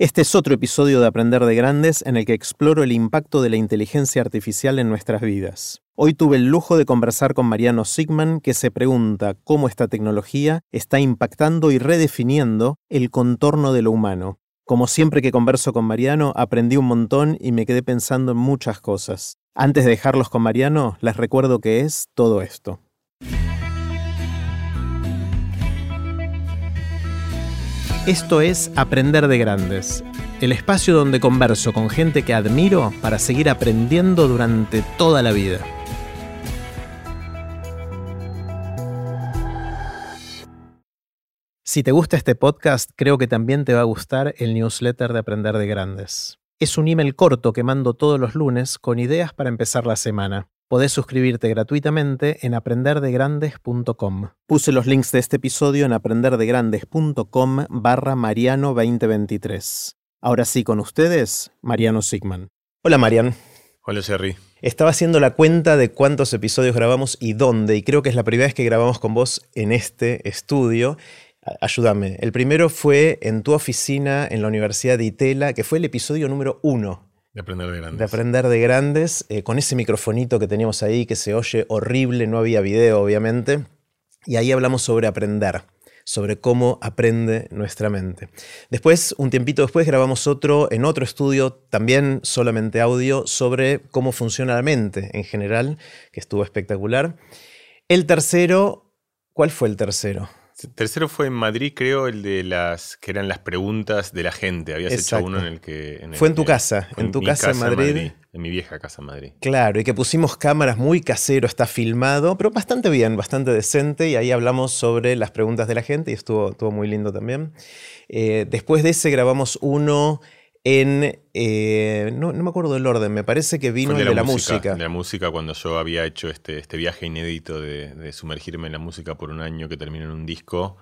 Este es otro episodio de Aprender de Grandes en el que exploro el impacto de la inteligencia artificial en nuestras vidas. Hoy tuve el lujo de conversar con Mariano Sigman, que se pregunta cómo esta tecnología está impactando y redefiniendo el contorno de lo humano. Como siempre que converso con Mariano, aprendí un montón y me quedé pensando en muchas cosas. Antes de dejarlos con Mariano, les recuerdo que es todo esto. Esto es Aprender de Grandes, el espacio donde converso con gente que admiro para seguir aprendiendo durante toda la vida. Si te gusta este podcast, creo que también te va a gustar el newsletter de Aprender de Grandes. Es un email corto que mando todos los lunes con ideas para empezar la semana. Podés suscribirte gratuitamente en aprenderdegrandes.com. Puse los links de este episodio en aprenderdegrandes.com barra Mariano 2023. Ahora sí, con ustedes, Mariano Sigman. Hola, Marian. Hola, Jerry. Estaba haciendo la cuenta de cuántos episodios grabamos y dónde, y creo que es la primera vez que grabamos con vos en este estudio. Ayúdame. El primero fue en tu oficina en la Universidad de Itela, que fue el episodio número uno. De aprender de grandes. De aprender de grandes, eh, con ese microfonito que teníamos ahí que se oye horrible, no había video obviamente. Y ahí hablamos sobre aprender, sobre cómo aprende nuestra mente. Después, un tiempito después, grabamos otro en otro estudio, también solamente audio, sobre cómo funciona la mente en general, que estuvo espectacular. El tercero, ¿cuál fue el tercero? Tercero fue en Madrid, creo, el de las que eran las preguntas de la gente. Habías hecho uno en el que. fue en tu casa, en, tu casa, en Madrid. En mi vieja casa en Madrid. Claro, y que pusimos cámaras muy casero, está filmado, pero bastante bien, bastante decente. Y ahí hablamos sobre las preguntas de la gente y estuvo, estuvo muy lindo también. Eh, después de ese grabamos uno en. Eh, no, me acuerdo del orden, me parece que vino de, la, música, De la música, cuando yo había hecho este, este viaje inédito de, sumergirme en la música por un año que terminó en un disco.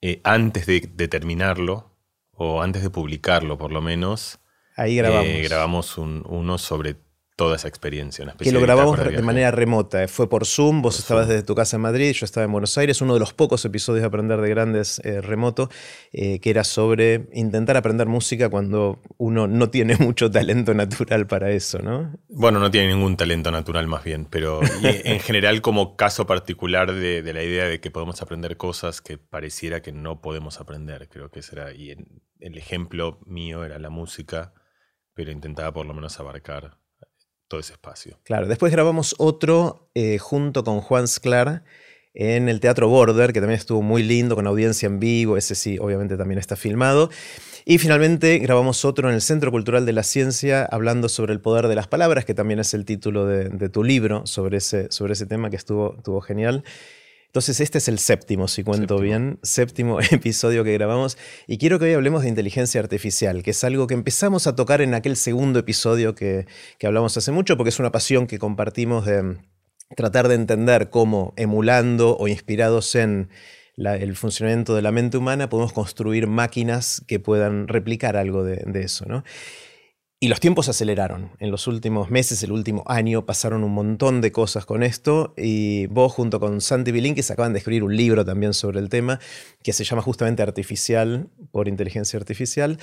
Eh, antes de, terminarlo, o antes de publicarlo por lo menos. Ahí grabamos. Eh, grabamos uno sobre toda esa experiencia. que lo grabamos de, manera remota. Fue por Zoom, vos estabas desde tu casa en Madrid, yo estaba en Buenos Aires, uno de los pocos episodios de Aprender de Grandes eh, remoto, eh, que era sobre intentar aprender música cuando uno no tiene mucho talento natural para eso, ¿no? Bueno, no tiene ningún talento natural más bien, pero en general como caso particular de, la idea de que podemos aprender cosas que pareciera que no podemos aprender, creo que será, y el ejemplo mío era la música, pero intentaba por lo menos abarcar todo ese espacio. Claro, después grabamos otro eh, junto con Juan Sclar en el Teatro Border, que también estuvo muy lindo, con audiencia en vivo, ese sí, obviamente también está filmado. Y finalmente grabamos otro en el Centro Cultural de la Ciencia, hablando sobre el poder de las palabras, que también es el título de, tu libro sobre ese, sobre ese tema, que estuvo, estuvo genial. Entonces, este es el séptimo, si cuento bien, séptimo episodio que grabamos. Y quiero que hoy hablemos de inteligencia artificial, que es algo que empezamos a tocar en aquel segundo episodio que, hablamos hace mucho, porque es una pasión que compartimos de tratar de entender cómo, emulando o inspirados en el funcionamiento de la mente humana, podemos construir máquinas que puedan replicar algo de, de eso. ¿no? Y los tiempos se aceleraron. En los últimos meses, el último año, pasaron un montón de cosas con esto. Y vos, junto con Santi se acaban de escribir un libro también sobre el tema, que se llama justamente Artificial por Inteligencia Artificial.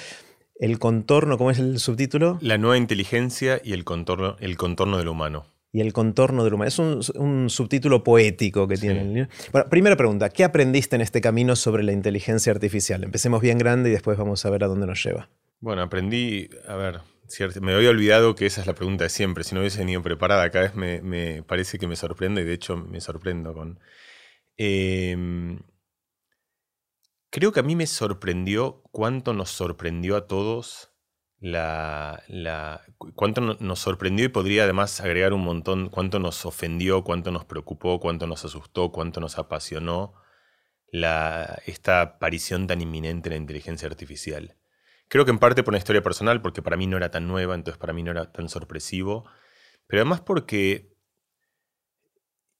El contorno, ¿cómo es el subtítulo? La nueva inteligencia y el contorno, el contorno del humano. Y el contorno del humano. Es un, subtítulo poético que tiene el libro. Bueno, primera pregunta, ¿qué aprendiste en este camino sobre la inteligencia artificial? Empecemos bien grande y después vamos a ver a dónde nos lleva. Bueno, aprendí, a ver, me había olvidado que esa es la pregunta de siempre. Si no hubiese venido preparada, cada vez me, parece que me sorprende y de hecho me sorprendo con. Em, creo que a mí me sorprendió cuánto nos sorprendió a todos la, cuánto nos sorprendió y podría además agregar un montón, cuánto nos ofendió, cuánto nos preocupó, cuánto nos asustó, cuánto nos apasionó la, esta aparición tan inminente de la inteligencia artificial. Creo que en parte por una historia personal, porque para mí no era tan nueva, entonces para mí no era tan sorpresivo, pero además porque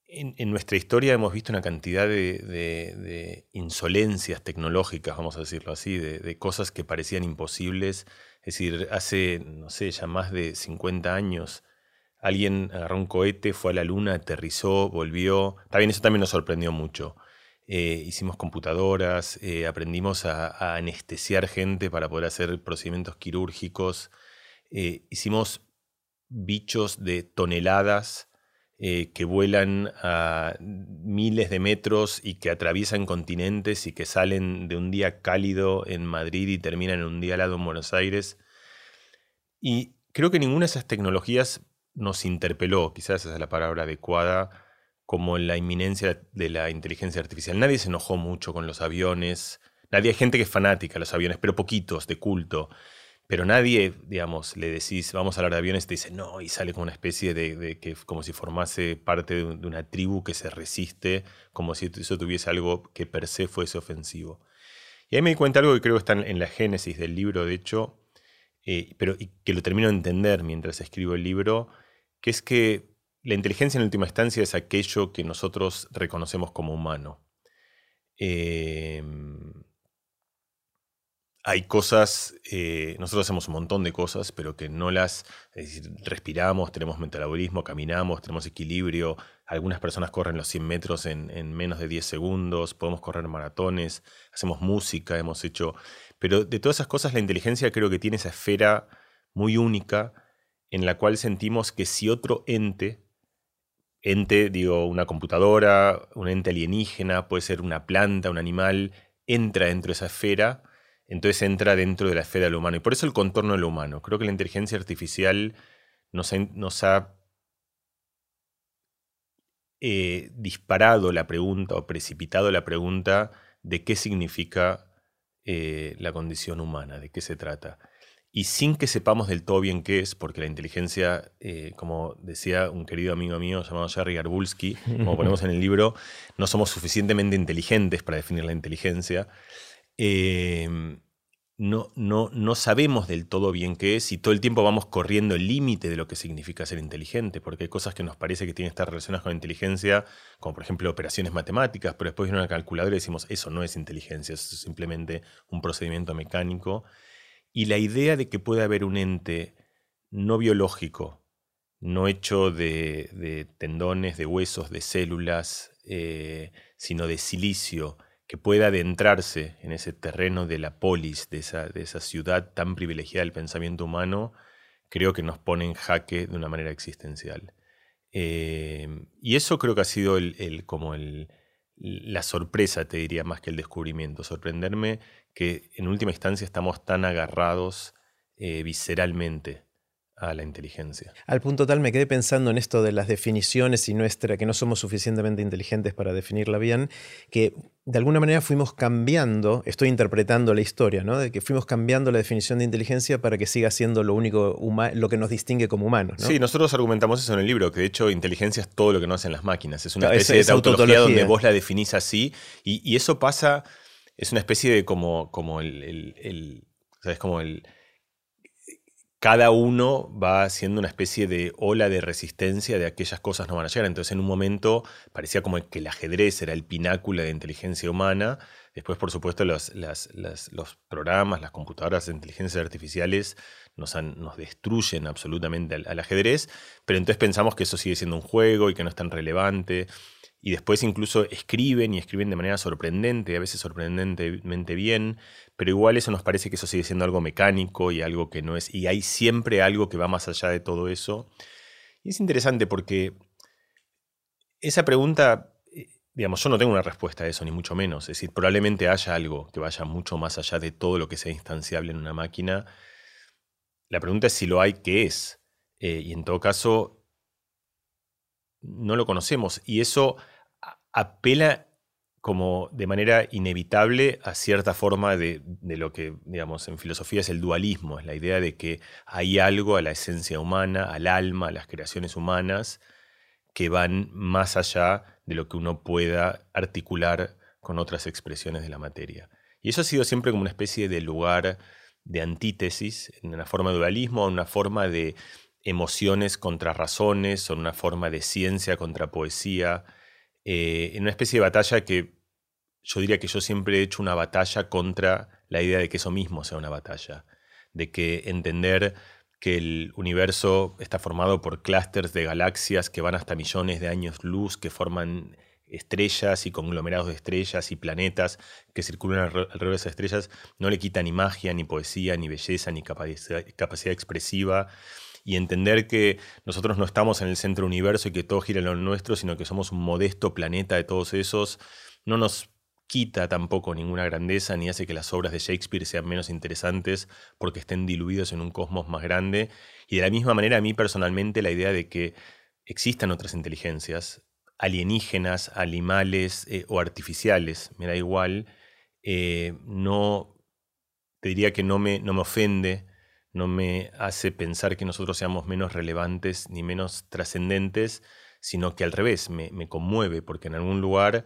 en, nuestra historia hemos visto una cantidad de, insolencias tecnológicas, vamos a decirlo así, de, cosas que parecían imposibles. Es decir, hace, no sé, ya más de 50 años, alguien agarró un cohete, fue a la luna, aterrizó, volvió. Bien, eso también nos sorprendió mucho. Eh, hicimos computadoras, eh, aprendimos a, anestesiar gente para poder hacer procedimientos quirúrgicos, eh, hicimos bichos de toneladas que vuelan a miles de metros y que atraviesan continentes y que salen de un día cálido en Madrid y terminan en un día helado en Buenos Aires. Y creo que ninguna de esas tecnologías nos interpeló, quizás esa es la palabra adecuada, como la inminencia de la inteligencia artificial. Nadie se enojó mucho con los aviones. Nadie hay gente que es fanática de los aviones, pero poquitos, de culto. Pero nadie, digamos, le decís, vamos a hablar de aviones, te dice no, y sale como una especie de, que, como si formase parte de, una tribu que se resiste, como si eso tuviese algo que per se fuese ofensivo. Y ahí me di cuenta algo que creo que está en la génesis del libro, de hecho, eh, pero y que lo termino de entender mientras escribo el libro, que es que la inteligencia en última instancia es aquello que nosotros reconocemos como humano. Em, hay cosas, eh, nosotros hacemos un montón de cosas, pero que no las, respiramos, tenemos metabolismo, caminamos, tenemos equilibrio, algunas personas corren los 100 metros en, en, menos de 10 segundos, podemos correr maratones, hacemos música, hemos hecho... Pero de todas esas cosas la inteligencia creo que tiene esa esfera muy única en la cual sentimos que si otro ente ente, digo, una computadora, un ente alienígena, puede ser una planta, un animal, entra dentro de esa esfera, entonces entra dentro de la esfera del humano. Y por eso el contorno de lo humano. Creo que la inteligencia artificial nos ha, eh, disparado la pregunta o precipitado la pregunta de qué significa eh, la condición humana, de qué se trata y sin que sepamos del todo bien qué es, porque la inteligencia, eh, como decía un querido amigo mío llamado Jerry Garbulski, como ponemos en el libro, no somos suficientemente inteligentes para definir la inteligencia. Em, no, no, no sabemos del todo bien qué es y todo el tiempo vamos corriendo el límite de lo que significa ser inteligente, porque hay cosas que nos parece que tienen que estar relacionadas con inteligencia, como por ejemplo operaciones matemáticas, pero después viene una calculadora y decimos, eso no es inteligencia, eso es simplemente un procedimiento mecánico. Y la idea de que puede haber un ente no biológico, no hecho de, tendones, de huesos, de células, eh, sino de silicio, que pueda adentrarse en ese terreno de la polis, de esa, ciudad tan privilegiada del pensamiento humano, creo que nos pone en jaque de una manera existencial. Eh, y eso creo que ha sido el, como el, la sorpresa, te diría, más que el descubrimiento. Sorprenderme que en última instancia estamos tan agarrados eh, visceralmente a la inteligencia. Al punto tal me quedé pensando en esto de las definiciones y nuestra, que no somos suficientemente inteligentes para definirla bien, que de alguna manera fuimos cambiando, estoy interpretando la historia, ¿no? De que fuimos cambiando la definición de inteligencia para que siga siendo lo único lo que nos distingue como humanos. Sí, nosotros argumentamos eso en el libro, que de hecho inteligencia es todo lo que no hacen las máquinas. Es una especie de tautología donde vos la definís así, y, eso pasa, es una especie de como, como el, el ¿sabes? Como el cada uno va haciendo una especie de ola de resistencia de aquellas cosas no van a llegar. Entonces en un momento parecía como que el ajedrez era el pináculo de inteligencia humana. Después, por supuesto, los, programas, las computadoras de inteligencia artificiales nos, nos destruyen absolutamente al, al, ajedrez, pero entonces pensamos que eso sigue siendo un juego y que no es tan relevante y después incluso escriben y escriben de manera sorprendente, a veces sorprendentemente bien, pero igual eso nos parece que eso sigue siendo algo mecánico y algo que no es, y hay siempre algo que va más allá de todo eso. Y es interesante porque esa pregunta, eh, digamos, yo no tengo una respuesta a eso, ni mucho menos, es decir, probablemente haya algo que vaya mucho más allá de todo lo que sea instanciable en una máquina. La pregunta es si lo hay, ¿qué es? Eh, y en todo caso, no lo conocemos. Y eso apela como de manera inevitable a cierta forma de, lo que, digamos, en filosofía es el dualismo, es la idea de que hay algo a la esencia humana, al alma, a las creaciones humanas, que van más allá de lo que uno pueda articular con otras expresiones de la materia. Y eso ha sido siempre como una especie de lugar de antítesis, en una forma de dualismo, en una forma de emociones contra razones, son una forma de ciencia contra poesía, eh, en una especie de batalla que yo diría que yo siempre he hecho una batalla contra la idea de que eso mismo sea una batalla, de que entender que el universo está formado por clústeres de galaxias que van hasta millones de años luz, que forman estrellas y conglomerados de estrellas y planetas que circulan alrededor de esas estrellas, no le quita ni magia, ni poesía, ni belleza, ni capacidad, capacidad expresiva. Y entender que nosotros no estamos en el centro universo y que todo gira en lo nuestro, sino que somos un modesto planeta de todos esos, no nos quita tampoco ninguna grandeza ni hace que las obras de Shakespeare sean menos interesantes porque estén diluidos en un cosmos más grande. Y de la misma manera a mí personalmente la idea de que existan otras inteligencias, alienígenas, animales eh, o artificiales, me da igual, eh, no, te diría que no me, no me ofende, no me hace pensar que nosotros seamos menos relevantes ni menos trascendentes, sino que al revés, me, me conmueve porque en algún lugar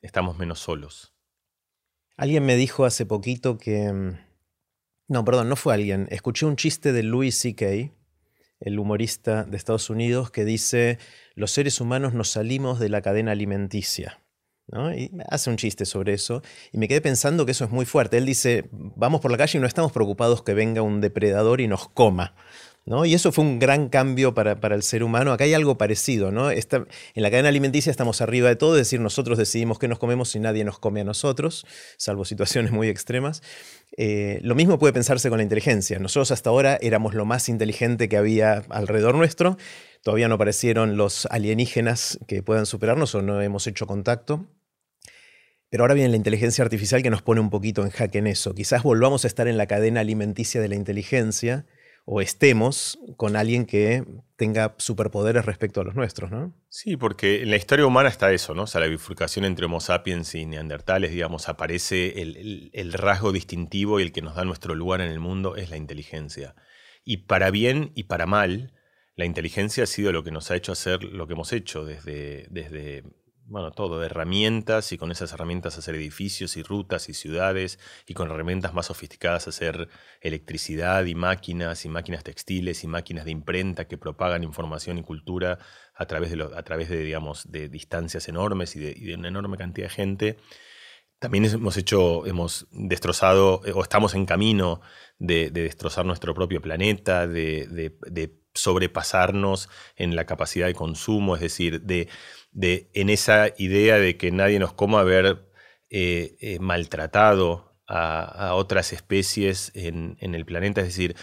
estamos menos solos. Alguien me dijo hace poquito que... Mm, no, perdón, no fue alguien. Escuché un chiste de Louis C.K., el humorista de Estados Unidos, que dice, los seres humanos nos salimos de la cadena alimenticia. Y hace un chiste sobre eso. Y me quedé pensando que eso es muy fuerte. Él dice, vamos por la calle y no estamos preocupados que venga un depredador y nos coma. Y eso fue un gran cambio para, el ser humano. Acá hay algo parecido. ¿no? en la cadena alimenticia estamos arriba de todo, es decir, nosotros decidimos qué nos comemos y nadie nos come a nosotros, salvo situaciones muy extremas. Eh, lo mismo puede pensarse con la inteligencia. Nosotros hasta ahora éramos lo más inteligente que había alrededor nuestro. Todavía no aparecieron los alienígenas que puedan superarnos o no hemos hecho contacto. Pero ahora viene la inteligencia artificial que nos pone un poquito en jaque en eso. Quizás volvamos a estar en la cadena alimenticia de la inteligencia o estemos con alguien que tenga superpoderes respecto a los nuestros, ¿no? Sí, porque en la historia humana está eso, ¿no? O sea, la bifurcación entre Homo sapiens y neandertales, digamos, aparece el, rasgo distintivo y el que nos da nuestro lugar en el mundo es la inteligencia. Y para bien y para mal, la inteligencia ha sido lo que nos ha hecho hacer lo que hemos hecho desde, desde bueno, todo, de herramientas y con esas herramientas hacer edificios y rutas y ciudades y con herramientas más sofisticadas hacer electricidad y máquinas y máquinas textiles y máquinas de imprenta que propagan información y cultura a través de, a través de digamos, de distancias enormes y de, una enorme cantidad de gente. También hemos hecho, hemos destrozado eh, o estamos en camino de, destrozar nuestro propio planeta, de, de sobrepasarnos en la capacidad de consumo, es decir, de de, en esa idea de que nadie nos coma haber eh, eh, maltratado a, otras especies en, el planeta. Es decir,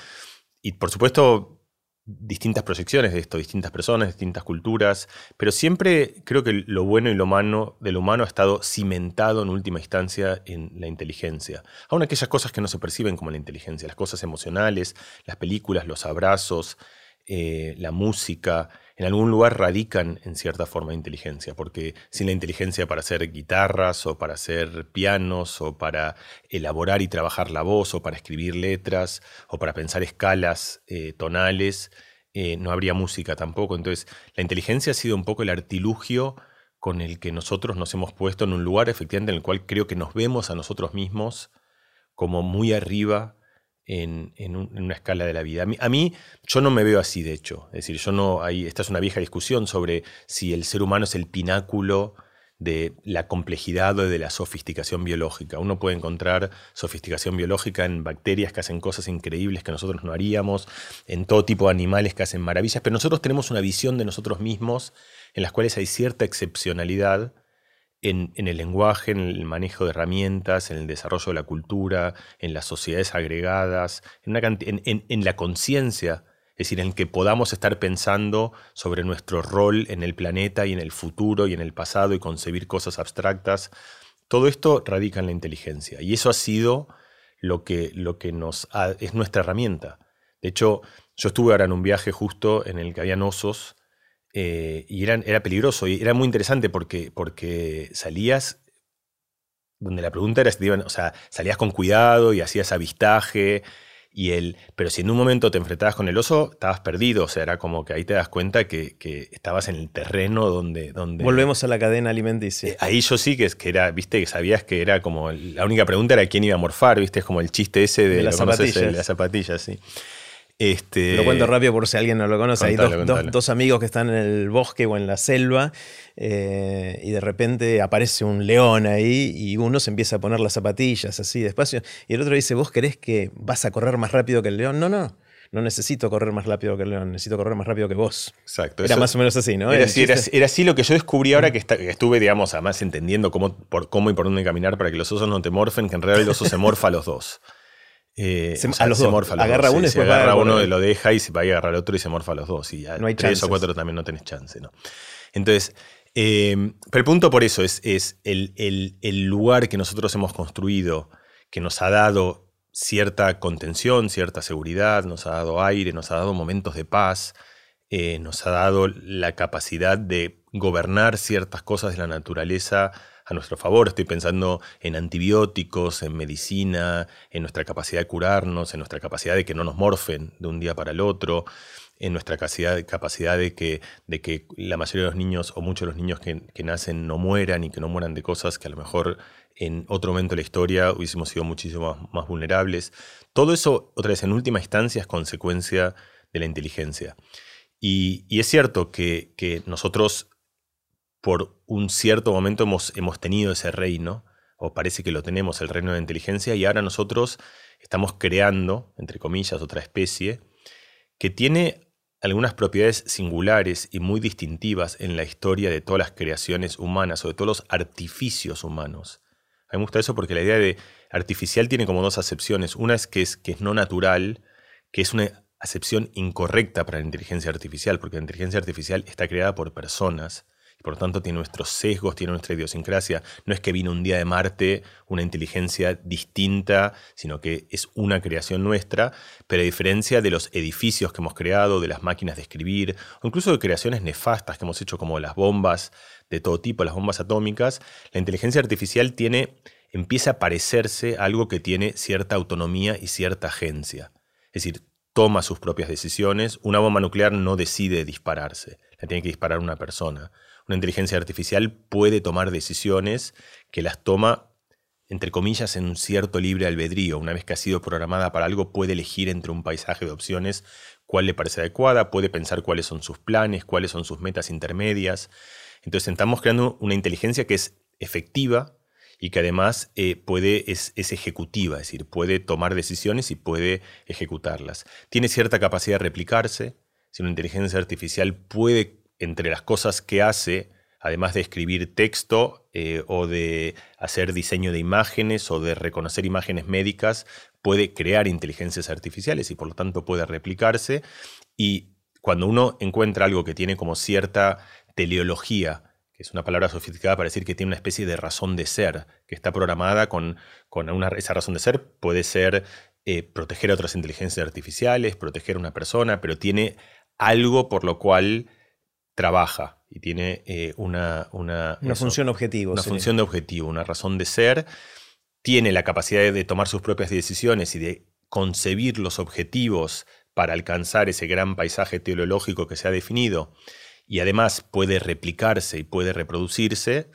y por supuesto, distintas proyecciones de esto, distintas personas, distintas culturas, pero siempre creo que lo bueno y lo malo del humano ha estado cimentado en última instancia en la inteligencia. Aún aquellas cosas que no se perciben como la inteligencia, las cosas emocionales, las películas, los abrazos, eh, la música, en algún lugar radican en cierta forma de inteligencia, porque sin la inteligencia para hacer guitarras o para hacer pianos o para elaborar y trabajar la voz o para escribir letras o para pensar escalas eh, tonales, eh, no habría música tampoco. Entonces, la inteligencia ha sido un poco el artilugio con el que nosotros nos hemos puesto en un lugar efectivamente en el cual creo que nos vemos a nosotros mismos como muy arriba en, una escala de la vida. A mí, yo no me veo así, de hecho. Es decir, yo no, hay, esta es una vieja discusión sobre si el ser humano es el pináculo de la complejidad o de la sofisticación biológica. Uno puede encontrar sofisticación biológica en bacterias que hacen cosas increíbles que nosotros no haríamos, en todo tipo de animales que hacen maravillas, pero nosotros tenemos una visión de nosotros mismos en las cuales hay cierta excepcionalidad en, el lenguaje, en el manejo de herramientas, en el desarrollo de la cultura, en las sociedades agregadas, en, la conciencia, es decir, en que podamos estar pensando sobre nuestro rol en el planeta y en el futuro y en el pasado y concebir cosas abstractas. Todo esto radica en la inteligencia y eso ha sido lo que, lo que nos es nuestra herramienta. De hecho, yo estuve ahora en un viaje justo en el que habían osos eh, y eran, era peligroso y era muy interesante porque, porque salías donde la pregunta era si iban, o sea, salías con cuidado y hacías avistaje. Y el, pero si en un momento te enfrentabas con el oso, estabas perdido. O sea, era como que ahí te das cuenta que, que estabas en el terreno donde, donde. Volvemos a la cadena alimenticia. Eh, ahí yo sí que, es que era, viste, que sabías que era como. La única pregunta era quién iba a morfar, viste, es como el chiste ese de, las zapatillas. De las zapatillas, sí. Este, lo cuento rápido por si alguien no lo conoce. Hay dos, amigos que están en el bosque o en la selva eh, y de repente aparece un león ahí y uno se empieza a poner las zapatillas así despacio y el otro dice, ¿vos crees que vas a correr más rápido que el león? No, no. no necesito correr más rápido que el león, necesito correr más rápido que vos. Exacto. Era eso- más o menos así, ¿no? Era así, era, chiste- era así lo que yo descubrí ahora que, está- que estuve, digamos, además entendiendo cómo, por cómo y por dónde caminar para que los osos no te morfen, que en realidad el oso se morfa a los dos. Eh, Se- a los se dos. morfa a los Agarra dos, uno y sí, se agarra a uno y lo deja y se va a agarrar al otro y se morfa a los dos. Y ya No hay tres chances. o cuatro también no tenés chance, ¿no? Entonces, eh, pero el punto por eso es, es el, el- el lugar que nosotros hemos construido, que nos ha dado cierta contención, cierta seguridad, nos ha dado aire, nos ha dado momentos de paz, eh, nos ha dado la capacidad de gobernar ciertas cosas de la naturaleza a nuestro favor. Estoy pensando en antibióticos, en medicina, en nuestra capacidad de curarnos, en nuestra capacidad de que no nos morfen de un día para el otro, en nuestra capacidad, de, que, de que la mayoría de los niños o muchos de los niños que, nacen no mueran y que no mueran de cosas que a lo mejor en otro momento de la historia hubiésemos sido muchísimo más, vulnerables. Todo eso, otra vez, en última instancia, es consecuencia de la inteligencia. Y, es cierto que nosotros, por un cierto momento, hemos, tenido ese reino, o parece que lo tenemos, el reino de la inteligencia, y ahora nosotros estamos creando, entre comillas, otra especie que tiene algunas propiedades singulares y muy distintivas en la historia de todas las creaciones humanas o de todos los artificios humanos. A mí me gusta eso porque la idea de artificial tiene como dos acepciones. Una es, que es no natural, que es una acepción incorrecta para la inteligencia artificial, porque la inteligencia artificial está creada por personas por lo tanto tiene nuestros sesgos, tiene nuestra idiosincrasia. No es que vino un día de Marte una inteligencia distinta, sino que es una creación nuestra, pero a diferencia de los edificios que hemos creado, de las máquinas de escribir, o incluso de creaciones nefastas que hemos hecho como las bombas de todo tipo, las bombas atómicas, la inteligencia artificial tiene, empieza a parecerse algo que tiene cierta autonomía y cierta agencia. Es decir, toma sus propias decisiones. Una bomba nuclear no decide dispararse, la tiene que disparar una persona. Una inteligencia artificial puede tomar decisiones que las toma, entre comillas, en un cierto libre albedrío. Una vez que ha sido programada para algo, puede elegir entre un paisaje de opciones cuál le parece adecuada, puede pensar cuáles son sus planes, cuáles son sus metas intermedias. Entonces estamos creando una inteligencia que es efectiva y que además eh, puede, es, es, ejecutiva, es decir, puede tomar decisiones y puede ejecutarlas. Tiene cierta capacidad de replicarse. Si una inteligencia artificial puede, entre las cosas que hace, además de escribir texto eh, o de hacer diseño de imágenes o de reconocer imágenes médicas, puede crear inteligencias artificiales y por lo tanto puede replicarse. Y cuando uno encuentra algo que tiene como cierta teleología, que es una palabra sofisticada para decir que tiene una especie de razón de ser, que está programada con, con esa razón de ser, puede ser eh, proteger a otras inteligencias artificiales, proteger a una persona, pero tiene algo por lo cual trabaja y tiene eh, una, una, una función objetivo. Una función de objetivo, una razón de ser. Tiene la capacidad de, de tomar sus propias decisiones y de concebir los objetivos para alcanzar ese gran paisaje teleológico que se ha definido y además puede replicarse y puede reproducirse,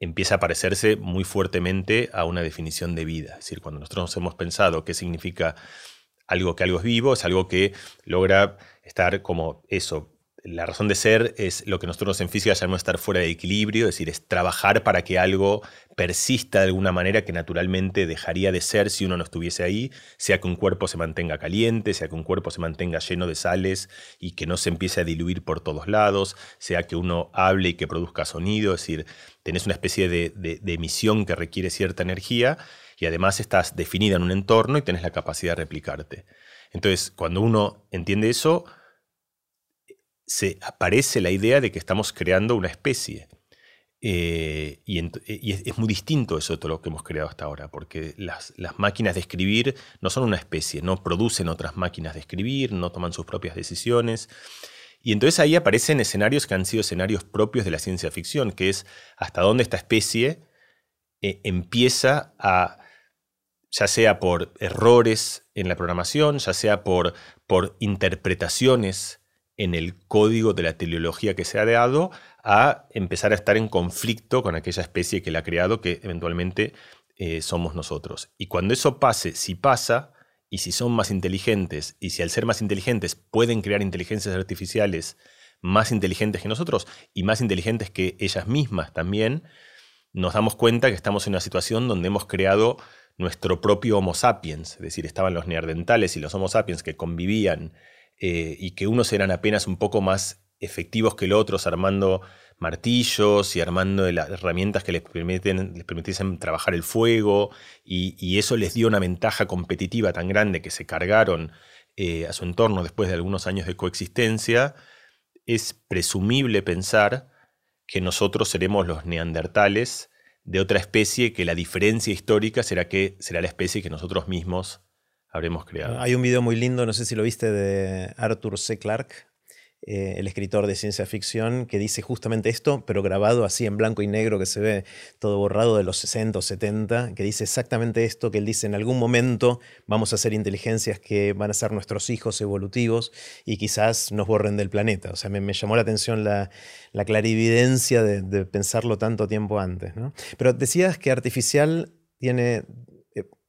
empieza a parecerse muy fuertemente a una definición de vida. Es decir, cuando nosotros hemos pensado qué significa algo que algo es vivo, es algo que logra estar como eso. La razón de ser es lo que nosotros en física llamamos estar fuera de equilibrio, es decir, es trabajar para que algo persista de alguna manera que naturalmente dejaría de ser si uno no estuviese ahí, sea que un cuerpo se mantenga caliente, sea que un cuerpo se mantenga lleno de sales y que no se empiece a diluir por todos lados, sea que uno hable y que produzca sonido, es decir, tenés una especie de, de, emisión que requiere cierta energía y además estás definida en un entorno y tenés la capacidad de replicarte. Entonces, cuando uno entiende eso, se aparece la idea de que estamos creando una especie. Eh, y, y es, muy distinto eso de todo lo que hemos creado hasta ahora, porque las, las, máquinas de escribir no son una especie, no producen otras máquinas de escribir, no toman sus propias decisiones. Y entonces ahí aparecen escenarios que han sido escenarios propios de la ciencia ficción, que es hasta dónde esta especie eh, empieza a, ya sea por errores en la programación, ya sea por, por interpretaciones en el código de la teleología que se ha dado a empezar a estar en conflicto con aquella especie que la ha creado, que eventualmente eh, somos nosotros. Y cuando eso pase, si pasa, y si son más inteligentes, y si al ser más inteligentes pueden crear inteligencias artificiales más inteligentes que nosotros, y más inteligentes que ellas mismas también, nos damos cuenta que estamos en una situación donde hemos creado nuestro propio Homo sapiens, es decir, estaban los neandertales y los Homo sapiens que convivían eh, y que unos eran apenas un poco más efectivos que los otros armando martillos y armando las herramientas que les, permiten, les permitiesen trabajar el fuego y, eso les dio una ventaja competitiva tan grande que se cargaron eh, a su entorno después de algunos años de coexistencia, es presumible pensar que nosotros seremos los neandertales de otra especie que la diferencia histórica será que será la especie que nosotros mismos habremos creado. Hay un video muy lindo, no sé si lo viste, de Arthur C. Clarke, eh, el escritor de ciencia ficción, que dice justamente esto, pero grabado así en blanco y negro, que se ve todo borrado de los 60 o 70, que dice exactamente esto, que él dice, en algún momento vamos a hacer inteligencias que van a ser nuestros hijos evolutivos y quizás nos borren del planeta. O sea, me, llamó la atención la, clarividencia de, pensarlo tanto tiempo antes. Pero decías que artificial tiene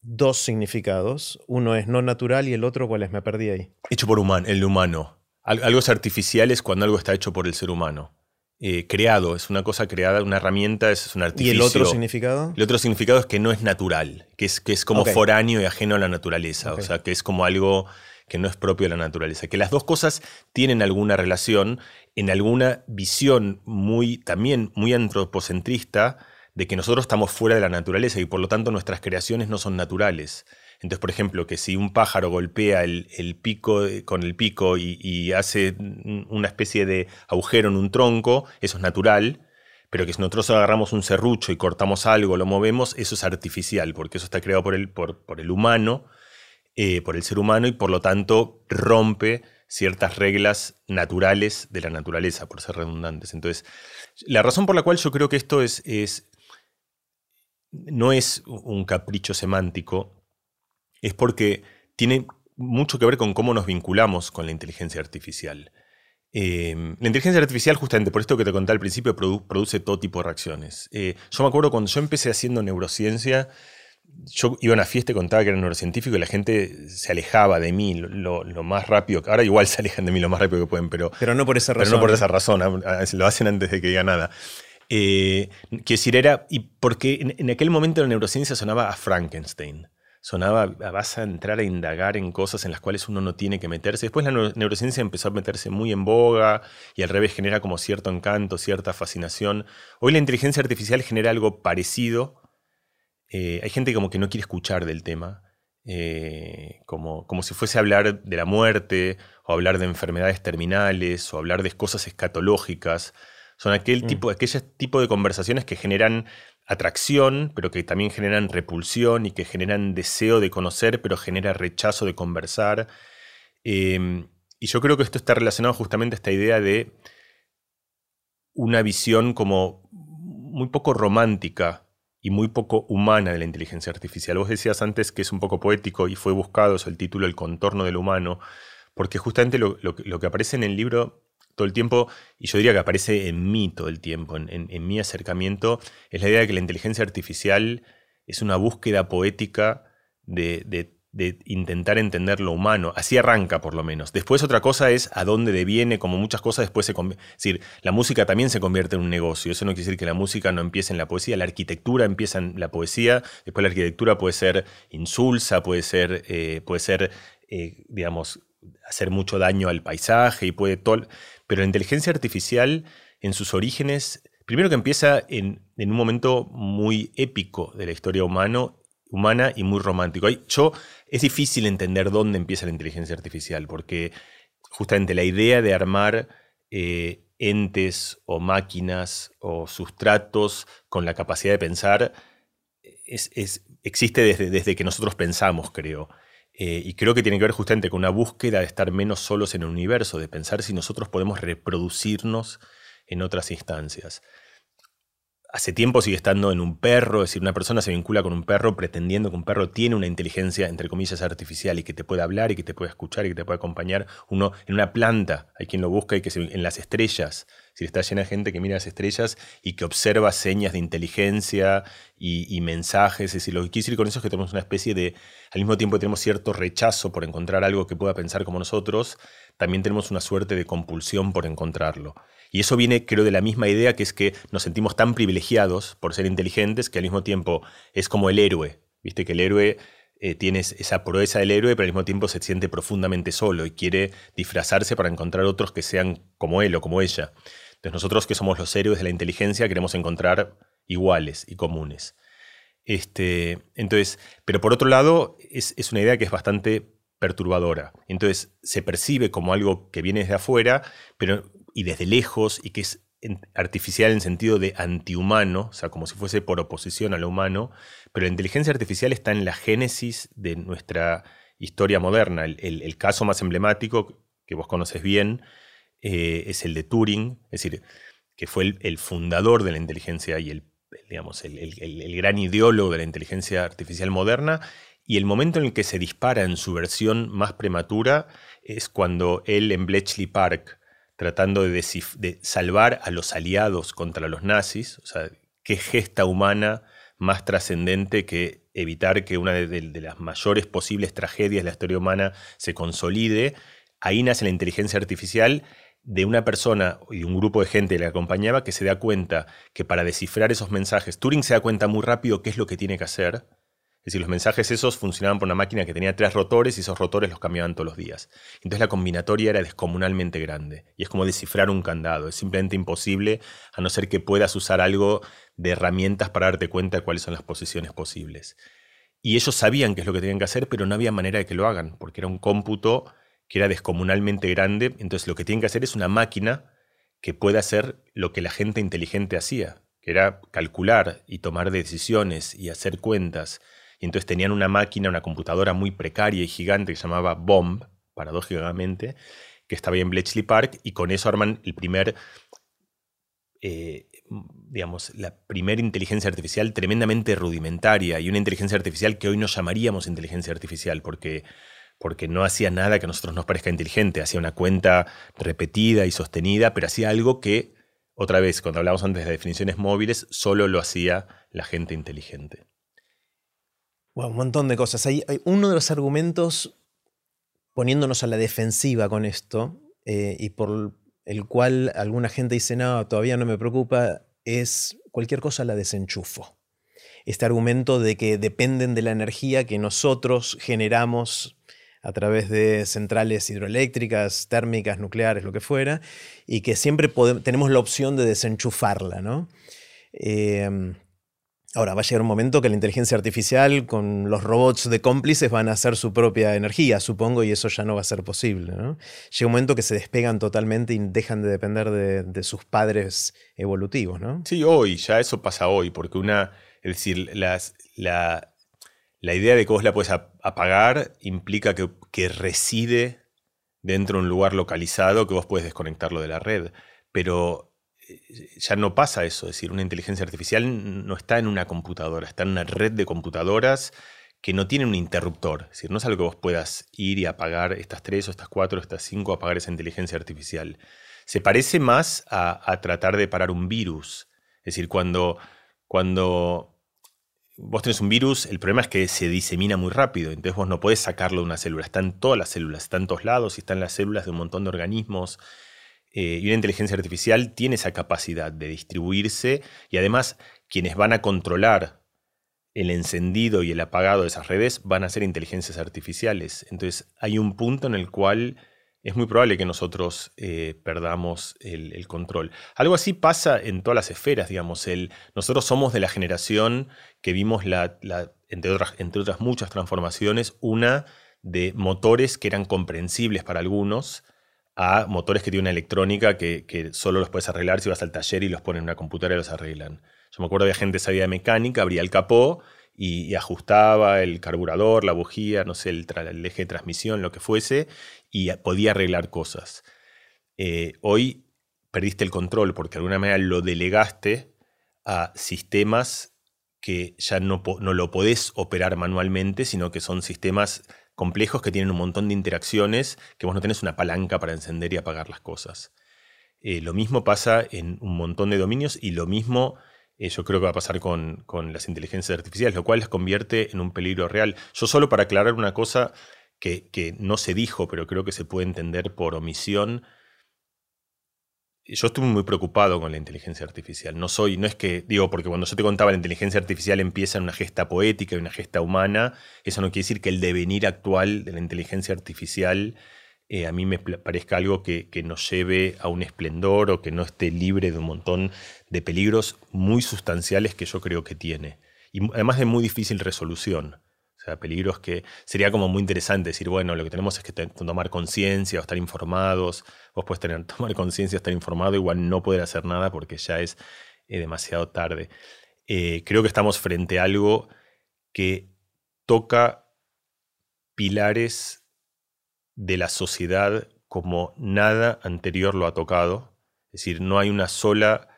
dos significados. Uno es no natural y el otro, ¿cuál es? Me perdí ahí. Hecho por humano, el humano. Algo es artificial es cuando algo está hecho por el ser humano. Eh, creado, es una cosa creada, una herramienta, es, un artificio. ¿Y el otro significado? El otro significado es que no es natural, que es, que es como foráneo y ajeno a la naturaleza, o sea, que es como algo que no es propio de la naturaleza. Que las dos cosas tienen alguna relación en alguna visión muy, también muy antropocentrista de que nosotros estamos fuera de la naturaleza y por lo tanto nuestras creaciones no son naturales. Entonces, por ejemplo, que si un pájaro golpea el, pico con el pico y, hace una especie de agujero en un tronco, eso es natural, pero que si nosotros agarramos un serrucho y cortamos algo, lo movemos, eso es artificial, porque eso está creado por el, por, el humano, eh, por el ser humano, y por lo tanto rompe ciertas reglas naturales de la naturaleza, por ser redundantes. Entonces, la razón por la cual yo creo que esto es, es no es un capricho semántico, es porque tiene mucho que ver con cómo nos vinculamos con la inteligencia artificial. Em, la inteligencia artificial, justamente por esto que te conté al principio, produce todo tipo de reacciones. Eh, yo me acuerdo cuando yo empecé haciendo neurociencia, yo iba a una fiesta y contaba que era neurocientífico y la gente se alejaba de mí lo, más rápido. Ahora igual se alejan de mí lo más rápido que pueden, pero, pero no por esa razón. Pero no por esa razón, lo hacen antes de que diga nada. Eh, quiero decir, era. Y porque en, aquel momento la neurociencia sonaba a Frankenstein sonaba, vas a entrar a indagar en cosas en las cuales uno no tiene que meterse. Después la neurociencia empezó a meterse muy en boga y al revés genera como cierto encanto, cierta fascinación. Hoy la inteligencia artificial genera algo parecido. Eh, hay gente como que no quiere escuchar del tema, eh, como, como si fuese a hablar de la muerte o hablar de enfermedades terminales o hablar de cosas escatológicas. Son aquel mm. tipo, aquellos tipo de conversaciones que generan atracción, pero que también generan repulsión y que generan deseo de conocer, pero genera rechazo de conversar. Em, y yo creo que esto está relacionado justamente a esta idea de una visión como muy poco romántica y muy poco humana de la inteligencia artificial. Vos decías antes que es un poco poético y fue buscado el título El contorno del humano, porque justamente lo, lo que aparece en el libro todo el tiempo, y yo diría que aparece en mí todo el tiempo, en, mi acercamiento, es la idea de que la inteligencia artificial es una búsqueda poética de, intentar entender lo humano. Así arranca, por lo menos. Después otra cosa es a dónde deviene, como muchas cosas después se convierte. Es decir, la música también se convierte en un negocio. Eso no quiere decir que la música no empiece en la poesía. La arquitectura empieza en la poesía. Después la arquitectura puede ser insulsa, puede ser, eh, puede ser eh, digamos, hacer mucho daño al paisaje y puede todo. Pero la inteligencia artificial en sus orígenes, primero que empieza en, un momento muy épico de la historia humano, humana y muy romántico. Yo, es difícil entender dónde empieza la inteligencia artificial, porque justamente la idea de armar eh, entes o máquinas o sustratos con la capacidad de pensar existe desde, desde que nosotros pensamos, creo. Eh, y creo que tiene que ver justamente con una búsqueda de estar menos solos en el universo, de pensar si nosotros podemos reproducirnos en otras instancias hace tiempo sigue estando en un perro, es decir, una persona se vincula con un perro pretendiendo que un perro tiene una inteligencia, entre comillas, artificial y que te puede hablar y que te puede escuchar y que te puede acompañar. Uno en una planta, hay quien lo busca y que en las estrellas, si está llena de gente que mira las estrellas y que observa señas de inteligencia y, mensajes. Es decir, lo que quiero decir con eso es que tenemos una especie de, al mismo tiempo tenemos cierto rechazo por encontrar algo que pueda pensar como nosotros, también tenemos una suerte de compulsión por encontrarlo. Y eso viene, creo, de la misma idea que es que nos sentimos tan privilegiados por ser inteligentes que al mismo tiempo es como el héroe. Viste que el héroe eh, tiene esa proeza del héroe, pero al mismo tiempo se siente profundamente solo y quiere disfrazarse para encontrar otros que sean como él o como ella. Entonces nosotros que somos los héroes de la inteligencia queremos encontrar iguales y comunes. Este, entonces, pero por otro lado, es, es una idea que es bastante perturbadora. Entonces se percibe como algo que viene desde afuera, pero y desde lejos y que es artificial en sentido de antihumano, o sea, como si fuese por oposición a lo humano, pero la inteligencia artificial está en la génesis de nuestra historia moderna. El, caso más emblemático, que vos conoces bien, eh, es el de Turing, es decir, que fue el, fundador de la inteligencia y el, digamos, el, gran ideólogo de la inteligencia artificial moderna, y el momento en el que se dispara en su versión más prematura es cuando él en Bletchley Park tratando de, salvar a los aliados contra los nazis. O sea, qué gesta humana más trascendente que evitar que una de, las mayores posibles tragedias de la historia humana se consolide. Ahí nace la inteligencia artificial de una persona y un grupo de gente que le acompañaba que se da cuenta que para descifrar esos mensajes, Turing se da cuenta muy rápido qué es lo que tiene que hacer es decir, los mensajes esos funcionaban por una máquina que tenía tres rotores y esos rotores los cambiaban todos los días. Entonces la combinatoria era descomunalmente grande. Y es como descifrar un candado. Es simplemente imposible a no ser que puedas usar algo de herramientas para darte cuenta de cuáles son las posiciones posibles. Y ellos sabían qué es lo que tenían que hacer, pero no había manera de que lo hagan, porque era un cómputo que era descomunalmente grande. Entonces lo que tienen que hacer es una máquina que pueda hacer lo que la gente inteligente hacía, que era calcular y tomar decisiones y hacer cuentas y entonces tenían una máquina, una computadora muy precaria y gigante que se llamaba Bomb, paradójicamente, que estaba ahí en Bletchley Park, y con eso arman el primer, eh, digamos, la primera inteligencia artificial tremendamente rudimentaria, y una inteligencia artificial que hoy no llamaríamos inteligencia artificial, porque porque no hacía nada que a nosotros nos parezca inteligente, hacía una cuenta repetida y sostenida, pero hacía algo que, otra vez, cuando hablamos antes de definiciones móviles, solo lo hacía la gente inteligente un montón de cosas. Hay, uno de los argumentos poniéndonos a la defensiva con esto eh, y por el cual alguna gente dice, no, todavía no me preocupa, es cualquier cosa la desenchufo. Este argumento de que dependen de la energía que nosotros generamos a través de centrales hidroeléctricas, térmicas, nucleares, lo que fuera, y que siempre tenemos la opción de desenchufarla. ¿no? Eh, Ahora, va a llegar un momento que la inteligencia artificial con los robots de cómplices van a hacer su propia energía, supongo, y eso ya no va a ser posible. Llega un momento que se despegan totalmente y dejan de depender de, sus padres evolutivos, ¿no? Sí, hoy, ya eso pasa hoy, porque una, es decir, las, la, idea de que vos la puedes apagar implica que, que reside dentro de un lugar localizado que vos puedes desconectarlo de la red. Pero ya no pasa eso, es decir, una inteligencia artificial no está en una computadora, está en una red de computadoras que no tienen un interruptor, es decir, no es algo que vos puedas ir y apagar estas tres o estas cuatro o estas cinco, apagar esa inteligencia artificial. Se parece más a, tratar de parar un virus, es decir, cuando, cuando vos tenés un virus, el problema es que se disemina muy rápido, entonces vos no podés sacarlo de una célula, está en todas las células, está en todos lados y está en las células de un montón de organismos. Eh, y una inteligencia artificial tiene esa capacidad de distribuirse y además quienes van a controlar el encendido y el apagado de esas redes van a ser inteligencias artificiales. Entonces hay un punto en el cual es muy probable que nosotros eh, perdamos el, control. Algo así pasa en todas las esferas, digamos. El, nosotros somos de la generación que vimos, la, entre, otras, entre otras muchas transformaciones, una de motores que eran comprensibles para algunos, a motores que tienen una electrónica que, solo los puedes arreglar si vas al taller y los pones en una computadora y los arreglan. Yo me acuerdo de gente que sabía de mecánica, abría el capó y, ajustaba el carburador, la bujía, no sé, el, eje de transmisión, lo que fuese, y podía arreglar cosas. Eh, hoy perdiste el control porque de alguna manera lo delegaste a sistemas que ya no, no lo podés operar manualmente, sino que son sistemas complejos que tienen un montón de interacciones, que vos no tenés una palanca para encender y apagar las cosas. Eh, lo mismo pasa en un montón de dominios y lo mismo eh, yo creo que va a pasar con, las inteligencias artificiales, lo cual les convierte en un peligro real. Yo solo para aclarar una cosa que, no se dijo, pero creo que se puede entender por omisión, yo estuve muy preocupado con la inteligencia artificial. No soy, no es que, digo, porque cuando yo te contaba la inteligencia artificial empieza en una gesta poética y una gesta humana, eso no quiere decir que el devenir actual de la inteligencia artificial eh, a mí me parezca algo que, que, nos lleve a un esplendor o que no esté libre de un montón de peligros muy sustanciales que yo creo que tiene. Y además de muy difícil resolución. Peligros que sería como muy interesante decir, bueno, lo que tenemos es que tomar conciencia o estar informados. Vos puedes tener, tomar conciencia, estar informado, igual no poder hacer nada porque ya es eh, demasiado tarde. Eh, creo que estamos frente a algo que toca pilares de la sociedad como nada anterior lo ha tocado. Es decir, no hay una sola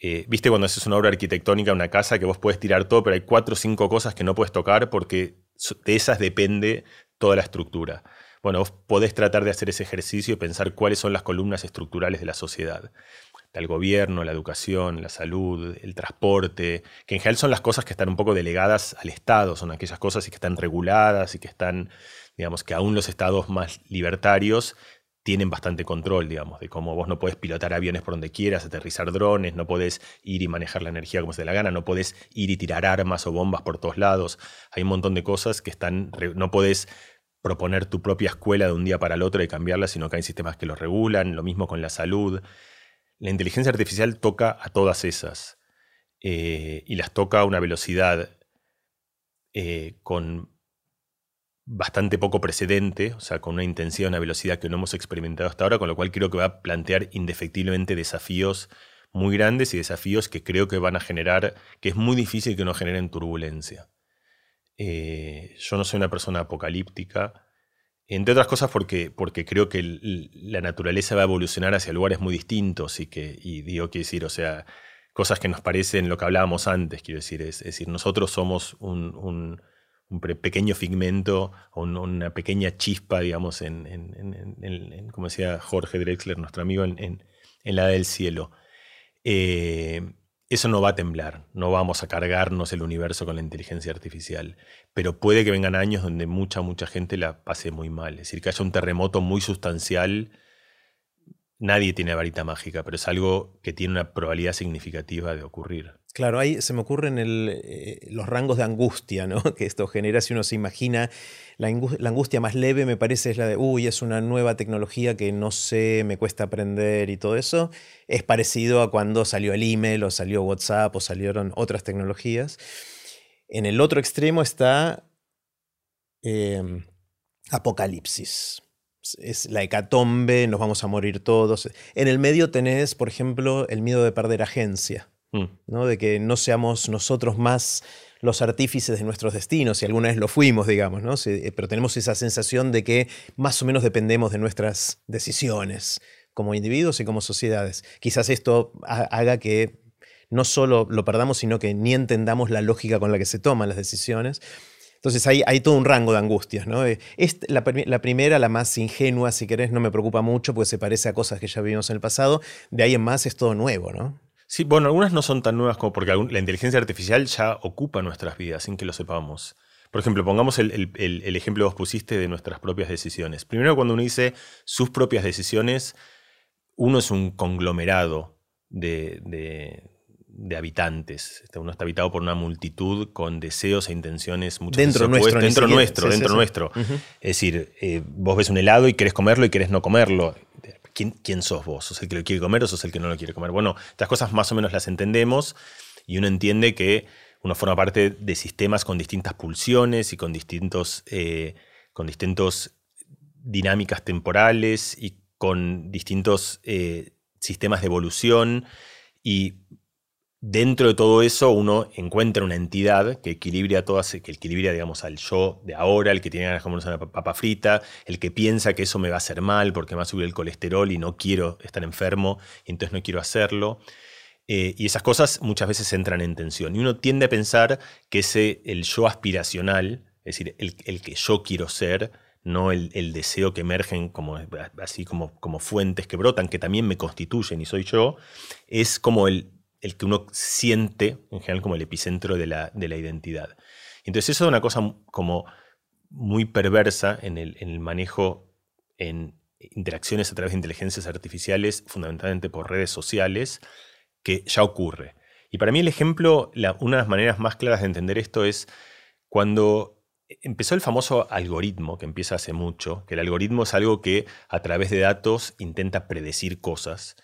eh, ¿Viste cuando haces una obra arquitectónica, una casa, que vos puedes tirar todo, pero hay cuatro o cinco cosas que no puedes tocar porque de esas depende toda la estructura? Bueno, vos podés tratar de hacer ese ejercicio y pensar cuáles son las columnas estructurales de la sociedad. El gobierno, la educación, la salud, el transporte, que en general son las cosas que están un poco delegadas al Estado, son aquellas cosas que están reguladas y que están, digamos, que aún los estados más libertarios tienen bastante control, digamos, de cómo vos no podés pilotar aviones por donde quieras, aterrizar drones, no podés ir y manejar la energía como se dé la gana, no podés ir y tirar armas o bombas por todos lados. Hay un montón de cosas que están, no podés proponer tu propia escuela de un día para el otro y cambiarla, sino que hay sistemas que lo regulan, lo mismo con la salud. La inteligencia artificial toca a todas esas eh, y las toca a una velocidad eh, con bastante poco precedente, o sea, con una intensidad, una velocidad que no hemos experimentado hasta ahora, con lo cual creo que va a plantear indefectiblemente desafíos muy grandes y desafíos que creo que van a generar, que es muy difícil que no generen turbulencia. Eh, yo no soy una persona apocalíptica, entre otras cosas porque, porque creo que la naturaleza va a evolucionar hacia lugares muy distintos y que, y digo, quiero decir, o sea, cosas que nos parecen lo que hablábamos antes, quiero decir, es, decir, nosotros somos un un pequeño figmento o una pequeña chispa, digamos, en, como decía Jorge Drexler, nuestro amigo, en, la del cielo. Eh, eso no va a temblar, no vamos a cargarnos el universo con la inteligencia artificial, pero puede que vengan años donde mucha, mucha gente la pase muy mal, es decir, que haya un terremoto muy sustancial. Nadie tiene varita mágica, pero es algo que tiene una probabilidad significativa de ocurrir. Claro, ahí se me ocurren eh, los rangos de angustia ¿no? que esto genera si uno se imagina. La, angustia más leve me parece es la de, uy, es una nueva tecnología que no sé, me cuesta aprender y todo eso. Es parecido a cuando salió el email o salió WhatsApp o salieron otras tecnologías. En el otro extremo está em, Apocalipsis. Es la hecatombe, nos vamos a morir todos. En el medio tenés, por ejemplo, el miedo de perder agencia. Mm. ¿no? de que no seamos nosotros más los artífices de nuestros destinos, si alguna vez lo fuimos, digamos, ¿no? Eh, pero tenemos esa sensación de que más o menos dependemos de nuestras decisiones como individuos y como sociedades. Quizás esto haga que no solo lo perdamos, sino que ni entendamos la lógica con la que se toman las decisiones. Entonces hay, todo un rango de angustias. ¿no? Eh, la, la, primera, la más ingenua, si querés, no me preocupa mucho, porque se parece a cosas que ya vimos en el pasado. De ahí en más es todo nuevo. ¿no? Sí, bueno, algunas no son tan nuevas como porque la inteligencia artificial ya ocupa nuestras vidas sin que lo sepamos. Por ejemplo, pongamos el, ejemplo que vos pusiste de nuestras propias decisiones. Primero, cuando uno dice sus propias decisiones, uno es un conglomerado de, habitantes. Este, uno está habitado por una multitud con deseos e intenciones muchas dentro nuestro, dentro nuestro, dentro nuestro. Es decir, eh, vos ves un helado y querés comerlo y querés no comerlo. ¿quién, sos vos? ¿Sos el que lo quiere comer o sos el que no lo quiere comer? Bueno, estas cosas más o menos las entendemos y uno entiende que uno forma parte de sistemas con distintas pulsiones y con distintos, eh, con distintos dinámicas temporales y con distintos eh, sistemas de evolución y dentro de todo eso uno encuentra una entidad que equilibra todas, que equilibra, digamos, al yo de ahora, el que tiene ganas de comerse una papa frita, el que piensa que eso me va a hacer mal porque me va a subir el colesterol y no quiero estar enfermo y entonces no quiero hacerlo. Eh, y esas cosas muchas veces entran en tensión. Y uno tiende a pensar que ese, el yo aspiracional, es decir, el, que yo quiero ser, no el, deseo que emergen como, así como, como fuentes que brotan, que también me constituyen y soy yo, es como el, el que uno siente en general como el epicentro de la, identidad. Entonces eso es una cosa como muy perversa en el, manejo en, interacciones a través de inteligencias artificiales, fundamentalmente por redes sociales, que ya ocurre. Y para mí el ejemplo, una de las maneras más claras de entender esto es cuando empezó el famoso algoritmo, que empieza hace mucho, que el algoritmo es algo que a través de datos intenta predecir cosas.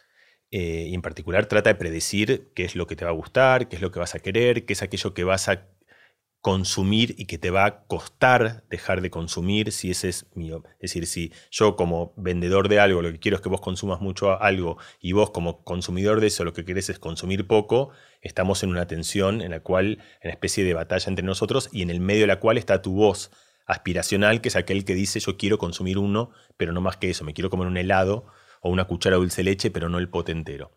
Eh, y en particular trata de predecir qué es lo que te va a gustar, qué es lo que vas a querer, qué es aquello que vas a consumir y que te va a costar dejar de consumir si ese es mío. Es decir, si yo como vendedor de algo lo que quiero es que vos consumas mucho algo y vos como consumidor de eso lo que querés es consumir poco, estamos en una tensión en la cual, en una especie de batalla entre nosotros y en el medio de la cual está tu voz aspiracional, que es aquel que dice yo quiero consumir uno, pero no más que eso, me quiero comer un helado o una cuchara de dulce leche, pero no el pote entero.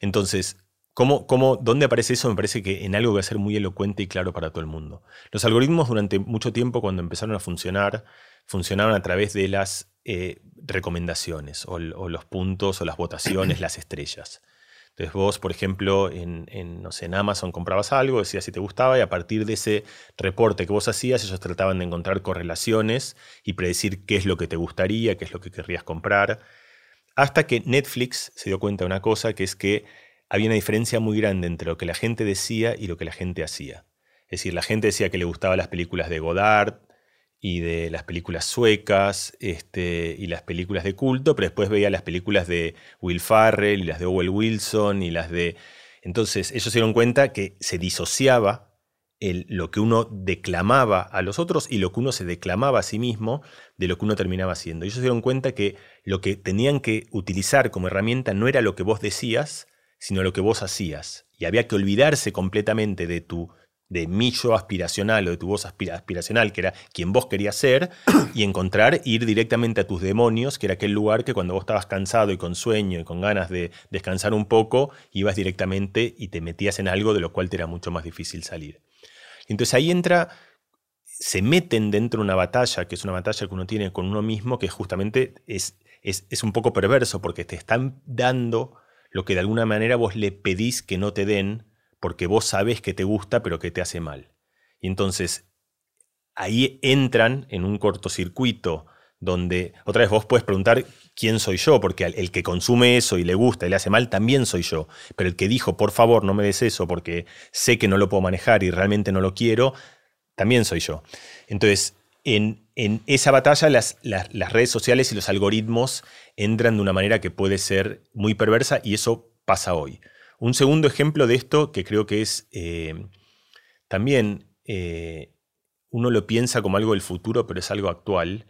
Entonces, ¿Cómo, cómo, ¿Dónde aparece eso? Me parece que en algo que va a ser muy elocuente y claro para todo el mundo. Los algoritmos durante mucho tiempo, cuando empezaron a funcionar, funcionaban a través de las eh, recomendaciones o, los puntos o las votaciones, las estrellas. Entonces vos, por ejemplo, en, en, no sé, en Amazon comprabas algo, decías si te gustaba y a partir de ese reporte que vos hacías, ellos trataban de encontrar correlaciones y predecir qué es lo que te gustaría, qué es lo que querrías comprar. Hasta que Netflix se dio cuenta de una cosa, que es que había una diferencia muy grande entre lo que la gente decía y lo que la gente hacía. Es decir, la gente decía que le gustaban las películas de Godard y de las películas suecas este, y las películas de culto, pero después veía las películas de Will Farrell y las de Owen Wilson y las de... Entonces ellos se dieron cuenta que se disociaba lo que uno declamaba a los otros y lo que uno se declamaba a sí mismo de lo que uno terminaba haciendo. Ellos se dieron cuenta que lo que tenían que utilizar como herramienta no era lo que vos decías, sino lo que vos hacías. Y había que olvidarse completamente de tu de mi yo aspiracional o de tu voz aspiracional, que era quien vos querías ser, y encontrar, ir directamente a tus demonios, que era aquel lugar que cuando vos estabas cansado y con sueño y con ganas de descansar un poco, ibas directamente y te metías en algo de lo cual te era mucho más difícil salir. Entonces ahí entra, se meten dentro de una batalla, que es una batalla que uno tiene con uno mismo, que justamente es, es, es un poco perverso, porque te están dando lo que de alguna manera vos le pedís que no te den porque vos sabés que te gusta pero que te hace mal. Y entonces ahí entran en un cortocircuito donde otra vez vos puedes preguntar quién soy yo, porque el que consume eso y le gusta y le hace mal también soy yo, pero el que dijo por favor no me des eso porque sé que no lo puedo manejar y realmente no lo quiero, también soy yo. Entonces, en, esa batalla las, redes sociales y los algoritmos entran de una manera que puede ser muy perversa y eso pasa hoy. Un segundo ejemplo de esto que creo que es eh, también eh, uno lo piensa como algo del futuro, pero es algo actual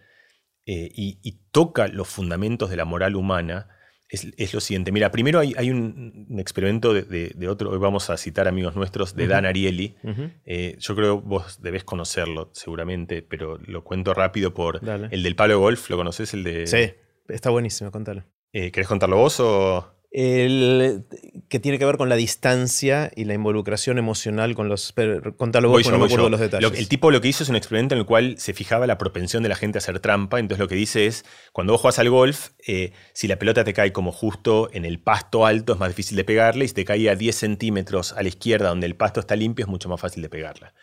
eh, y, toca los fundamentos de la moral humana, es, lo siguiente. Mira, primero hay, un, experimento de, otro, hoy vamos a citar amigos nuestros, de Dan Ariely. Eh, yo creo vos debés conocerlo seguramente, pero lo cuento rápido por el del palo de golf. ¿Lo conoces? El de... Sí, está buenísimo, contalo. Eh, ¿Querés contarlo vos o...? El, que tiene que ver con la distancia y la involucración emocional con los... Contalo vos, no me acuerdo los detalles. el tipo lo que hizo es un experimento en el cual se fijaba la propensión de la gente a hacer trampa. Entonces lo que dice es, cuando vos juegas al golf, eh, si la pelota te cae como justo en el pasto alto, es más difícil de pegarle. Y si te cae a 10 centímetros a la izquierda, donde el pasto está limpio, es mucho más fácil de pegarla.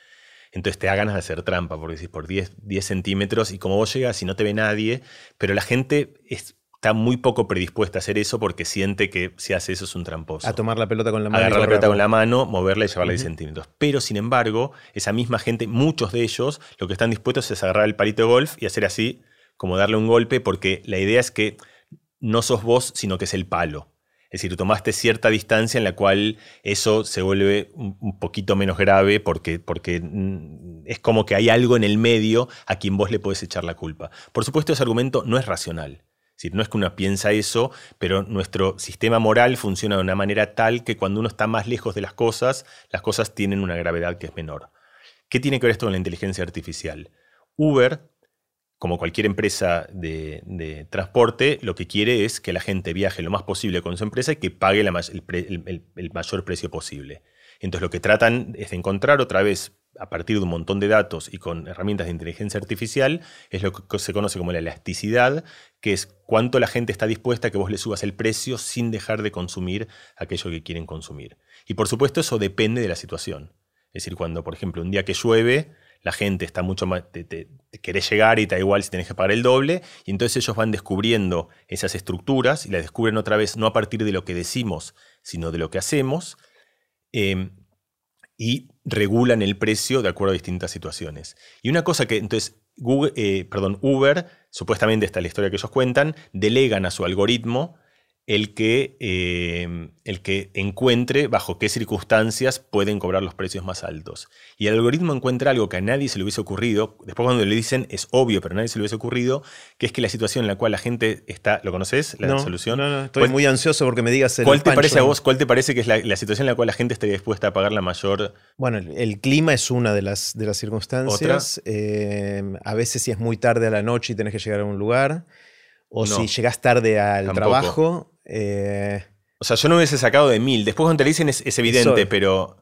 Entonces te da ganas de hacer trampa, porque decís por 10, 10 centímetros y como vos llegas y no te ve nadie, pero la gente es está muy poco predispuesta a hacer eso porque siente que si hace eso es un tramposo. A tomar la pelota con la mano. Agarrar la pelota con la mano, moverla y llevarla 10 centímetros. Pero sin embargo, esa misma gente, muchos de ellos, lo que están dispuestos es agarrar el palito de golf y hacer así, como darle un golpe, porque la idea es que no sos vos, sino que es el palo. Es decir, tomaste cierta distancia en la cual eso se vuelve un poquito menos grave porque, porque mm, es como que hay algo en el medio a quien vos le podés echar la culpa. Por supuesto, ese argumento no es racional no es que uno piensa eso, pero nuestro sistema moral funciona de una manera tal que cuando uno está más lejos de las cosas, las cosas tienen una gravedad que es menor. ¿Qué tiene que ver esto con la inteligencia artificial? Uber, como cualquier empresa de, transporte, lo que quiere es que la gente viaje lo más posible con su empresa y que pague el mayor precio posible. Entonces lo que tratan es de encontrar otra vez a partir de un montón de datos y con herramientas de inteligencia artificial, es lo que se conoce como la elasticidad, que es cuánto la gente está dispuesta a que vos le subas el precio sin dejar de consumir aquello que quieren consumir. Y por supuesto eso depende de la situación. Es decir, cuando, por ejemplo, un día que llueve, la gente está mucho más, te, querés llegar y te da igual si tenés que pagar el doble, y entonces ellos van descubriendo esas estructuras y las descubren otra vez no a partir de lo que decimos, sino de lo que hacemos, em, y regulan el precio de acuerdo a distintas situaciones. Y una cosa que entonces Google, eh, perdón, Uber, supuestamente esta es la historia que ellos cuentan, delegan a su algoritmo el que, eh, el que encuentre bajo qué circunstancias pueden cobrar los precios más altos. Y el algoritmo encuentra algo que a nadie se le hubiese ocurrido, después cuando le dicen es obvio, pero a nadie se le hubiese ocurrido, que es que la situación en la cual la gente está, ¿lo conoces? La solución. No, no, estoy muy ansioso porque me digas el ¿Cuál te parece a vos, cuál te parece que es la, situación en la cual la gente estaría dispuesta a pagar la mayor... Bueno, el, clima es una de las, de las circunstancias. Eh, a veces si es muy tarde a la noche y tenés que llegar a un lugar. O si llegas tarde al trabajo, eh, o sea, yo no hubiese sacado de mil. Después cuando te dicen es, evidente, pero...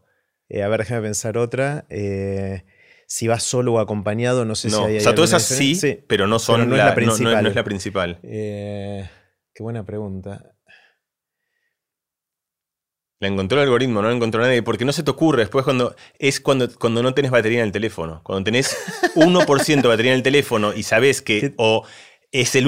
Eh, a ver, déjame pensar otra. Eh, si vas solo o acompañado, no sé si hay... O sea, todas esas sí, pero no son no la, es la principal. No, es la principal. qué buena pregunta. La encontró el algoritmo, no la encontró nadie, porque no se te ocurre después cuando es cuando, cuando no tenés batería en el teléfono. Cuando tenés 1% de batería en el teléfono y sabes que o es el,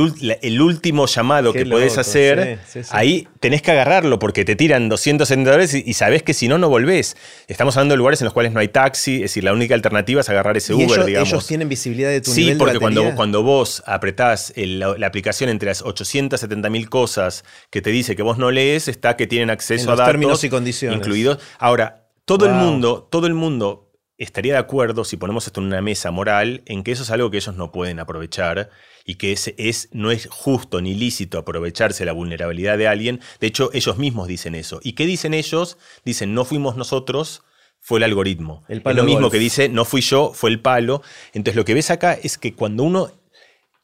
último llamado que podés hacer, ahí tenés que agarrarlo porque te tiran 270 dólares y, sabés que si no, no volvés. Estamos hablando de lugares en los cuales no hay taxi, es decir, la única alternativa es agarrar ese Uber, ellos, digamos. ellos tienen visibilidad de tu sí, nivel porque de cuando, cuando vos apretás la, aplicación entre las 870 mil cosas que te dice que vos no lees, está que tienen acceso a datos. términos y condiciones. Incluidos. Ahora, todo el mundo, todo el mundo estaría de acuerdo, si ponemos esto en una mesa moral, en que eso es algo que ellos no pueden aprovechar y que es, es, no es justo ni lícito aprovecharse de la vulnerabilidad de alguien. De hecho, ellos mismos dicen eso. ¿Y qué dicen ellos? Dicen, no fuimos nosotros, fue el algoritmo. El es lo mismo que dice, no fui yo, fue el palo. Entonces lo que ves acá es que cuando uno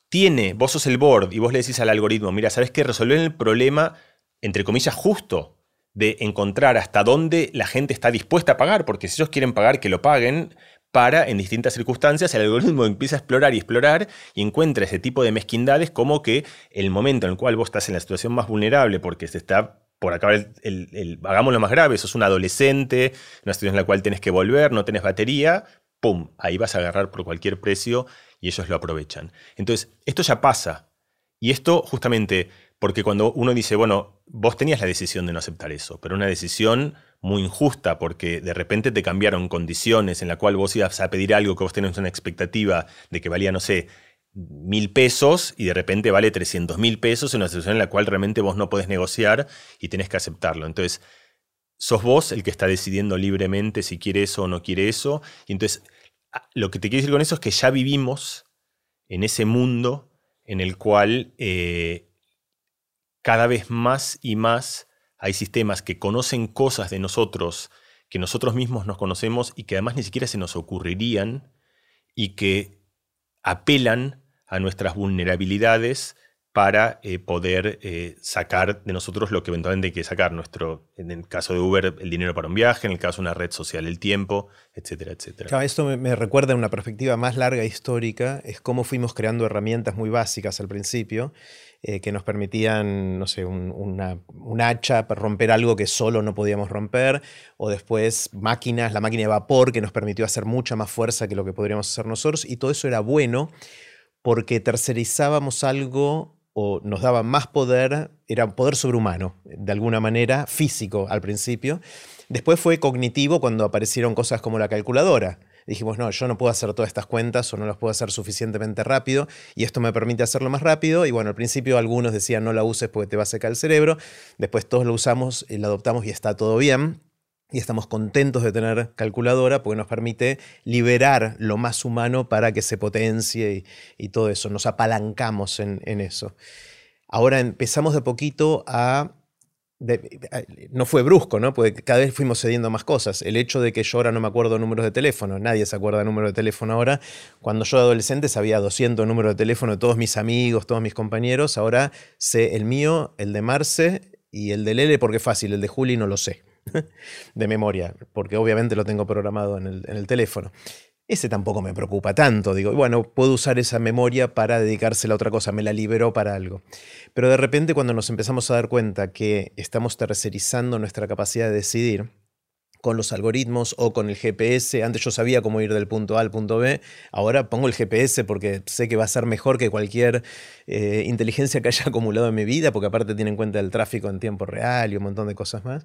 tiene, vos sos el board y vos le decís al algoritmo, mira, ¿sabes qué? Resolver el problema, entre comillas, justo de encontrar hasta dónde la gente está dispuesta a pagar, porque si ellos quieren pagar, que lo paguen, para, en distintas circunstancias, el algoritmo empieza a explorar y explorar y encuentra ese tipo de mezquindades como que el momento en el cual vos estás en la situación más vulnerable porque se está por acabar el, el, hagámoslo más grave, sos un adolescente, una situación en la cual tenés que volver, no tenés batería, ¡pum! Ahí vas a agarrar por cualquier precio y ellos lo aprovechan. Entonces, esto ya pasa. Y esto justamente porque cuando uno dice, bueno, vos tenías la decisión de no aceptar eso, pero una decisión muy injusta porque de repente te cambiaron condiciones en la cual vos ibas a pedir algo que vos tenés una expectativa de que valía, no sé, mil pesos y de repente vale 300 mil pesos en una situación en la cual realmente vos no podés negociar y tenés que aceptarlo. Entonces, sos vos el que está decidiendo libremente si quiere eso o no quiere eso. Y entonces, lo que te quiero decir con eso es que ya vivimos en ese mundo en el cual eh, cada vez más y más hay sistemas que conocen cosas de nosotros que nosotros mismos nos conocemos y que además ni siquiera se nos ocurrirían y que apelan a nuestras vulnerabilidades para eh, poder eh, sacar de nosotros lo que eventualmente hay que sacar. Nuestro, en el caso de Uber, el dinero para un viaje, en el caso de una red social, el tiempo, etcétera, etcétera. esto me, recuerda a una perspectiva más larga e histórica, es cómo fuimos creando herramientas muy básicas al principio, eh, que nos permitían, no sé, un, hacha para romper algo que solo no podíamos romper, o después máquinas, la máquina de vapor que nos permitió hacer mucha más fuerza que lo que podríamos hacer nosotros, y todo eso era bueno porque tercerizábamos algo o nos daba más poder, era poder sobrehumano, de alguna manera, físico al principio. Después fue cognitivo cuando aparecieron cosas como la calculadora. Dijimos, no, yo no puedo hacer todas estas cuentas o no las puedo hacer suficientemente rápido y esto me permite hacerlo más rápido. Y bueno, al principio algunos decían no la uses porque te va a secar el cerebro. Después todos lo usamos y la adoptamos y está todo bien y estamos contentos de tener calculadora porque nos permite liberar lo más humano para que se potencie y, todo eso. Nos apalancamos en, eso. Ahora empezamos de poquito a... no fue brusco, ¿no? Porque cada vez fuimos cediendo más cosas. El hecho de que yo ahora no me acuerdo números de teléfono, nadie se acuerda de número de teléfono ahora. Cuando yo adolescente sabía 200 números de teléfono de todos mis amigos, todos mis compañeros. Ahora sé el mío, el de Marce y el de Lele porque es fácil, el de Juli no lo sé. de memoria, porque obviamente lo tengo programado en el, teléfono. Ese tampoco me preocupa tanto, digo, bueno, puedo usar esa memoria para dedicársela a otra cosa, me la liberó para algo. Pero de repente cuando nos empezamos a dar cuenta que estamos tercerizando nuestra capacidad de decidir, con los algoritmos o con el GPS. Antes yo sabía cómo ir del punto A al punto B. Ahora pongo el GPS porque sé que va a ser mejor que cualquier eh, inteligencia que haya acumulado en mi vida, porque aparte tiene en cuenta el tráfico en tiempo real y un montón de cosas más.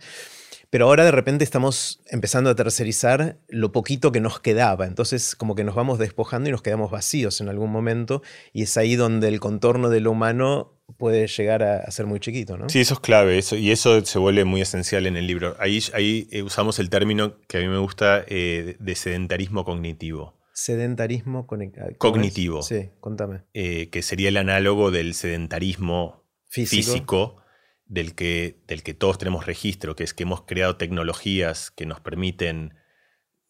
Pero ahora de repente estamos empezando a tercerizar lo poquito que nos quedaba. Entonces como que nos vamos despojando y nos quedamos vacíos en algún momento. Y es ahí donde el contorno de lo humano puede llegar a, ser muy chiquito, ¿no? Sí, eso es clave, eso, y eso se vuelve muy esencial en el libro. Ahí, ahí eh, usamos el término que a mí me gusta eh, de sedentarismo cognitivo. Sedentarismo cognitivo. Sí, contame. Eh, que sería el análogo del sedentarismo físico, del, que, del que todos tenemos registro, que es que hemos creado tecnologías que nos permiten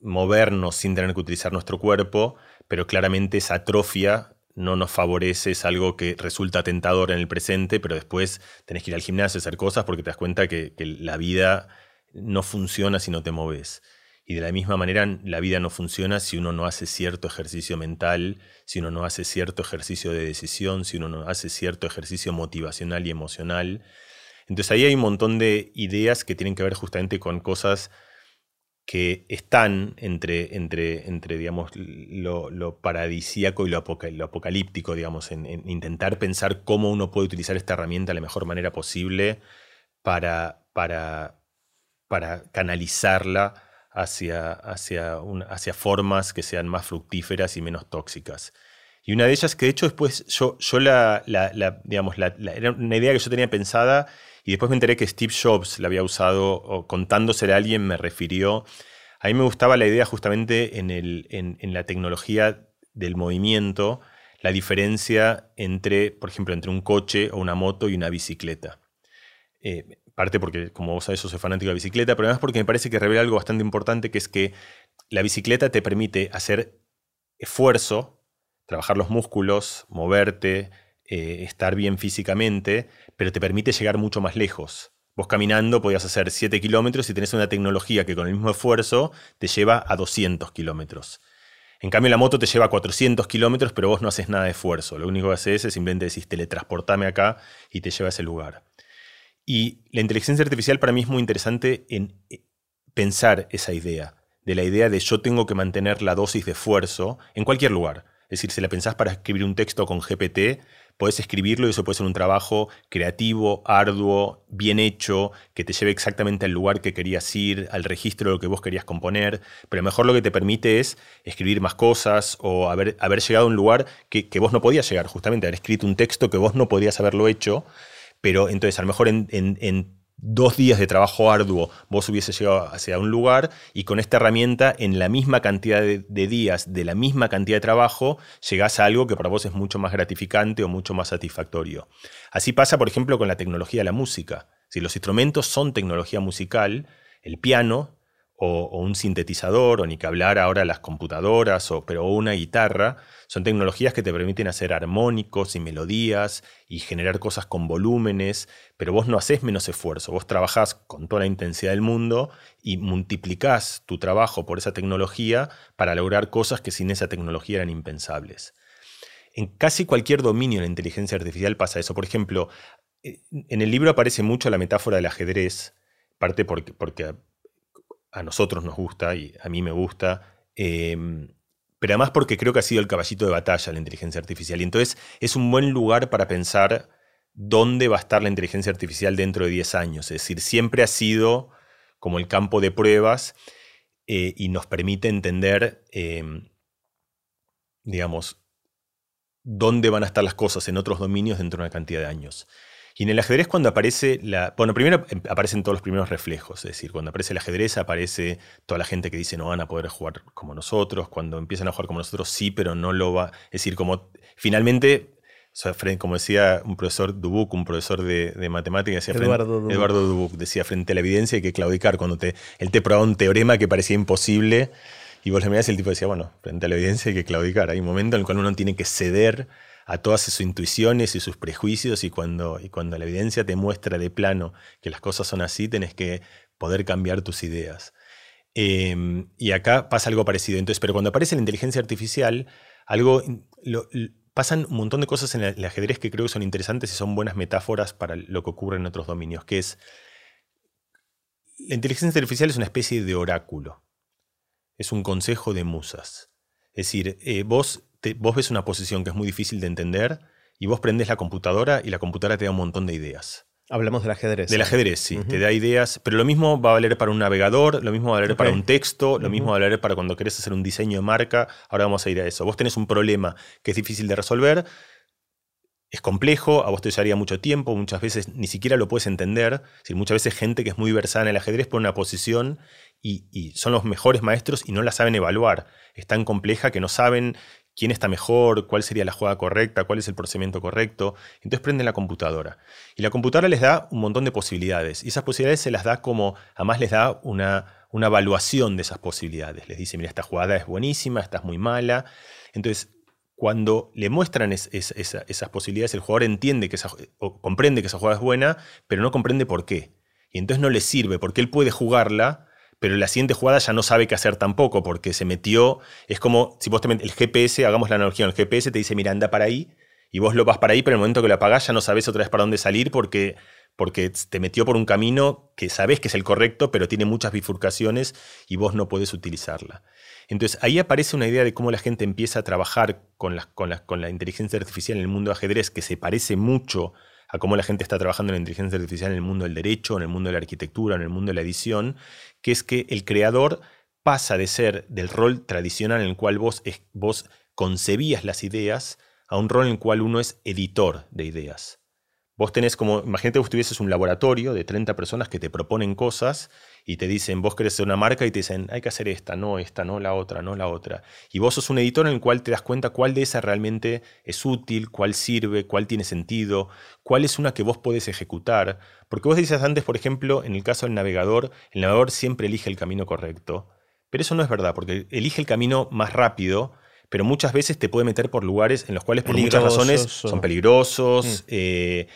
movernos sin tener que utilizar nuestro cuerpo, pero claramente esa atrofia no nos favorece, es algo que resulta tentador en el presente, pero después tenés que ir al gimnasio a hacer cosas porque te das cuenta que, la vida no funciona si no te moves. Y de la misma manera, la vida no funciona si uno no hace cierto ejercicio mental, si uno no hace cierto ejercicio de decisión, si uno no hace cierto ejercicio motivacional y emocional. Entonces ahí hay un montón de ideas que tienen que ver justamente con cosas que están entre, entre, entre digamos, lo, paradisíaco y lo, apocalíptico, digamos, en, intentar pensar cómo uno puede utilizar esta herramienta de la mejor manera posible para, para, para canalizarla hacia, hacia, hacia formas que sean más fructíferas y menos tóxicas. Y una de ellas que de hecho después yo, yo la, digamos, era una idea que yo tenía pensada y después me enteré que Steve Jobs la había usado, o contándosela a alguien me refirió. A mí me gustaba la idea justamente en, el, en, la tecnología del movimiento, la diferencia entre, por ejemplo, entre un coche o una moto y una bicicleta. Eh, parte porque, como vos sabés, yo soy fanático de la bicicleta, pero además porque me parece que revela algo bastante importante, que es que la bicicleta te permite hacer esfuerzo, trabajar los músculos, moverte, eh, estar bien físicamente, pero te permite llegar mucho más lejos. Vos caminando podías hacer 7 kilómetros y tenés una tecnología que con el mismo esfuerzo te lleva a 200 kilómetros. En cambio, la moto te lleva a 400 kilómetros, pero vos no haces nada de esfuerzo. Lo único que haces es simplemente decís teletransportame acá y te lleva a ese lugar. Y la inteligencia artificial para mí es muy interesante en eh, pensar esa idea, de la idea de yo tengo que mantener la dosis de esfuerzo en cualquier lugar. Es decir, si la pensás para escribir un texto con GPT, podés escribirlo y eso puede ser un trabajo creativo, arduo, bien hecho, que te lleve exactamente al lugar que querías ir, al registro de lo que vos querías componer, pero mejor lo que te permite es escribir más cosas o haber, llegado a un lugar que, vos no podías llegar, justamente haber escrito un texto que vos no podías haberlo hecho, pero entonces a lo mejor en dos días de trabajo arduo vos hubiese llegado hacia un lugar y con esta herramienta en la misma cantidad de, días, de la misma cantidad de trabajo, llegás a algo que para vos es mucho más gratificante o mucho más satisfactorio. Así pasa, por ejemplo, con la tecnología de la música. Si los instrumentos son tecnología musical, el piano o, un sintetizador, o ni que hablar ahora las computadoras, o, pero una guitarra, son tecnologías que te permiten hacer armónicos y melodías y generar cosas con volúmenes, pero vos no haces menos esfuerzo, vos trabajás con toda la intensidad del mundo y multiplicás tu trabajo por esa tecnología para lograr cosas que sin esa tecnología eran impensables. En casi cualquier dominio de la inteligencia artificial pasa eso. Por ejemplo, eh, en el libro aparece mucho la metáfora del ajedrez, parte porque, porque a nosotros nos gusta y a mí me gusta, em, pero además porque creo que ha sido el caballito de batalla la inteligencia artificial. Y entonces es un buen lugar para pensar dónde va a estar la inteligencia artificial dentro de 10 años. Es decir, siempre ha sido como el campo de pruebas eh, y nos permite entender, em, digamos, dónde van a estar las cosas en otros dominios dentro de una cantidad de años. Y en el ajedrez cuando aparece la... Bueno, primero em, aparecen todos los primeros reflejos, es decir, cuando aparece el ajedrez aparece toda la gente que dice no van a poder jugar como nosotros, cuando empiezan a jugar como nosotros sí, pero no lo va... Es decir, como finalmente, como decía un profesor Dubuc, un profesor de, matemáticas, decía, Eduardo, Dubuc. Eduardo Dubuc, decía, frente a la evidencia hay que claudicar, cuando te, él te probaba un teorema que parecía imposible, y vos le mirás y el tipo decía, bueno, frente a la evidencia hay que claudicar, hay un momento en el cual uno tiene que ceder a todas sus intuiciones y sus prejuicios y cuando, y cuando la evidencia te muestra de plano que las cosas son así, tenés que poder cambiar tus ideas. Em, y acá pasa algo parecido. Entonces, pero cuando aparece la inteligencia artificial, algo, pasan un montón de cosas en el, ajedrez que creo que son interesantes y son buenas metáforas para lo que ocurre en otros dominios, que es la inteligencia artificial es una especie de oráculo. Es un consejo de musas. Es decir, eh, vos, vos ves una posición que es muy difícil de entender y vos prendes la computadora y la computadora te da un montón de ideas. Hablamos del ajedrez. Del ajedrez, sí. Te da ideas. Pero lo mismo va a valer para un navegador, lo mismo va a valer para un texto, lo mismo va a valer para cuando querés hacer un diseño de marca. Ahora vamos a ir a eso. Vos tenés un problema que es difícil de resolver, es complejo, a vos te llevaría mucho tiempo, muchas veces ni siquiera lo puedes entender. muchas veces gente que es muy versada en el ajedrez pone una posición y, y, son los mejores maestros y no la saben evaluar. Es tan compleja que no saben quién está mejor, cuál sería la jugada correcta, cuál es el procedimiento correcto. Entonces prenden la computadora. Y la computadora les da un montón de posibilidades. Y esas posibilidades se las da como, además les da una, una evaluación de esas posibilidades. Les dice, mira, esta jugada es buenísima, esta es muy mala. Entonces, cuando le muestran esas posibilidades, el jugador entiende que o comprende que esa jugada es buena, pero no comprende por qué. Y entonces no le sirve, porque él puede jugarla, pero la siguiente jugada ya no sabe qué hacer tampoco, porque se metió, es como si vos te el GPS, hagamos la analogía, el GPS te dice, mira, anda para ahí, y vos lo vas para ahí, pero en el momento que lo apagás ya no sabes otra vez para dónde salir porque, porque te metió por un camino que sabes que es el correcto, pero tiene muchas bifurcaciones y vos no puedes utilizarla. Entonces ahí aparece una idea de cómo la gente empieza a trabajar con la, con con la inteligencia artificial en el mundo de ajedrez, que se parece mucho a cómo la gente está trabajando en la inteligencia artificial en el mundo del derecho, en el mundo de la arquitectura, en el mundo de la edición, que es que el creador pasa de ser del rol tradicional en el cual vos, vos concebías las ideas a un rol en el cual uno es editor de ideas. Vos tenés como, imagínate que tuvieses un laboratorio de 30 personas que te proponen cosas y te dicen, vos querés ser una marca y te dicen, hay que hacer esta, no esta, no la otra, no la otra. Y vos sos un editor en el cual te das cuenta cuál de esas realmente es útil, cuál sirve, cuál tiene sentido, cuál es una que vos podés ejecutar. Porque vos dices antes, por ejemplo, en el caso del navegador, el navegador siempre elige el camino correcto. Pero eso no es verdad, porque elige el camino más rápido, pero muchas veces te puede meter por lugares en los cuales por muchas razones son peligrosos. Mm. Eh,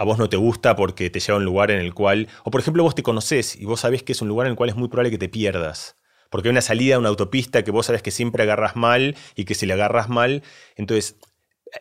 a vos no te gusta porque te lleva a un lugar en el cual, o por ejemplo vos te conoces y vos sabés que es un lugar en el cual es muy probable que te pierdas. Porque hay una salida, una autopista que vos sabés que siempre agarras mal y que si le agarras mal, entonces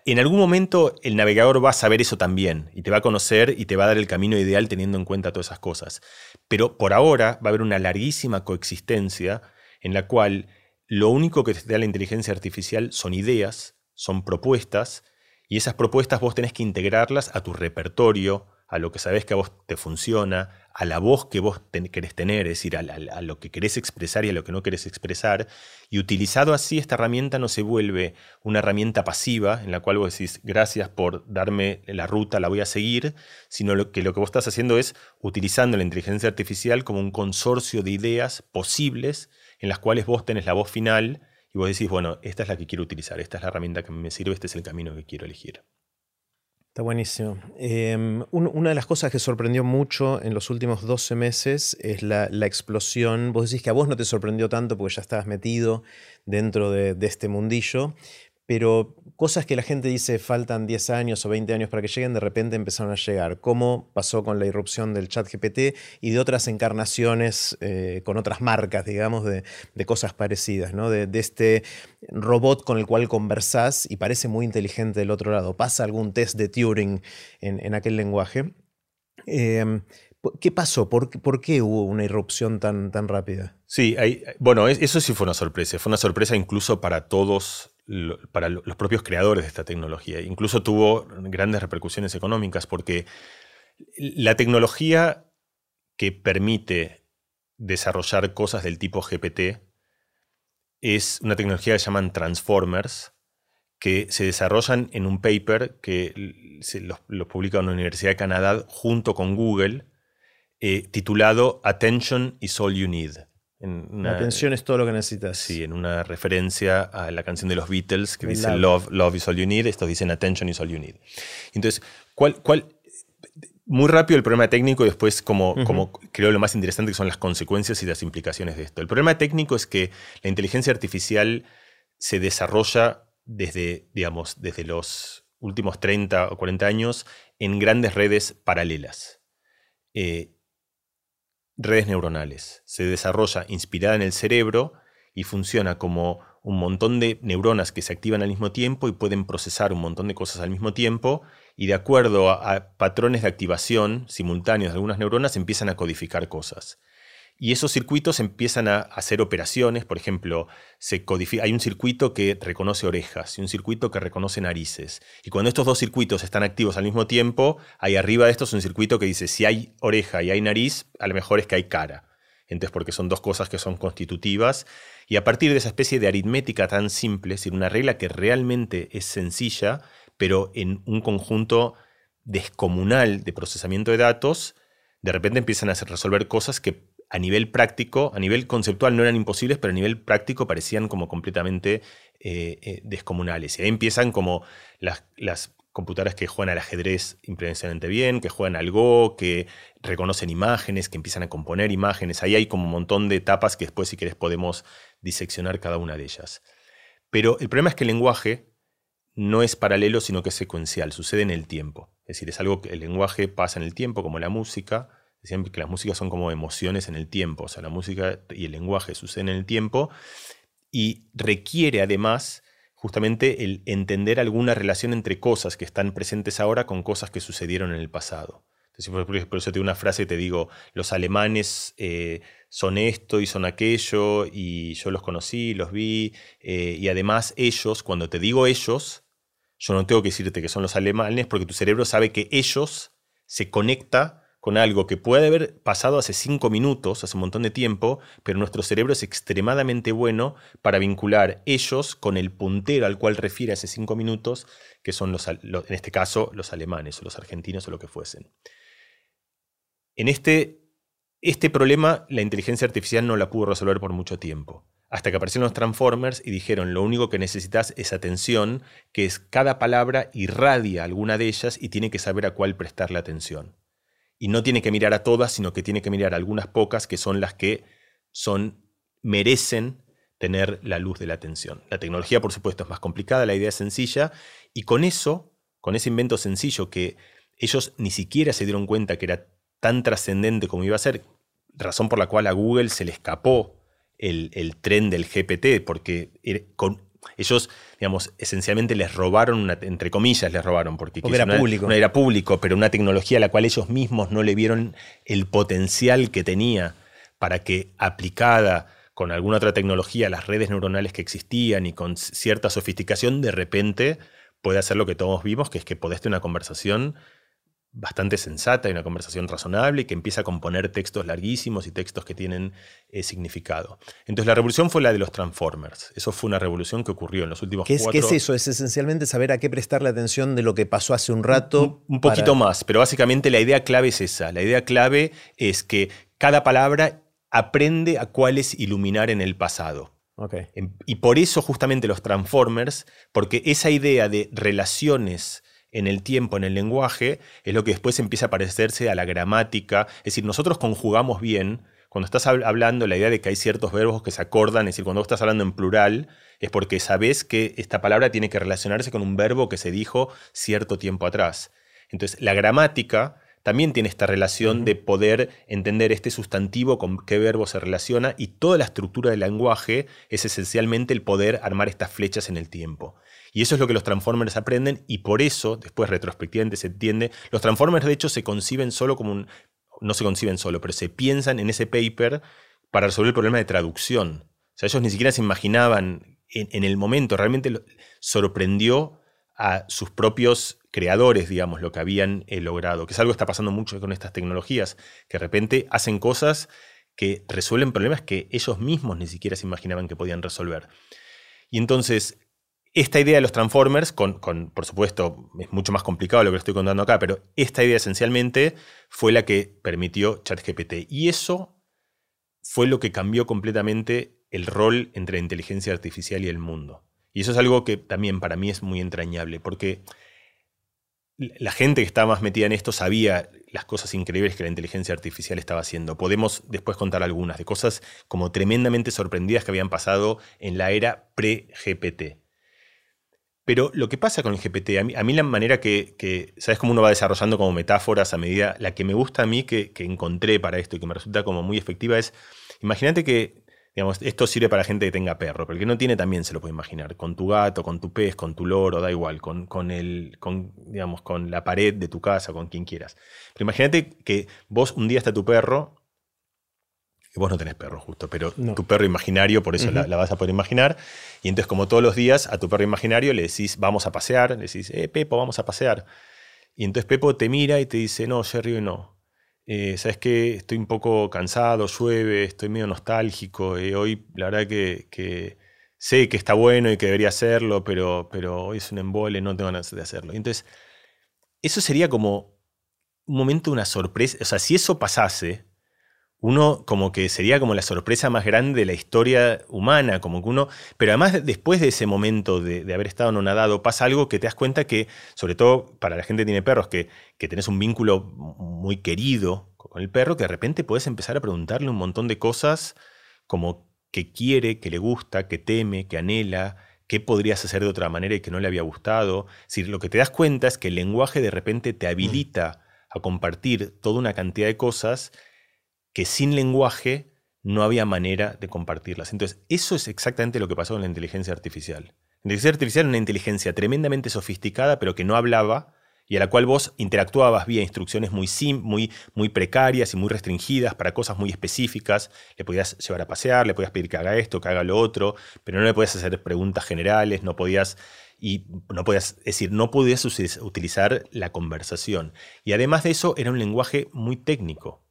en algún momento el navegador va a saber eso también y te va a conocer y te va a dar el camino ideal teniendo en cuenta todas esas cosas. Pero por ahora va a haber una larguísima coexistencia en la cual lo único que te da la inteligencia artificial son ideas, son propuestas y esas propuestas vos tenés que integrarlas a tu repertorio, a lo que sabés que a vos te funciona, a la voz que vos querés tener, es decir, a, lo que querés expresar y a lo que no querés expresar. Y utilizado así, esta herramienta no se vuelve una herramienta pasiva en la cual vos decís, gracias por darme la ruta, la voy a seguir, sino que lo que vos estás haciendo es utilizando la inteligencia artificial como un consorcio de ideas posibles en las cuales vos tenés la voz final y vos decís, bueno, esta es la que quiero utilizar, esta es la herramienta que me sirve, este es el camino que quiero elegir. Está buenísimo. Em, una de las cosas que sorprendió mucho en los últimos 12 meses es la, explosión. Vos decís que a vos no te sorprendió tanto porque ya estabas metido dentro de, de este mundillo, pero cosas que la gente dice faltan 10 años o 20 años para que lleguen, de repente empezaron a llegar, como pasó con la irrupción del chat GPT y de otras encarnaciones eh, con otras marcas, digamos, de, cosas parecidas, ¿no? de, este robot con el cual conversás y parece muy inteligente del otro lado. Pasa algún test de Turing en, aquel lenguaje. Em, ¿Qué pasó? ¿Por, qué hubo una irrupción tan rápida? Sí, bueno, eso sí fue una sorpresa. Fue una sorpresa incluso para todos para los propios creadores de esta tecnología. Incluso tuvo grandes repercusiones económicas porque la tecnología que permite desarrollar cosas del tipo GPT es una tecnología que llaman transformers, que se desarrollan en un paper que se los, publica una Universidad de Canadá junto con Google, eh, titulado Attention is All You Need la atención es todo lo que necesitas. Sí, en una referencia a la canción de los Beatles que dice Love, Love is all you need, estos dicen Attention is all you need. Entonces, ¿cuál, cuál, muy rápido el problema técnico y después como, como creo lo más interesante que son las consecuencias y las implicaciones de esto. El problema técnico es que la inteligencia artificial se desarrolla desde, digamos, desde los últimos 30 o 40 años en grandes redes paralelas. Eh, redes neuronales. Se desarrolla inspirada en el cerebro y funciona como un montón de neuronas que se activan al mismo tiempo y pueden procesar un montón de cosas al mismo tiempo y de acuerdo a, patrones de activación simultáneos de algunas neuronas empiezan a codificar cosas. Y esos circuitos empiezan a hacer operaciones, por ejemplo, se hay un circuito que reconoce orejas y un circuito que reconoce narices. Y cuando estos dos circuitos están activos al mismo tiempo, ahí arriba de estos un circuito que dice si hay oreja y hay nariz, a lo mejor es que hay cara. Entonces, porque son dos cosas que son constitutivas. Y a partir de esa especie de aritmética tan simple, es decir, una regla que realmente es sencilla, pero en un conjunto descomunal de procesamiento de datos, de repente empiezan a resolver cosas que a nivel práctico, a nivel conceptual no eran imposibles, pero a nivel práctico parecían como completamente eh, eh, descomunales. Y ahí empiezan como las, computadoras que juegan al ajedrez impresionantemente bien, que juegan al Go, que reconocen imágenes, que empiezan a componer imágenes. Ahí hay como un montón de etapas que después, si querés, podemos diseccionar cada una de ellas. Pero el problema es que el lenguaje no es paralelo, sino que es secuencial, sucede en el tiempo. Es decir, es algo que el lenguaje pasa en el tiempo, como la música. Decían que las músicas son como emociones en el tiempo. O sea, la música y el lenguaje suceden en el tiempo y requiere además justamente el entender alguna relación entre cosas que están presentes ahora con cosas que sucedieron en el pasado. Entonces, por eso te una frase te digo, los alemanes eh, son esto y son aquello, y yo los conocí, los vi, eh, y además ellos, cuando te digo ellos, yo no tengo que decirte que son los alemanes porque tu cerebro sabe que ellos se conecta con algo que puede haber pasado hace cinco minutos, hace un montón de tiempo, pero nuestro cerebro es extremadamente bueno para vincular ellos con el puntero al cual refiere hace cinco minutos, que son los, en este caso los alemanes o los argentinos o lo que fuesen. En este, este problema la inteligencia artificial no la pudo resolver por mucho tiempo hasta que aparecieron los Transformers y dijeron, lo único que necesitas es atención, que es cada palabra irradia alguna de ellas y tiene que saber a cuál prestarle atención. Y no tiene que mirar a todas, sino que tiene que mirar a algunas pocas que son las que son, merecen tener la luz de la atención. La tecnología, por supuesto, es más complicada, la idea es sencilla, y con eso, con ese invento sencillo que ellos ni siquiera se dieron cuenta que era tan trascendente como iba a ser, razón por la cual a Google se le escapó el, tren del GPT, porque con, ellos, digamos, esencialmente les robaron, una, entre comillas, les robaron, porque, era público. No era público, pero una tecnología a la cual ellos mismos no le vieron el potencial que tenía para que aplicada con alguna otra tecnología, las redes neuronales que existían y con cierta sofisticación, de repente puede hacer lo que todos vimos, que es que podés tener una conversación bastante sensata y una conversación razonable que empieza a componer textos larguísimos y textos que tienen eh, significado. Entonces la revolución fue la de los Transformers. Eso fue una revolución que ocurrió en los últimos ¿Qué es, ¿Qué es eso? Es esencialmente saber a qué prestarle atención de lo que pasó hace un rato. Un, poquito más, pero básicamente la idea clave es esa. La idea clave es que cada palabra aprende a cuáles iluminar en el pasado. Em, y por eso justamente los Transformers, porque esa idea de relaciones en el tiempo, en el lenguaje, es lo que después empieza a parecerse a la gramática. Es decir, nosotros conjugamos bien. Cuando estás hablando, la idea de que hay ciertos verbos que se acordan, es decir, cuando estás hablando en plural, es porque sabes que esta palabra tiene que relacionarse con un verbo que se dijo cierto tiempo atrás. Entonces, la gramática también tiene esta relación de poder entender este sustantivo con qué verbo se relaciona y toda la estructura del lenguaje es esencialmente el poder armar estas flechas en el tiempo. Y eso es lo que los Transformers aprenden y por eso, después retrospectivamente se entiende, los Transformers de hecho se conciben solo como un... No se conciben solo, pero se piensan en ese paper para resolver el problema de traducción. O sea, ellos ni siquiera se imaginaban en, el momento, realmente sorprendió a sus propios creadores, digamos, lo que habían eh, logrado, que es algo que está pasando mucho con estas tecnologías, que de repente hacen cosas que resuelven problemas que ellos mismos ni siquiera se imaginaban que podían resolver. Y entonces, esta idea de los Transformers, con, por supuesto, es mucho más complicado lo que estoy contando acá, pero esta idea esencialmente fue la que permitió ChatGPT. Y eso fue lo que cambió completamente el rol entre la inteligencia artificial y el mundo. Y eso es algo que también para mí es muy entrañable, porque la gente que estaba más metida en esto sabía las cosas increíbles que la inteligencia artificial estaba haciendo. Podemos después contar algunas de cosas como tremendamente sorprendidas que habían pasado en la era pre-GPT. Pero lo que pasa con el GPT, a mí, la manera que, ¿sabes cómo uno va desarrollando como metáforas a medida? La que me gusta a mí, que, encontré para esto y que me resulta como muy efectiva es, imagínate que, digamos, esto sirve para gente que tenga perro, pero el que no tiene también se lo puede imaginar, con tu gato, con tu pez, con tu loro, da igual, con, con, el, con, digamos, con la pared de tu casa, con quien quieras. Pero imagínate que vos un día está tu perro Vos no tenés perro justo, pero tu perro imaginario, por eso la, vas a poder imaginar. Y entonces, como todos los días, a tu perro imaginario le decís, vamos a pasear, le decís, eh, Pepo, vamos a pasear. Y entonces Pepo te mira y te dice, no, Jerry, no. Eh, ¿Sabes qué? Estoy un poco cansado, llueve, estoy medio nostálgico. Eh, hoy, la verdad que, sé que está bueno y que debería hacerlo, pero, pero hoy es un embole, no tengo ganas de hacerlo. entonces, eso sería como un momento, una sorpresa. O sea, si eso pasase, uno como que sería como la sorpresa más grande de la historia humana, como que uno, pero además después de ese momento de, haber estado nadado, pasa algo que te das cuenta que, sobre todo para la gente que tiene perros, que, que tenés un vínculo muy querido con el perro, que de repente puedes empezar a preguntarle un montón de cosas como que quiere, que le gusta, que teme, que anhela, qué podrías hacer de otra manera y que no le había gustado. Es lo que te das cuenta es que el lenguaje de repente te habilita a compartir toda una cantidad de cosas que sin lenguaje no había manera de compartirlas. Entonces, eso es exactamente lo que pasó con la inteligencia artificial. La inteligencia artificial era una inteligencia tremendamente sofisticada, pero que no hablaba y a la cual vos interactuabas vía instrucciones muy, muy, muy precarias y muy restringidas para cosas muy específicas. Le podías llevar a pasear, le podías pedir que haga esto, que haga lo otro, pero no le podías hacer preguntas generales, no podías y no podías, es decir, no podías utilizar la conversación. Y además de eso, era un lenguaje muy técnico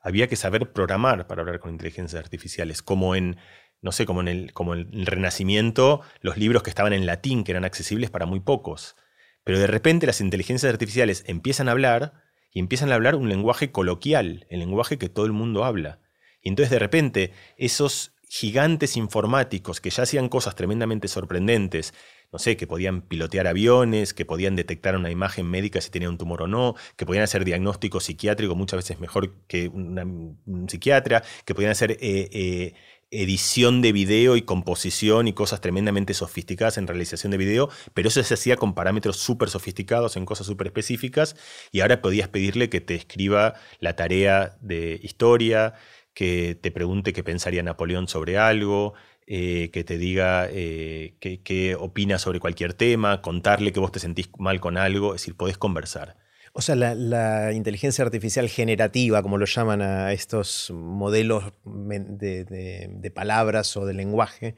había que saber programar para hablar con inteligencias artificiales, como en, no sé, como en el, como en el Renacimiento, los libros que estaban en latín, que eran accesibles para muy pocos. Pero de repente las inteligencias artificiales empiezan a hablar y empiezan a hablar un lenguaje coloquial, el lenguaje que todo el mundo habla. Y entonces de repente esos gigantes informáticos que ya hacían cosas tremendamente sorprendentes, no sé, que podían pilotear aviones, que podían detectar una imagen médica si tenía un tumor o no, que podían hacer diagnóstico psiquiátrico muchas veces mejor que un psiquiatra, que podían hacer eh, eh, edición de video y composición y cosas tremendamente sofisticadas en realización de video, pero eso se hacía con parámetros súper sofisticados en cosas súper específicas y ahora podías pedirle que te escriba la tarea de historia, que te pregunte qué pensaría Napoleón sobre algo, eh, que te diga eh, qué, opina sobre cualquier tema, contarle que vos te sentís mal con algo, es decir, podés conversar. O sea, la, inteligencia artificial generativa, como lo llaman a estos modelos de, palabras o de lenguaje,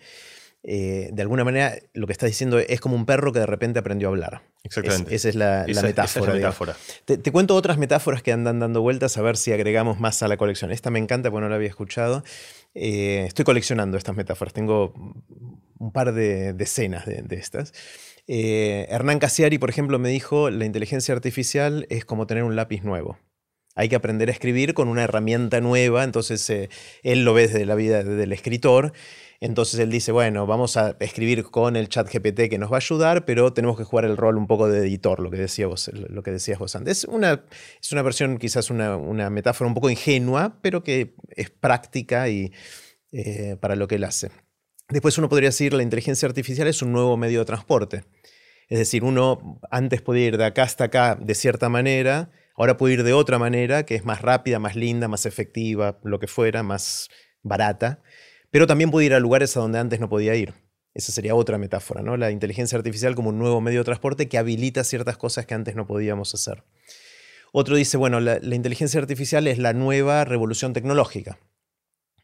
eh, de alguna manera lo que estás diciendo es como un perro que de repente aprendió a hablar. Exactamente. esa es la, metáfora. Te, cuento otras metáforas que andan dando vueltas a ver si agregamos más a la colección. Esta me encanta porque no la había escuchado. Eh, estoy coleccionando estas metáforas, tengo un par de decenas de, estas. Eh, Hernán Casiari, por ejemplo, me dijo, la inteligencia artificial es como tener un lápiz nuevo. Hay que aprender a escribir con una herramienta nueva, entonces eh, él lo ve desde la vida del escritor entonces él dice, bueno, vamos a escribir con el chat GPT que nos va a ayudar, pero tenemos que jugar el rol un poco de editor, lo que, decía vos, lo que decías vos antes. Es una, es una versión, quizás una, metáfora un poco ingenua, pero que es práctica y eh, para lo que él hace. Después uno podría decir, la inteligencia artificial es un nuevo medio de transporte. Es decir, uno antes podía ir de acá hasta acá de cierta manera, ahora puede ir de otra manera, que es más rápida, más linda, más efectiva, lo que fuera, más barata pero también puede ir a lugares a donde antes no podía ir. Esa sería otra metáfora, ¿no? La inteligencia artificial como un nuevo medio de transporte que habilita ciertas cosas que antes no podíamos hacer. Otro dice, bueno, la, inteligencia artificial es la nueva revolución tecnológica.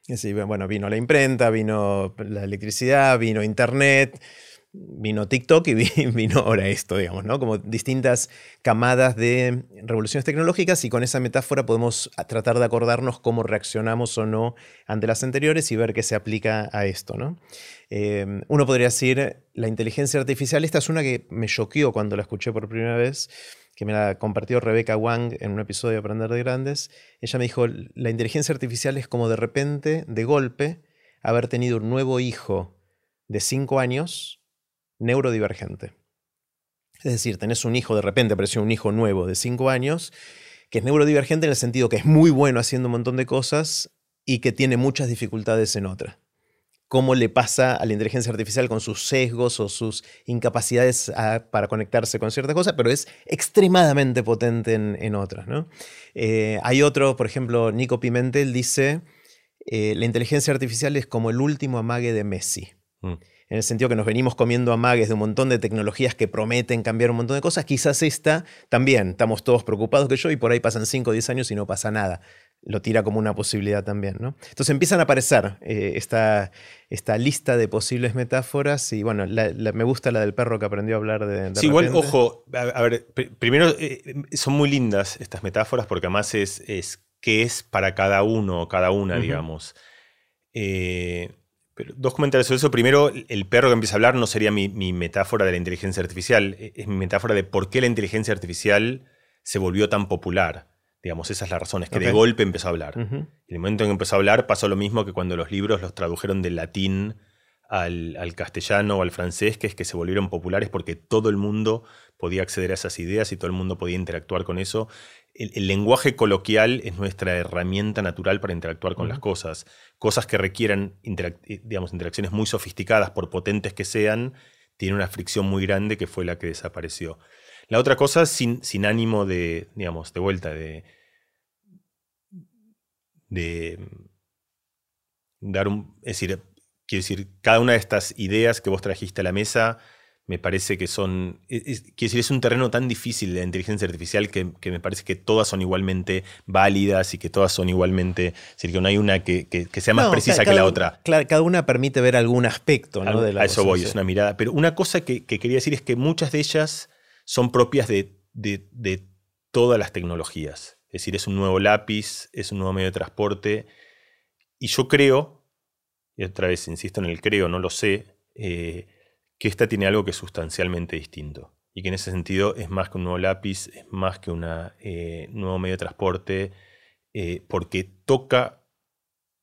Es decir, bueno, vino la imprenta, vino la electricidad, vino Internet, vino TikTok y vino ahora esto, digamos, ¿no? Como distintas camadas de revoluciones tecnológicas y con esa metáfora podemos tratar de acordarnos cómo reaccionamos o no ante las anteriores y ver qué se aplica a esto, ¿no? Em, uno podría decir, la inteligencia artificial, esta es una que me choqueó cuando la escuché por primera vez, que me la compartió Rebecca Wang en un episodio de Aprender de Grandes. Ella me dijo, la inteligencia artificial es como de repente, de golpe, haber tenido un nuevo hijo de cinco años neurodivergente. Es decir, tenés un hijo, de repente apareció un hijo nuevo de 5 años, que es neurodivergente en el sentido que es muy bueno haciendo un montón de cosas y que tiene muchas dificultades en otras. Cómo le pasa a la inteligencia artificial con sus sesgos o sus incapacidades para conectarse con ciertas cosas, pero es extremadamente potente en, otras. ¿no? Eh, hay otro, por ejemplo, Nico Pimentel dice, eh, la inteligencia artificial es como el último amague de Messi. Mm en el sentido que nos venimos comiendo amagues de un montón de tecnologías que prometen cambiar un montón de cosas, quizás esta también, estamos todos preocupados que yo y por ahí pasan 5 o 10 años y no pasa nada. lo tira como una posibilidad también. ¿no? Entonces empiezan a aparecer eh, esta, esta, lista de posibles metáforas y bueno, me gusta la del perro que aprendió a hablar de... sí, igual, ojo, a, ver, primero eh, son muy lindas estas metáforas porque además es, es qué es para cada uno o cada una, digamos. Eh, pero dos comentarios sobre eso. Primero, el perro que empieza a hablar no sería mi, mi metáfora de la inteligencia artificial, es mi metáfora de por qué la inteligencia artificial se volvió tan popular. Digamos, esa es la razón, es que de golpe empezó a hablar. En el momento en que empezó a hablar pasó lo mismo que cuando los libros los tradujeron del latín al, castellano o al francés, que es que se volvieron populares porque todo el mundo podía acceder a esas ideas y todo el mundo podía interactuar con eso. El, lenguaje coloquial es nuestra herramienta natural para interactuar con las cosas. Cosas que requieran digamos, interacciones muy sofisticadas, por potentes que sean, tienen una fricción muy grande que fue la que desapareció. La otra cosa, sin, sin ánimo de, digamos, de vuelta, de, de dar un... Es decir, quiero decir, cada una de estas ideas que vos trajiste a la mesa me parece que son. Es, quiero decir, es un terreno tan difícil de la inteligencia artificial que, me parece que todas son igualmente válidas y que todas son igualmente. Es decir, que no hay una que, sea más precisa que la otra. Claro, cada una permite ver algún aspecto ¿no? de la A eso voy, es una mirada. Pero una cosa que, quería decir es que muchas de ellas son propias de, todas las tecnologías. Es decir, es un nuevo lápiz, es un nuevo medio de transporte. Y yo creo, y otra vez insisto en el creo, no lo sé, eh, que esta tiene algo que es sustancialmente distinto. Y que en ese sentido es más que un nuevo lápiz, es más que un eh, nuevo medio de transporte, eh, porque toca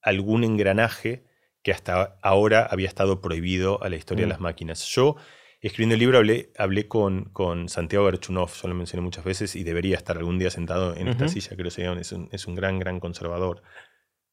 algún engranaje que hasta ahora había estado prohibido a la historia de mm. las máquinas. Yo escribiendo el libro hablé, hablé con, con, Santiago Gerchunov, yo lo mencioné muchas veces y debería estar algún día sentado en esta silla, creo que es un, es un gran, gran conservador.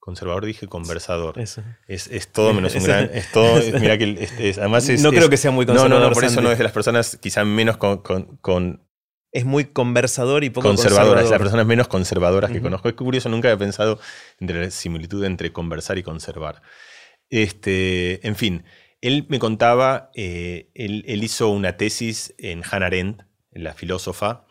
Conservador dije conversador. Es, es, todo menos un gran. Es todo, mira que además es, No creo que sea muy conservador. No, no, por eso no es de las personas quizás menos con, con, es muy conversador y poco conservadora. Es las personas menos conservadoras que conozco. Es curioso, nunca había pensado entre la similitud entre conversar y conservar. Este, en fin, él me contaba, eh, él, hizo una tesis en Hannah Arendt, la filósofa,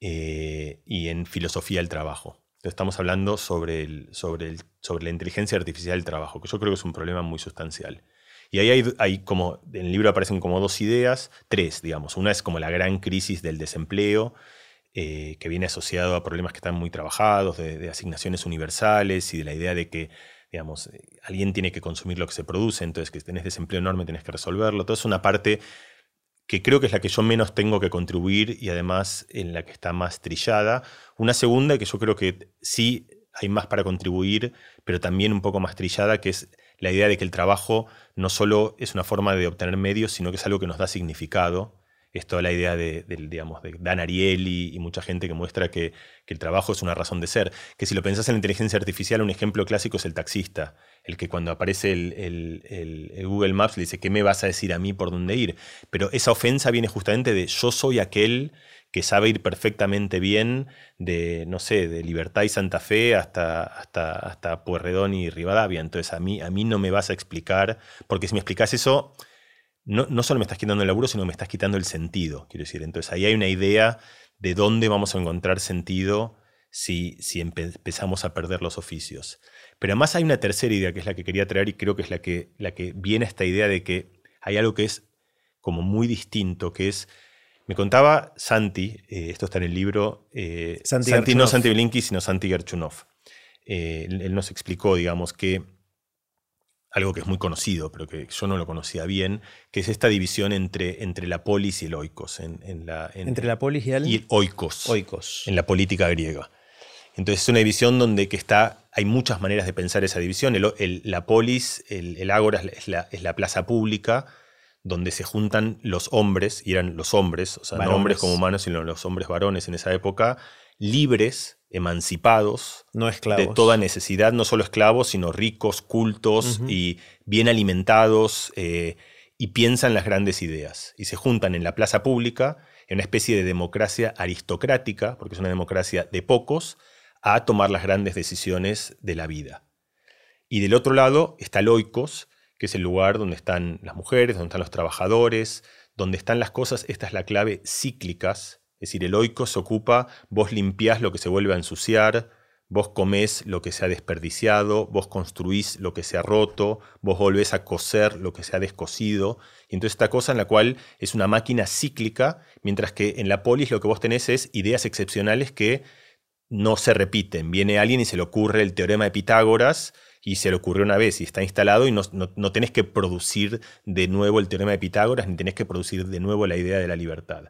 eh, y en filosofía del trabajo. estamos hablando sobre, el, sobre, el, sobre la inteligencia artificial del trabajo, que yo creo que es un problema muy sustancial. Y ahí hay, como, en el libro aparecen como dos ideas, tres, digamos. Una es como la gran crisis del desempleo, eh, que viene asociado a problemas que están muy trabajados, de, asignaciones universales y de la idea de que digamos, eh, alguien tiene que consumir lo que se produce, entonces que tenés desempleo enorme, tenés que resolverlo. Todo es una parte que creo que es la que yo menos tengo que contribuir y además en la que está más trillada. Una segunda que yo creo que sí hay más para contribuir, pero también un poco más trillada, que es la idea de que el trabajo no solo es una forma de obtener medios, sino que es algo que nos da significado es toda la idea de, digamos, de Dan Ariely y mucha gente que muestra que, el trabajo es una razón de ser. Que si lo pensás en la inteligencia artificial, un ejemplo clásico es el taxista, el que cuando aparece el, Google Maps le dice, ¿qué me vas a decir a mí por dónde ir? Pero esa ofensa viene justamente de yo soy aquel que sabe ir perfectamente bien de, no sé, de Libertad y Santa Fe hasta, hasta, hasta Puerredón y Rivadavia. Entonces a mí, a mí no me vas a explicar, porque si me explicas eso no, solo me estás quitando el laburo, sino me estás quitando el sentido, quiero decir. Entonces ahí hay una idea de dónde vamos a encontrar sentido si, si empezamos a perder los oficios. Pero además hay una tercera idea que es la que quería traer y creo que es la que, la que viene esta idea de que hay algo que es como muy distinto, que es, me contaba Santi, eh, esto está en el libro, eh, Santi, no Santi Blinky, sino Santi Gerchunov. Eh, él nos explicó, digamos, que algo que es muy conocido, pero que yo no lo conocía bien, que es esta división entre, entre la polis y el oikos. En, la, ¿Entre la polis y el? Y oikos, oikos. En la política griega. Entonces es una división donde que está, hay muchas maneras de pensar esa división. la polis, el, ágora es la, es la, plaza pública donde se juntan los hombres, y eran los hombres, o sea, no hombres como humanos, sino los hombres varones en esa época, libres emancipados no de toda necesidad, no solo esclavos, sino ricos, cultos y bien alimentados eh, y piensan las grandes ideas. Y se juntan en la plaza pública, en una especie de democracia aristocrática, porque es una democracia de pocos, a tomar las grandes decisiones de la vida. Y del otro lado está Loicos, que es el lugar donde están las mujeres, donde están los trabajadores, donde están las cosas, esta es la clave, cíclicas, es decir, el oikos se ocupa, vos limpiás lo que se vuelve a ensuciar, vos comés lo que se ha desperdiciado, vos construís lo que se ha roto, vos volvés a coser lo que se ha descosido. Entonces esta cosa en la cual es una máquina cíclica, mientras que en la polis lo que vos tenés es ideas excepcionales que no se repiten. Viene alguien y se le ocurre el teorema de Pitágoras y se le ocurrió una vez y está instalado y no, no, tenés que producir de nuevo el teorema de Pitágoras ni tenés que producir de nuevo la idea de la libertad.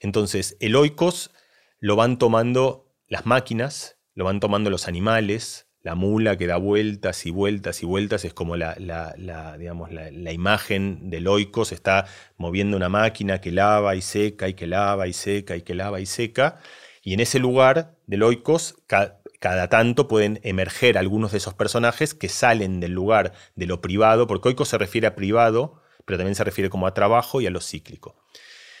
Entonces, el oikos lo van tomando las máquinas, lo van tomando los animales, la mula que da vueltas y vueltas y vueltas, es como la, digamos, la, imagen del oikos, está moviendo una máquina que lava y seca y que lava y seca y que lava y seca, y en ese lugar del oikos, cada tanto pueden emerger algunos de esos personajes que salen del lugar de lo privado, porque oikos se refiere a privado, pero también se refiere como a trabajo y a lo cíclico.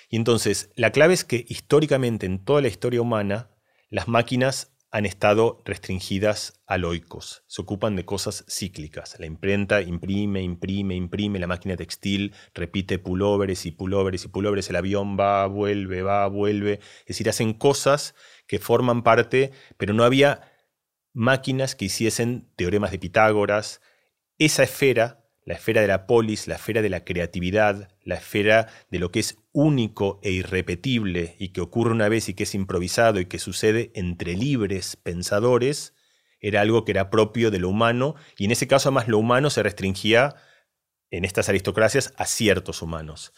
Y entonces, la clave es que históricamente, en toda la historia humana, las máquinas han estado restringidas a loicos. Se ocupan de cosas cíclicas. La imprenta imprime, imprime, imprime. La máquina textil repite pulóveres y pulóveres y pulóveres. El avión va, vuelve, va, vuelve. Es decir, hacen cosas que forman parte, pero no había máquinas que hiciesen teoremas de Pitágoras. Esa esfera la esfera de la polis, la esfera de la creatividad, la esfera de lo que es único e irrepetible y que ocurre una vez y que es improvisado y que sucede entre libres pensadores, era algo que era propio de lo humano y en ese caso además lo humano se restringía en estas aristocracias a ciertos humanos.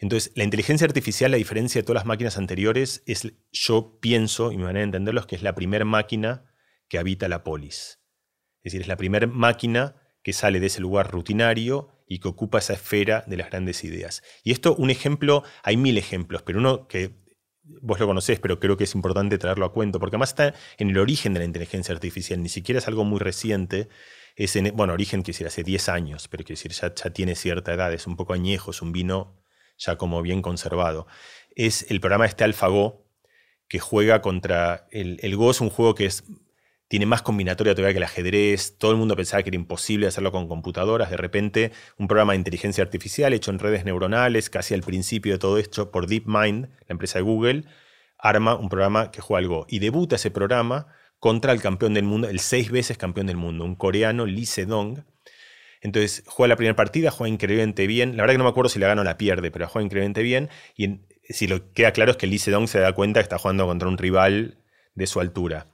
Entonces, la inteligencia artificial, a diferencia de todas las máquinas anteriores, es, yo pienso, y mi manera de entenderlo, es que es la primera máquina que habita la polis. Es decir, es la primera máquina que sale de ese lugar rutinario y que ocupa esa esfera de las grandes ideas. Y esto, un ejemplo, hay mil ejemplos, pero uno que vos lo conocés, pero creo que es importante traerlo a cuento, porque además está en el origen de la inteligencia artificial, ni siquiera es algo muy reciente, es en, bueno, origen, quiero decir, hace 10 años, pero quiero decir, ya, ya tiene cierta edad, es un poco añejo, es un vino ya como bien conservado. Es el programa este AlphaGo, que juega contra... El, el Go es un juego que es tiene más combinatoria todavía que el ajedrez, todo el mundo pensaba que era imposible hacerlo con computadoras, de repente un programa de inteligencia artificial hecho en redes neuronales, casi al principio de todo esto por DeepMind, la empresa de Google, arma un programa que juega algo y debuta ese programa contra el campeón del mundo, el seis veces campeón del mundo, un coreano, Lee Sedong. Entonces juega la primera partida, juega increíblemente bien. La verdad que no me acuerdo si la gana o la pierde, pero juega increíblemente bien. Y si lo queda claro es que Lee Sedong se da cuenta que está jugando contra un rival de su altura.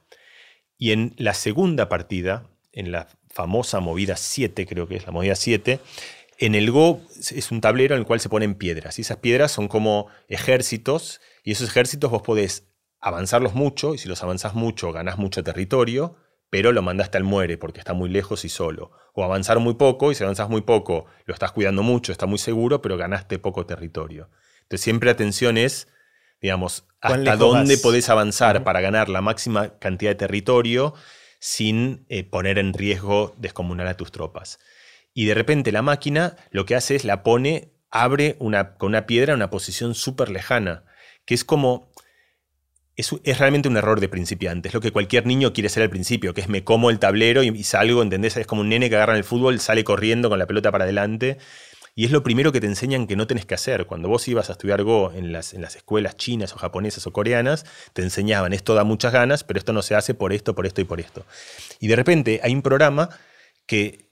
Y en la segunda partida, en la famosa movida 7, creo que es la movida 7, en el Go es un tablero en el cual se ponen piedras. Y esas piedras son como ejércitos, y esos ejércitos vos podés avanzarlos mucho, y si los avanzás mucho, ganás mucho territorio, pero lo mandaste al muere porque está muy lejos y solo. O avanzar muy poco, y si avanzás muy poco, lo estás cuidando mucho, está muy seguro, pero ganaste poco territorio. Entonces siempre atención es digamos, hasta dónde podés avanzar para ganar la máxima cantidad de territorio sin eh, poner en riesgo descomunal a tus tropas. Y de repente la máquina lo que hace es la pone, abre una, con una piedra una posición súper lejana, que es como... Es, es, realmente un error de principiante. Es lo que cualquier niño quiere ser al principio, que es me como el tablero y, y salgo, ¿entendés? Es como un nene que agarra en el fútbol, sale corriendo con la pelota para adelante y es lo primero que te enseñan que no tenés que hacer. Cuando vos ibas a estudiar Go en las, en las escuelas chinas o japonesas o coreanas, te enseñaban, esto da muchas ganas, pero esto no se hace por esto, por esto y por esto. Y de repente hay un programa que,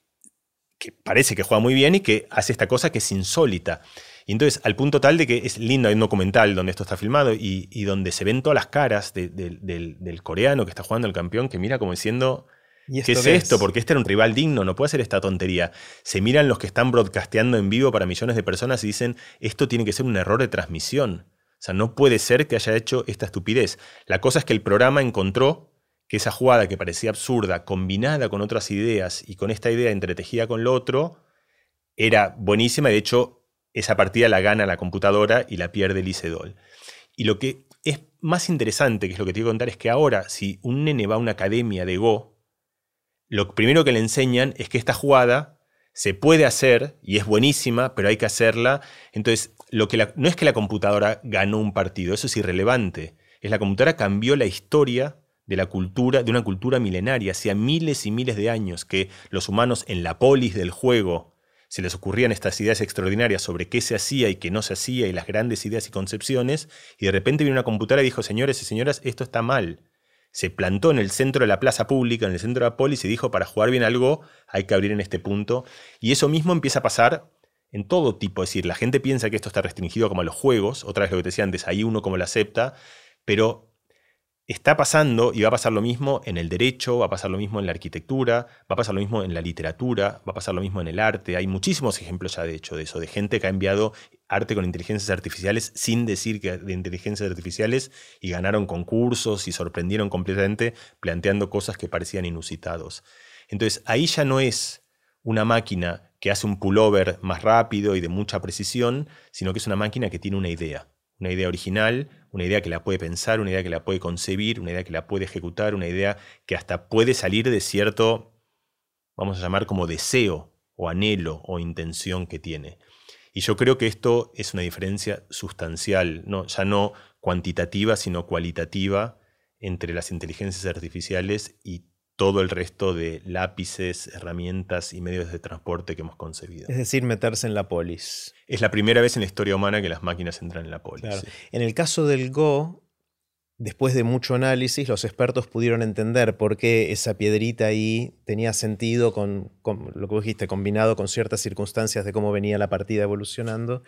que parece que juega muy bien y que hace esta cosa que es insólita. Y entonces, al punto tal de que es lindo, hay un documental donde esto está filmado y, donde se ven todas las caras del, del, coreano que está jugando el campeón, que mira como diciendo, ¿Qué es esto? Porque este era un rival digno, no puede hacer esta tontería. Se miran los que están broadcasteando en vivo para millones de personas y dicen, esto tiene que ser un error de transmisión. O sea, no puede ser que haya hecho esta estupidez. La cosa es que el programa encontró que esa jugada que parecía absurda, combinada con otras ideas y con esta idea entretejida con lo otro, era buenísima. De hecho, esa partida la gana la computadora y la pierde Licedol. Y lo que es más interesante, que es lo que te quiero contar, es que ahora, si un nene va a una academia de Go, lo primero que le enseñan es que esta jugada se puede hacer y es buenísima, pero hay que hacerla. Entonces, lo que no es que la computadora ganó un partido, eso es irrelevante. Es la computadora cambió la historia de la cultura, de una cultura milenaria, hacía miles y miles de años que los humanos en la polis del juego se les ocurrían estas ideas extraordinarias sobre qué se hacía y qué no se hacía y las grandes ideas y concepciones, y de repente vino una computadora y dijo, señores y señoras, esto está mal. Se plantó en el centro de la plaza pública, en el centro de la polis, y dijo, para jugar bien algo hay que abrir en este punto. Y eso mismo empieza a pasar en todo tipo. Es decir, la gente piensa que esto está restringido como a los juegos, otra vez lo que te decía antes, ahí uno como lo acepta, pero está pasando y va a pasar lo mismo en el derecho, va a pasar lo mismo en la arquitectura, va a pasar lo mismo en la literatura, va a pasar lo mismo en el arte. Hay muchísimos ejemplos ya de hecho de eso, de gente que ha enviado arte con inteligencias artificiales sin decir que de inteligencias artificiales y ganaron concursos y sorprendieron completamente planteando cosas que parecían inusitados. Entonces ahí ya no es una máquina que hace un pullover más rápido y de mucha precisión, sino que es una máquina que tiene una idea una idea original, una idea que la puede pensar, una idea que la puede concebir, una idea que la puede ejecutar, una idea que hasta puede salir de cierto, vamos a llamar como deseo o anhelo o intención que tiene. Y yo creo que esto es una diferencia sustancial, ¿no? ya no cuantitativa, sino cualitativa entre las inteligencias artificiales y todo el resto de lápices, herramientas y medios de transporte que hemos concebido. Es decir, meterse en la polis. Es la primera vez en la historia humana que las máquinas entran en la polis. En el caso del Go, después de mucho análisis, los expertos pudieron entender por qué esa piedrita ahí tenía sentido con, con lo que dijiste, combinado con ciertas circunstancias de cómo venía la partida evolucionando.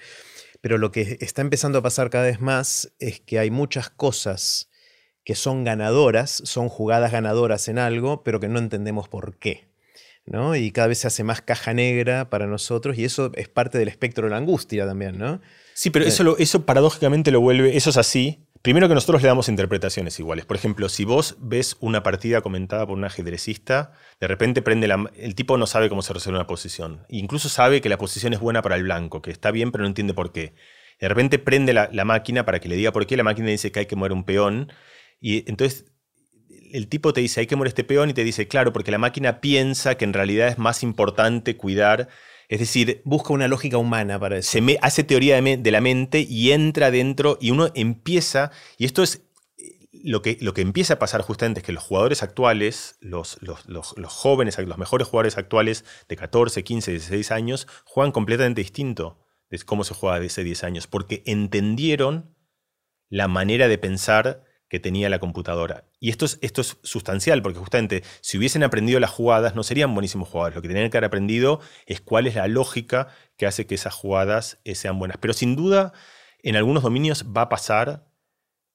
Pero lo que está empezando a pasar cada vez más es que hay muchas cosas que son ganadoras, son jugadas ganadoras en algo, pero que no entendemos por qué. ¿no? Y cada vez se hace más caja negra para nosotros y eso es parte del espectro de la angustia también, ¿no? Sí, pero eso, eso paradójicamente lo vuelve, eso es así. Primero que nosotros le damos interpretaciones iguales. Por ejemplo, si vos ves una partida comentada por un ajedrecista, de repente prende la, el tipo no sabe cómo se resuelve una posición. Incluso sabe que la posición es buena para el blanco, que está bien, pero no entiende por qué. De repente prende la, la máquina para que le diga por qué. La máquina dice que hay que mover un peón y entonces el tipo te dice, hay que mover este peón y te dice, claro, porque la máquina piensa que en realidad es más importante cuidar. Es decir, busca una lógica humana para eso. Se me, hace teoría de, la mente y entra dentro y uno empieza, y esto es lo que, lo que empieza a pasar justamente es que los jugadores actuales, los, los, los, los, jóvenes, los mejores jugadores actuales de 14, 15, 16 años, juegan completamente distinto de cómo se juega de hace 10 años, porque entendieron la manera de pensar que tenía la computadora. Y esto es, sustancial, porque justamente si hubiesen aprendido las jugadas, no serían buenísimos jugadores. Lo que tenían que haber aprendido es cuál es la lógica que hace que esas jugadas eh, sean buenas. Pero sin duda, en algunos dominios va a pasar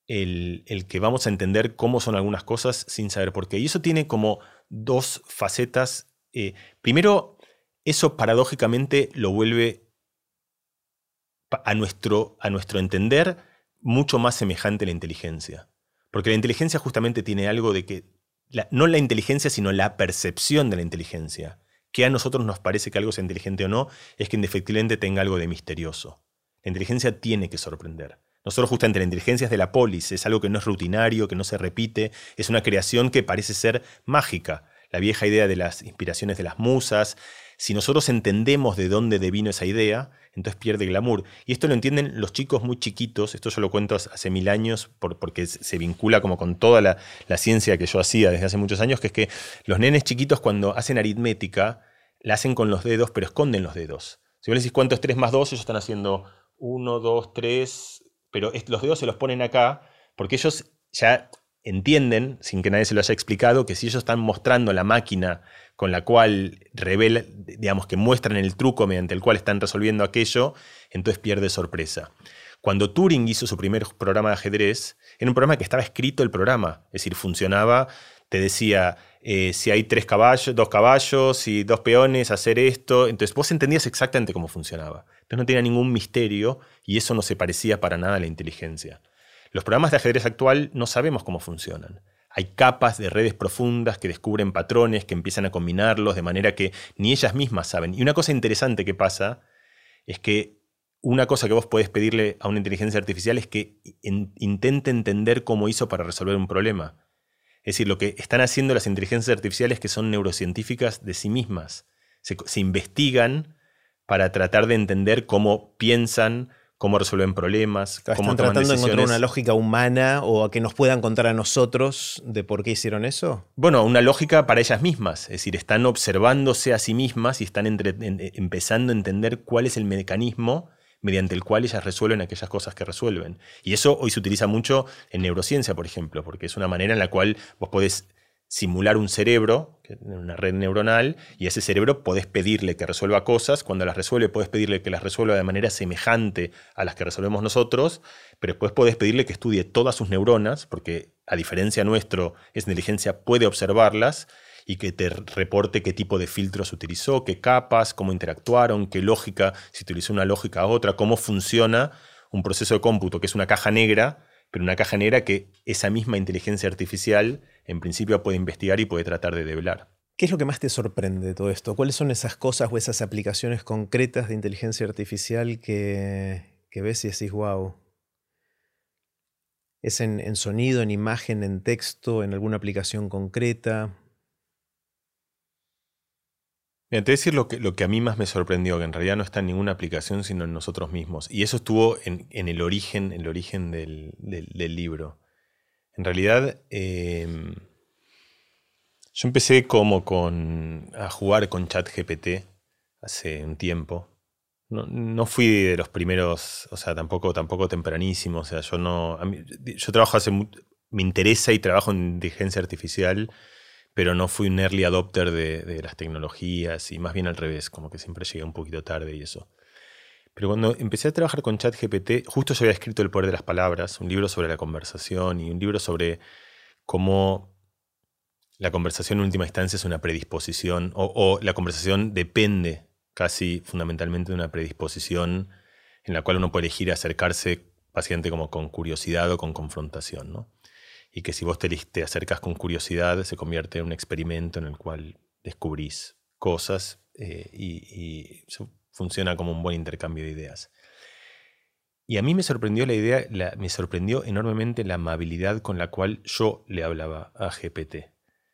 el, que vamos a entender cómo son algunas cosas sin saber por qué. Y eso tiene como dos facetas. Eh, primero, eso paradójicamente lo vuelve a nuestro, a nuestro entender mucho más semejante a la inteligencia. Porque la inteligencia justamente tiene algo de que, no la inteligencia, sino la percepción de la inteligencia. Que a nosotros nos parece que algo sea inteligente o no, es que indefectiblemente tenga algo de misterioso. La inteligencia tiene que sorprender. Nosotros justamente la inteligencia es de la polis, es algo que no es rutinario, que no se repite, es una creación que parece ser mágica. La vieja idea de las inspiraciones de las musas, si nosotros entendemos de dónde devino esa idea, entonces pierde glamour. Y esto lo entienden los chicos muy chiquitos, esto yo lo cuento hace mil años porque se vincula como con toda la, ciencia que yo hacía desde hace muchos años, que es que los nenes chiquitos cuando hacen aritmética, la hacen con los dedos, pero esconden los dedos. Si vos les decís cuánto es 3 más 2, ellos están haciendo 1, 2, 3, pero los dedos se los ponen acá porque ellos ya entienden, sin que nadie se lo haya explicado, que si ellos están mostrando la máquina con la cual revela, digamos que muestran el truco mediante el cual están resolviendo aquello, entonces pierde sorpresa. Cuando Turing hizo su primer programa de ajedrez, era un programa que estaba escrito el programa, es decir, funcionaba, te decía, eh, si hay tres caballos, dos caballos y dos peones, hacer esto, entonces vos entendías exactamente cómo funcionaba. Entonces no tenía ningún misterio y eso no se parecía para nada a la inteligencia. Los programas de ajedrez actual no sabemos cómo funcionan. Hay capas de redes profundas que descubren patrones, que empiezan a combinarlos de manera que ni ellas mismas saben. Y una cosa interesante que pasa es que una cosa que vos podés pedirle a una inteligencia artificial es que intente entender cómo hizo para resolver un problema. Es decir, lo que están haciendo las inteligencias artificiales que son neurocientíficas de sí mismas. se investigan para tratar de entender cómo piensan, cómo resuelven problemas. ¿Están tratando de encontrar una lógica humana o que nos puedan contar a nosotros de por qué hicieron eso? Bueno, una lógica para ellas mismas. Es decir, están observándose a sí mismas y están empezando a entender cuál es el mecanismo mediante el cual ellas resuelven aquellas cosas que resuelven. Y eso hoy se utiliza mucho en neurociencia, por ejemplo, porque es una manera en la cual vos podés simular un cerebro, una red neuronal, y a ese cerebro podés pedirle que resuelva cosas. Cuando las resuelve, podés pedirle que las resuelva de manera semejante a las que resolvemos nosotros, pero después podés pedirle que estudie todas sus neuronas, porque a diferencia nuestro, esa inteligencia puede observarlas y que te reporte qué tipo de filtros utilizó, qué capas, cómo interactuaron, qué lógica, si utilizó una lógica a otra, cómo funciona un proceso de cómputo, que es una caja negra, pero una caja negra que esa misma inteligencia artificial en principio puede investigar y puede tratar de develar. ¿Qué es lo que más te sorprende de todo esto? ¿Cuáles son esas cosas o esas aplicaciones concretas de inteligencia artificial que, ves y decís, wow? ¿Es en, sonido, en imagen, en texto, en alguna aplicación concreta? Mira, te voy a decir lo que, lo que a mí más me sorprendió, que en realidad no está en ninguna aplicación, sino en nosotros mismos. Y eso estuvo en, el origen, el origen del, libro. En realidad, em, yo empecé como con, a jugar con ChatGPT hace un tiempo. No, fui de los primeros, o sea, tampoco, tampoco tempranísimo. O sea, yo no. yo trabajo hace. Me interesa y trabajo en inteligencia artificial pero no fui un early adopter de, las tecnologías y más bien al revés, como que siempre llegué un poquito tarde y eso. Pero cuando empecé a trabajar con ChatGPT, justo yo había escrito El poder de las palabras, un libro sobre la conversación y un libro sobre cómo la conversación en última instancia es una predisposición, o, la conversación depende casi fundamentalmente de una predisposición en la cual uno puede elegir acercarse paciente como con curiosidad o con confrontación. ¿no? Y que si vos te, acercas con curiosidad se convierte en un experimento en el cual descubrís cosas eh, y, funciona como un buen intercambio de ideas. Y a mí me sorprendió la idea, me sorprendió enormemente la amabilidad con la cual yo le hablaba a GPT.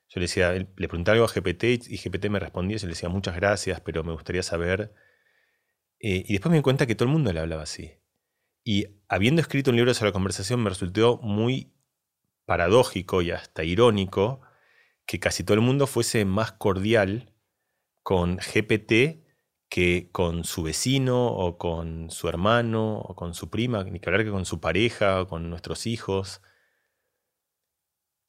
Yo le decía, le preguntaba algo a GPT y GPT me respondía yo le decía muchas gracias, pero me gustaría saber. Eh, y después me di cuenta que todo el mundo le hablaba así. Y habiendo escrito un libro sobre la conversación me resultó muy paradójico y hasta irónico que casi todo el mundo fuese más cordial con GPT que con su vecino o con su hermano o con su prima, ni que hablar que con su pareja o con nuestros hijos.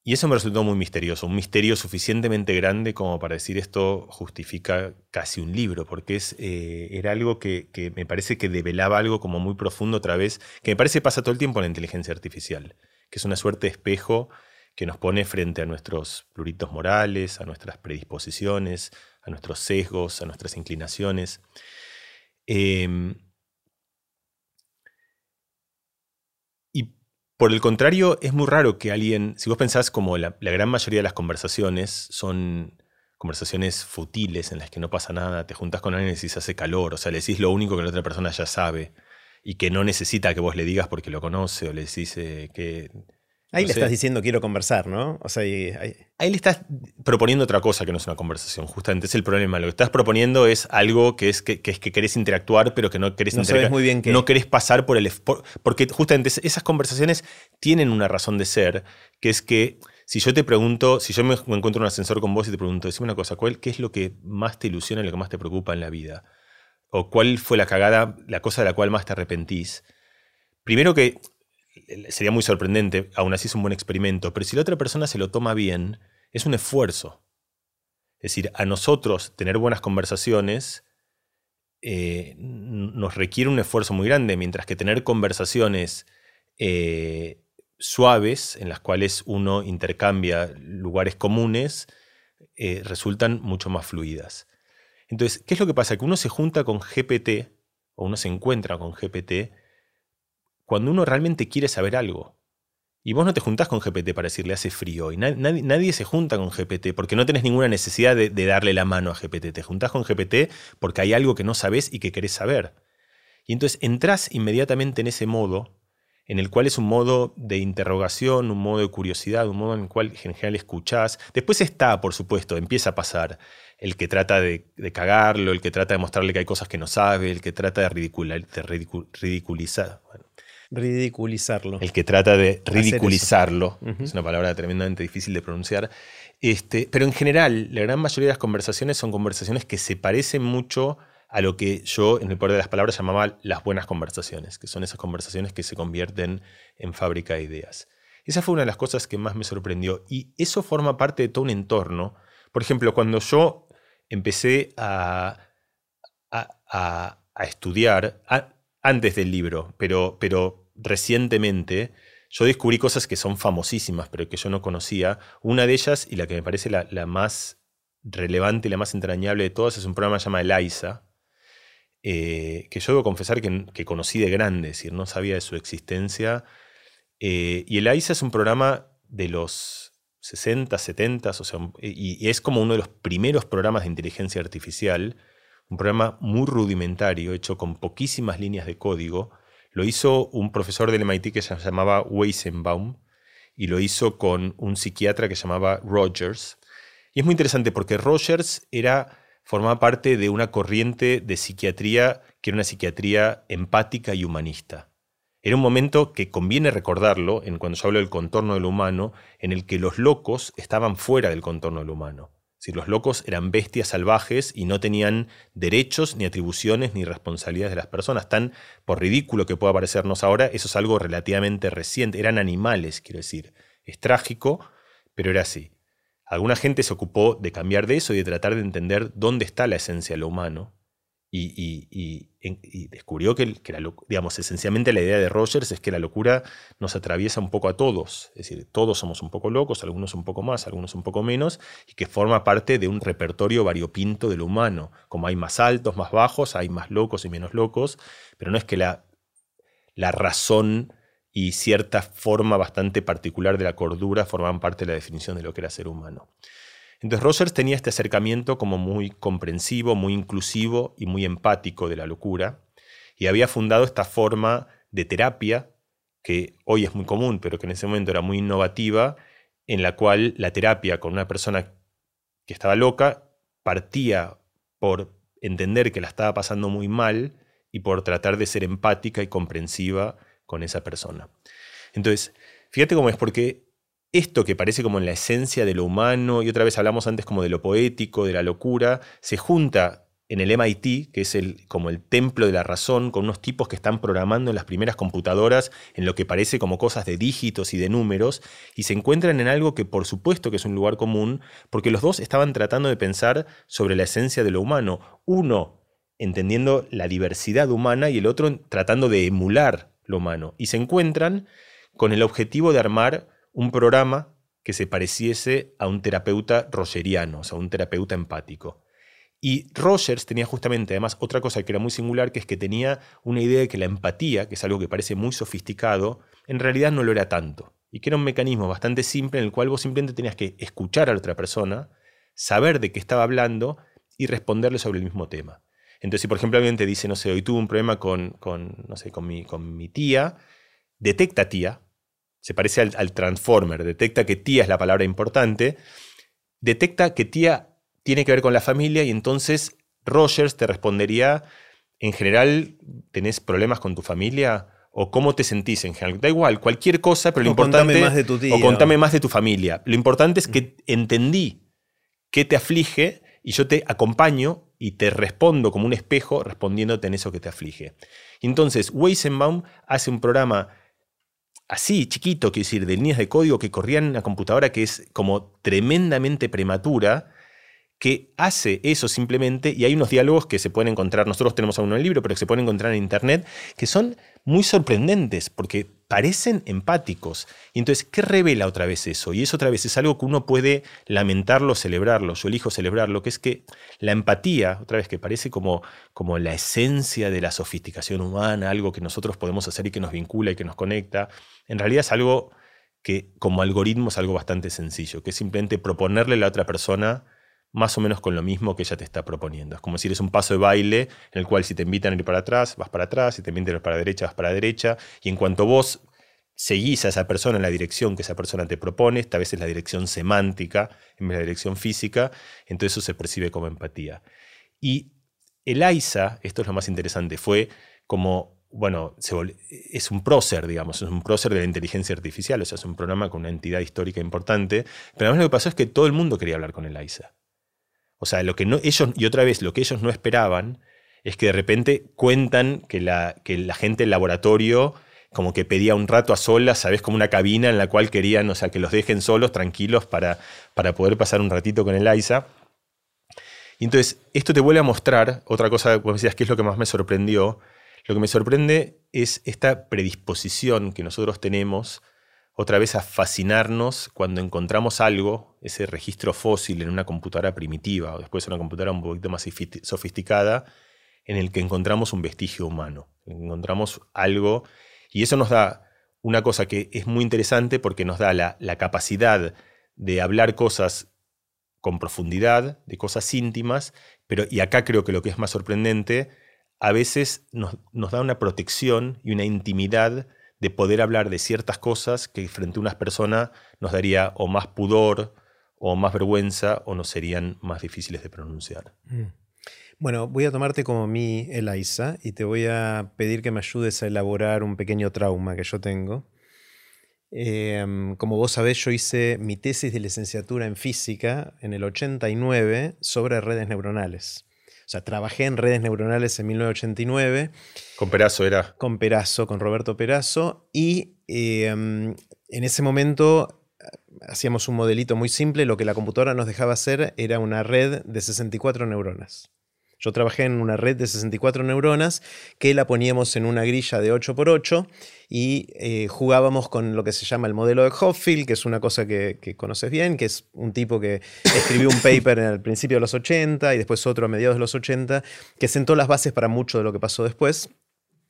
Y eso me resultó muy misterioso, un misterio suficientemente grande como para decir esto justifica casi un libro, porque es, eh, era algo que, que, me parece que develaba algo como muy profundo otra vez, que me parece pasa todo el tiempo en la inteligencia artificial que es una suerte de espejo que nos pone frente a nuestros pluritos morales, a nuestras predisposiciones, a nuestros sesgos, a nuestras inclinaciones. Em, y por el contrario, es muy raro que alguien, si vos pensás como la, gran mayoría de las conversaciones son conversaciones futiles en las que no pasa nada, te juntas con alguien y decís hace calor, o sea, le decís lo único que la otra persona ya sabe y que no necesita que vos le digas porque lo conoce o le decís eh, que... Ahí le estás diciendo quiero conversar, ¿no? O sea, ahí... ahí... le estás proponiendo otra cosa que no es una conversación. Justamente es el problema. Lo que estás proponiendo es algo que es que, es que querés interactuar, pero que no querés no interactuar. muy bien que... No querés pasar por el... porque justamente esas conversaciones tienen una razón de ser, que es que si yo te pregunto, si yo me encuentro en un ascensor con vos y te pregunto, decime una cosa, ¿cuál, ¿qué es lo que más te ilusiona y lo que más te preocupa en la vida? O cuál fue la cagada, la cosa de la cual más te arrepentís. Primero que eh, sería muy sorprendente, aún así es un buen experimento, pero si la otra persona se lo toma bien, es un esfuerzo. Es decir, a nosotros tener buenas conversaciones eh, nos requiere un esfuerzo muy grande, mientras que tener conversaciones eh, suaves, en las cuales uno intercambia lugares comunes, resultan mucho más fluidas. Entonces, ¿qué es lo que pasa? Que uno se junta con GPT o uno se encuentra con GPT cuando uno realmente quiere saber algo. Y vos no te juntás con GPT para decirle hace frío. Y nadie, se junta con GPT porque no tenés ninguna necesidad de, darle la mano a GPT. Te juntás con GPT porque hay algo que no sabes y que querés saber. Y entonces entras inmediatamente en ese modo, en el cual es un modo de interrogación, un modo de curiosidad, un modo en el cual en general escuchás. Después está, por supuesto, empieza a pasar el que trata de, cagarlo, el que trata de mostrarle que hay cosas que no sabe, el que trata de, ridiculizar. Ridiculizarlo. El que trata de ridiculizarlo. Es una palabra tremendamente difícil de pronunciar. Este, pero en general, la gran mayoría de las conversaciones son conversaciones que se parecen mucho a lo que yo, en el poder de las palabras, llamaba las buenas conversaciones, que son esas conversaciones que se convierten en fábrica de ideas. Esa fue una de las cosas que más me sorprendió y eso forma parte de todo un entorno. Por ejemplo, cuando yo empecé a, a, estudiar, antes del libro, pero, pero recientemente, yo descubrí cosas que son famosísimas, pero que yo no conocía. Una de ellas, y la que me parece la, más relevante y la más entrañable de todas, es un programa llamado Eliza, eh, que yo debo confesar que, conocí de grande, es decir, no sabía de su existencia. Eh, y Eliza es un programa de los 60, 70, o sea, y, es como uno de los primeros programas de inteligencia artificial, un programa muy rudimentario, hecho con poquísimas líneas de código, lo hizo un profesor del MIT que se llamaba Weisenbaum y lo hizo con un psiquiatra que se llamaba Rogers. Y es muy interesante porque Rogers era, formaba parte de una corriente de psiquiatría que era una psiquiatría empática y humanista. Era un momento que conviene recordarlo en cuando yo hablo del contorno del humano, en el que los locos estaban fuera del contorno del humano. Si los locos eran bestias salvajes y no tenían derechos, ni atribuciones, ni responsabilidades de las personas. Tan por ridículo que pueda parecernos ahora, eso es algo relativamente reciente. Eran animales, quiero decir. Es trágico, pero era así. Alguna gente se ocupó de cambiar de eso y de tratar de entender dónde está la esencia de lo humano y, descubrió que, digamos, esencialmente la idea de Rogers es que la locura nos atraviesa un poco a todos, es decir, todos somos un poco locos, algunos un poco más, algunos un poco menos, y que forma parte de un repertorio variopinto de lo humano, como hay más altos, más bajos, hay más locos y menos locos, pero no es que la, la razón y cierta forma bastante particular de la cordura forman parte de la definición de lo que era ser humano. Entonces Rogers tenía este acercamiento como muy comprensivo, muy inclusivo y muy empático de la locura, y había fundado esta forma de terapia que hoy es muy común, pero que en ese momento era muy innovativa, en la cual la terapia con una persona que estaba loca partía por entender que la estaba pasando muy mal y por tratar de ser empática y comprensiva con esa persona. Entonces, fíjate cómo es, porque esto que parece como en la esencia de lo humano, y otra vez hablamos antes como de lo poético, de la locura, se junta en el MIT, que es el, como el templo de la razón, con unos tipos que están programando en las primeras computadoras en lo que parece como cosas de dígitos y de números, y se encuentran en algo que por supuesto que es un lugar común, porque los dos estaban tratando de pensar sobre la esencia de lo humano. Uno entendiendo la diversidad humana y el otro tratando de emular lo humano. Y se encuentran con el objetivo de armar un programa que se pareciese a un terapeuta rogeriano, o sea, un terapeuta empático. Y Rogers tenía justamente, además, otra cosa que era muy singular, que es que tenía una idea de que la empatía, que es algo que parece muy sofisticado, en realidad no lo era tanto. Y que era un mecanismo bastante simple en el cual vos simplemente tenías que escuchar a la otra persona, saber de qué estaba hablando y responderle sobre el mismo tema. Entonces, si por ejemplo alguien te dice, no sé, hoy tuve un problema con, con no sé, con mi, con mi tía, detecta tía, se parece al, Transformer, detecta que tía es la palabra importante, detecta que tía tiene que ver con la familia y entonces Rogers te respondería, en general, ¿tenés problemas con tu familia? ¿O cómo te sentís en general? Da igual, cualquier cosa, pero lo importante... más de tu tía. O contame más de tu familia. Lo importante es que entendí qué te aflige y yo te acompaño y te respondo como un espejo respondiéndote en eso que te aflige. Entonces, Weisenbaum hace un programa así, chiquito, quiero decir, de líneas de código que corrían en una computadora que es como tremendamente prematura, que hace eso simplemente, y hay unos diálogos que se pueden encontrar, nosotros tenemos uno en el libro, pero que se pueden encontrar en internet, que son muy sorprendentes, porque parecen empáticos. Y entonces, ¿qué revela otra vez eso? Y eso otra vez es algo que uno puede lamentarlo, celebrarlo, yo elijo celebrarlo, que es que la empatía, otra vez que parece como, como la esencia de la sofisticación humana, algo que nosotros podemos hacer y que nos vincula y que nos conecta, en realidad es algo que como algoritmo es algo bastante sencillo, que es simplemente proponerle a la otra persona más o menos con lo mismo que ella te está proponiendo. Es como si eres un paso de baile en el cual si te invitan a ir para atrás, vas para atrás, si te invitan a ir para derecha, vas para derecha, y en cuanto vos seguís a esa persona en la dirección que esa persona te propone, esta vez es la dirección semántica en vez de la dirección física, entonces eso se percibe como empatía. Y el AISA, esto es lo más interesante, fue como, bueno, es un prócer, digamos, es un prócer de la inteligencia artificial, o sea, es un programa con una entidad histórica importante, pero además lo que pasó es que todo el mundo quería hablar con el AISA. O sea, lo que no, ellos, y otra vez, lo que ellos no esperaban es que de repente cuentan que la, que la gente del laboratorio como que pedía un rato a solas, ¿sabes? Como una cabina en la cual querían, o sea, que los dejen solos, tranquilos, para, para poder pasar un ratito con el ISA. Y entonces, esto te vuelve a mostrar, otra cosa, como decías, que es lo que más me sorprendió. Lo que me sorprende es esta predisposición que nosotros tenemos otra vez a fascinarnos cuando encontramos algo, ese registro fósil en una computadora primitiva o después en una computadora un poquito más sofisticada, en el que encontramos un vestigio humano, encontramos algo y eso nos da una cosa que es muy interesante porque nos da la, capacidad de hablar cosas con profundidad, de cosas íntimas, pero, y acá creo que lo que es más sorprendente, a veces nos, nos, da una protección y una intimidad de poder hablar de ciertas cosas que frente a unas personas nos daría o más pudor o más vergüenza o nos serían más difíciles de pronunciar. Mm. Bueno, voy a tomarte como mi Eliza y te voy a pedir que me ayudes a elaborar un pequeño trauma que yo tengo. Em, como vos sabés, yo hice mi tesis de licenciatura en física en el 89 sobre redes neuronales. Sea, trabajé en redes neuronales en 1989. ¿Con Perazo era? Con Perazo, con Roberto Perazo. Y em, en ese momento eh, hacíamos un modelito muy simple. Lo que la computadora nos dejaba hacer era una red de 64 neuronas. Yo trabajé en una red de 64 neuronas que la poníamos en una grilla de 8x8 y eh, jugábamos con lo que se llama el modelo de Hopfield, que es una cosa que, conoces bien, que es un tipo que escribió un paper el principio de los 80 y después otro a mediados de los 80, que sentó las bases para mucho de lo que pasó después,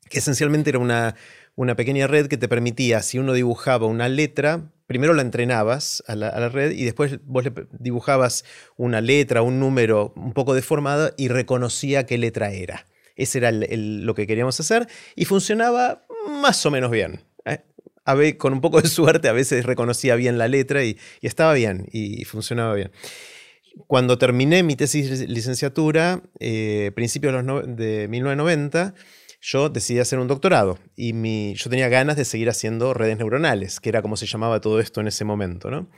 que esencialmente era una, una pequeña red que te permitía, si uno dibujaba una letra, primero la entrenabas a la, red y después vos dibujabas una letra, un número un poco deformado y reconocía qué letra era. Ese era lo que queríamos hacer y funcionaba más o menos bien. ¿eh? con un poco de suerte a veces reconocía bien la letra y, estaba bien y funcionaba bien. Cuando terminé mi tesis de licenciatura, eh, principios de 1990, yo decidí hacer un doctorado y mi, yo tenía ganas de seguir haciendo redes neuronales, que era como se llamaba todo esto en ese momento. ¿no?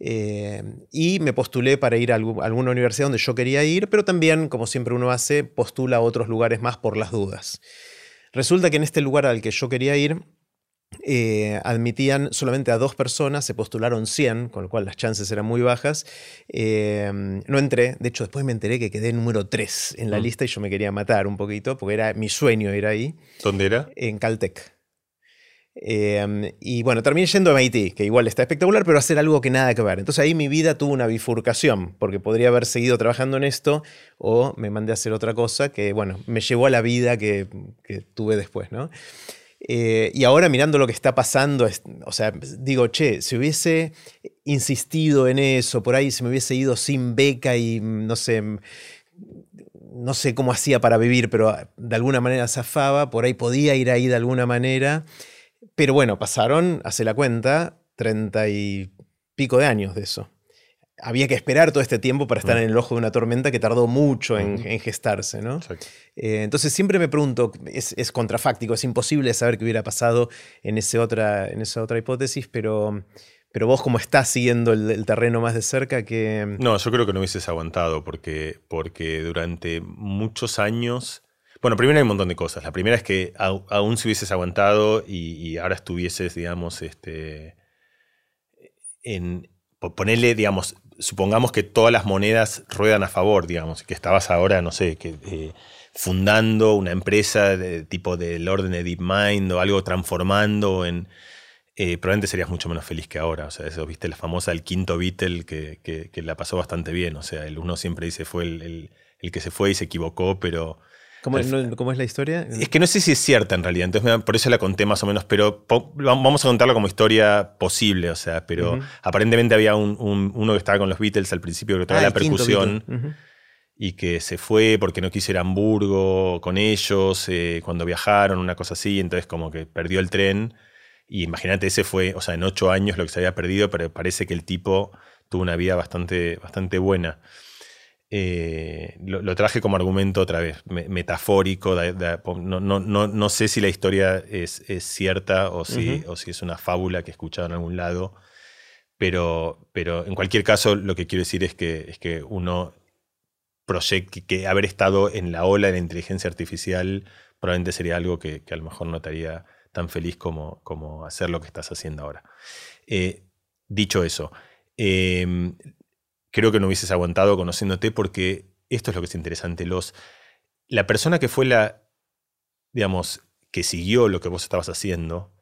Eh, y me postulé para ir a alguna universidad donde yo quería ir, pero también, como siempre uno hace, postula a otros lugares más por las dudas. Resulta que en este lugar al que yo quería ir eh, admitían solamente a dos personas, se postularon 100, con lo cual las chances eran muy bajas. Eh, no entré, de hecho después me enteré que quedé número 3 en la mm. lista y yo me quería matar un poquito, porque era mi sueño ir ahí. ¿Dónde era? En Caltech. Eh, y bueno, terminé yendo a MIT, que igual está espectacular, pero hacer algo que nada que ver. Entonces ahí mi vida tuvo una bifurcación, porque podría haber seguido trabajando en esto o me mandé a hacer otra cosa que, bueno, me llevó a la vida que, que tuve después, ¿no? Eh, y ahora mirando lo que está pasando, o sea, digo, che, si hubiese insistido en eso, por ahí se me hubiese ido sin beca y mm, no sé, mm, no sé cómo hacía para vivir, pero de alguna manera zafaba, por ahí podía ir ahí de alguna manera. Pero bueno, pasaron, hace la cuenta, treinta y pico de años de eso había que esperar todo este tiempo para estar mm. en el ojo de una tormenta que tardó mucho en, gestarse. ¿no? Eh, entonces siempre me pregunto, es, contrafáctico, es imposible saber qué hubiera pasado en, ese otra, en esa otra hipótesis, pero, pero vos como estás siguiendo el, terreno más de cerca, que... No, yo creo que no hubieses aguantado porque, porque durante muchos años... Bueno, primero hay un montón de cosas. La primera es que aún si hubieses aguantado y, y ahora estuvieses, digamos, este, en, ponerle, digamos, supongamos que todas las monedas ruedan a favor, digamos, que estabas ahora, no sé, que, eh, fundando una empresa de tipo del orden de DeepMind o algo transformando en... Eh, probablemente serías mucho menos feliz que ahora. O sea, eso, viste, la famosa el quinto Beatle que, que, la pasó bastante bien. O sea, el uno siempre dice fue el, el que se fue y se equivocó, pero ¿Cómo, es la historia? Es que no sé si es cierta en realidad, entonces por eso la conté más o menos, pero vamos a contarla como historia posible, o sea, pero aparentemente había un, uno que estaba con los Beatles al principio que tocaba ah, la percusión y que se fue porque no quiso ir a Hamburgo con ellos eh, cuando viajaron, una cosa así, entonces como que perdió el tren. Y imagínate, ese fue, o sea, en ocho años lo que se había perdido, pero parece que el tipo tuvo una vida bastante, bastante buena. Eh, lo, traje como argumento otra vez, metafórico. no, sé si la historia es, cierta o si, o si, es una fábula que he escuchado en algún lado, pero, pero en cualquier caso lo que quiero decir es que, es que uno proyecto, que haber estado en la ola de la inteligencia artificial probablemente sería algo que, a lo mejor no te haría tan feliz como, como hacer lo que estás haciendo ahora. Eh, dicho eso, em, creo que no hubieses aguantado conociéndote porque esto es lo que es interesante. Los, la persona que fue la, digamos, que siguió lo que vos estabas haciendo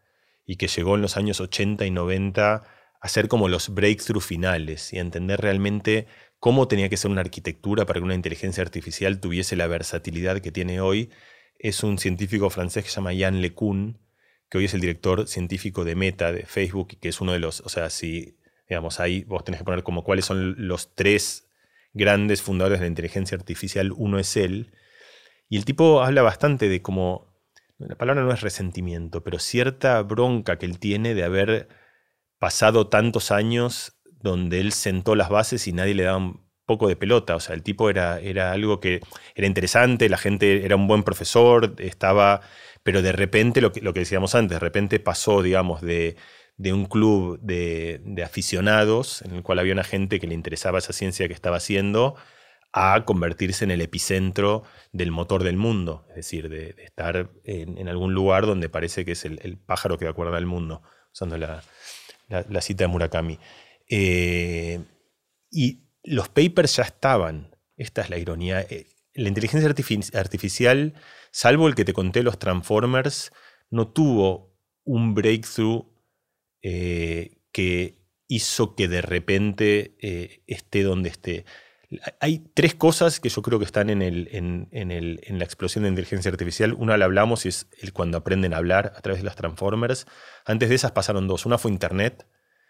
y que llegó en los años 80 y 90 a ser como los breakthrough finales y a entender realmente cómo tenía que ser una arquitectura para que una inteligencia artificial tuviese la versatilidad que tiene hoy, es un científico francés que se llama Yann LeCun, que hoy es el director científico de Meta, de Facebook, que es uno de los, o sea, si, digamos, ahí vos tenés que poner como cuáles son los tres grandes fundadores de la inteligencia artificial, uno es él, y el tipo habla bastante de cómo, la palabra no es resentimiento, pero cierta bronca que él tiene de haber pasado tantos años donde él sentó las bases y nadie le daba un poco de pelota. O sea, el tipo era, era algo que era interesante, la gente era un buen profesor, estaba. Pero de repente, lo que, lo que decíamos antes, de repente pasó, digamos, de, un club de, aficionados, en el cual había una gente que le interesaba esa ciencia que estaba haciendo, a convertirse en el epicentro del motor del mundo. Es decir, de, estar en, algún lugar donde parece que es el, pájaro que acuerda al mundo, usando la, la cita de Murakami. Eh, y los papers ya estaban. Esta es la ironía. Eh, la inteligencia artificial, salvo el que te conté, los Transformers, no tuvo un breakthrough eh, que hizo que de repente esté donde esté. Hay tres cosas que yo creo que están en, el, en, en, la explosión de inteligencia artificial. Una la hablamos es el cuando aprenden a hablar a través de las Transformers. Antes de esas pasaron dos. Una fue Internet,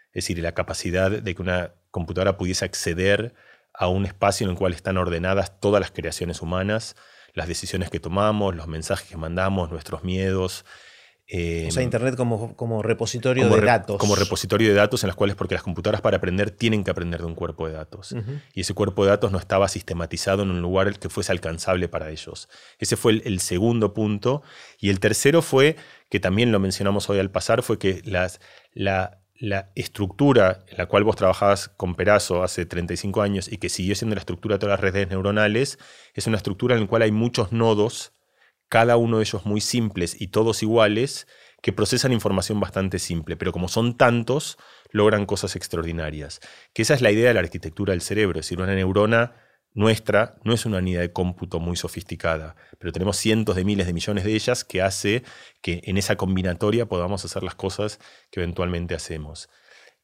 es decir, la capacidad de que una computadora pudiese acceder a un espacio en el cual están ordenadas todas las creaciones humanas, las decisiones que tomamos, los mensajes que mandamos, nuestros miedos. O sea, Internet como, como repositorio de datos. Como repositorio de datos en las cuales, porque las computadoras para aprender tienen que aprender de un cuerpo de datos. Y ese cuerpo de datos no estaba sistematizado en un lugar que fuese alcanzable para ellos. Ese fue el, segundo punto. Y el tercero fue, que también lo mencionamos hoy al pasar, fue que las, la, la estructura en la cual vos trabajabas con Perazo hace 35 años y que siguió siendo la estructura de todas las redes neuronales, es una estructura en la cual hay muchos nodos, cada uno de ellos muy simples y todos iguales, que procesan información bastante simple, pero como son tantos, logran cosas extraordinarias. Que esa es la idea de la arquitectura del cerebro, es decir, una neurona nuestra no es una unidad de cómputo muy sofisticada, pero tenemos cientos de miles de millones de ellas que hace que en esa combinatoria podamos hacer las cosas que eventualmente hacemos.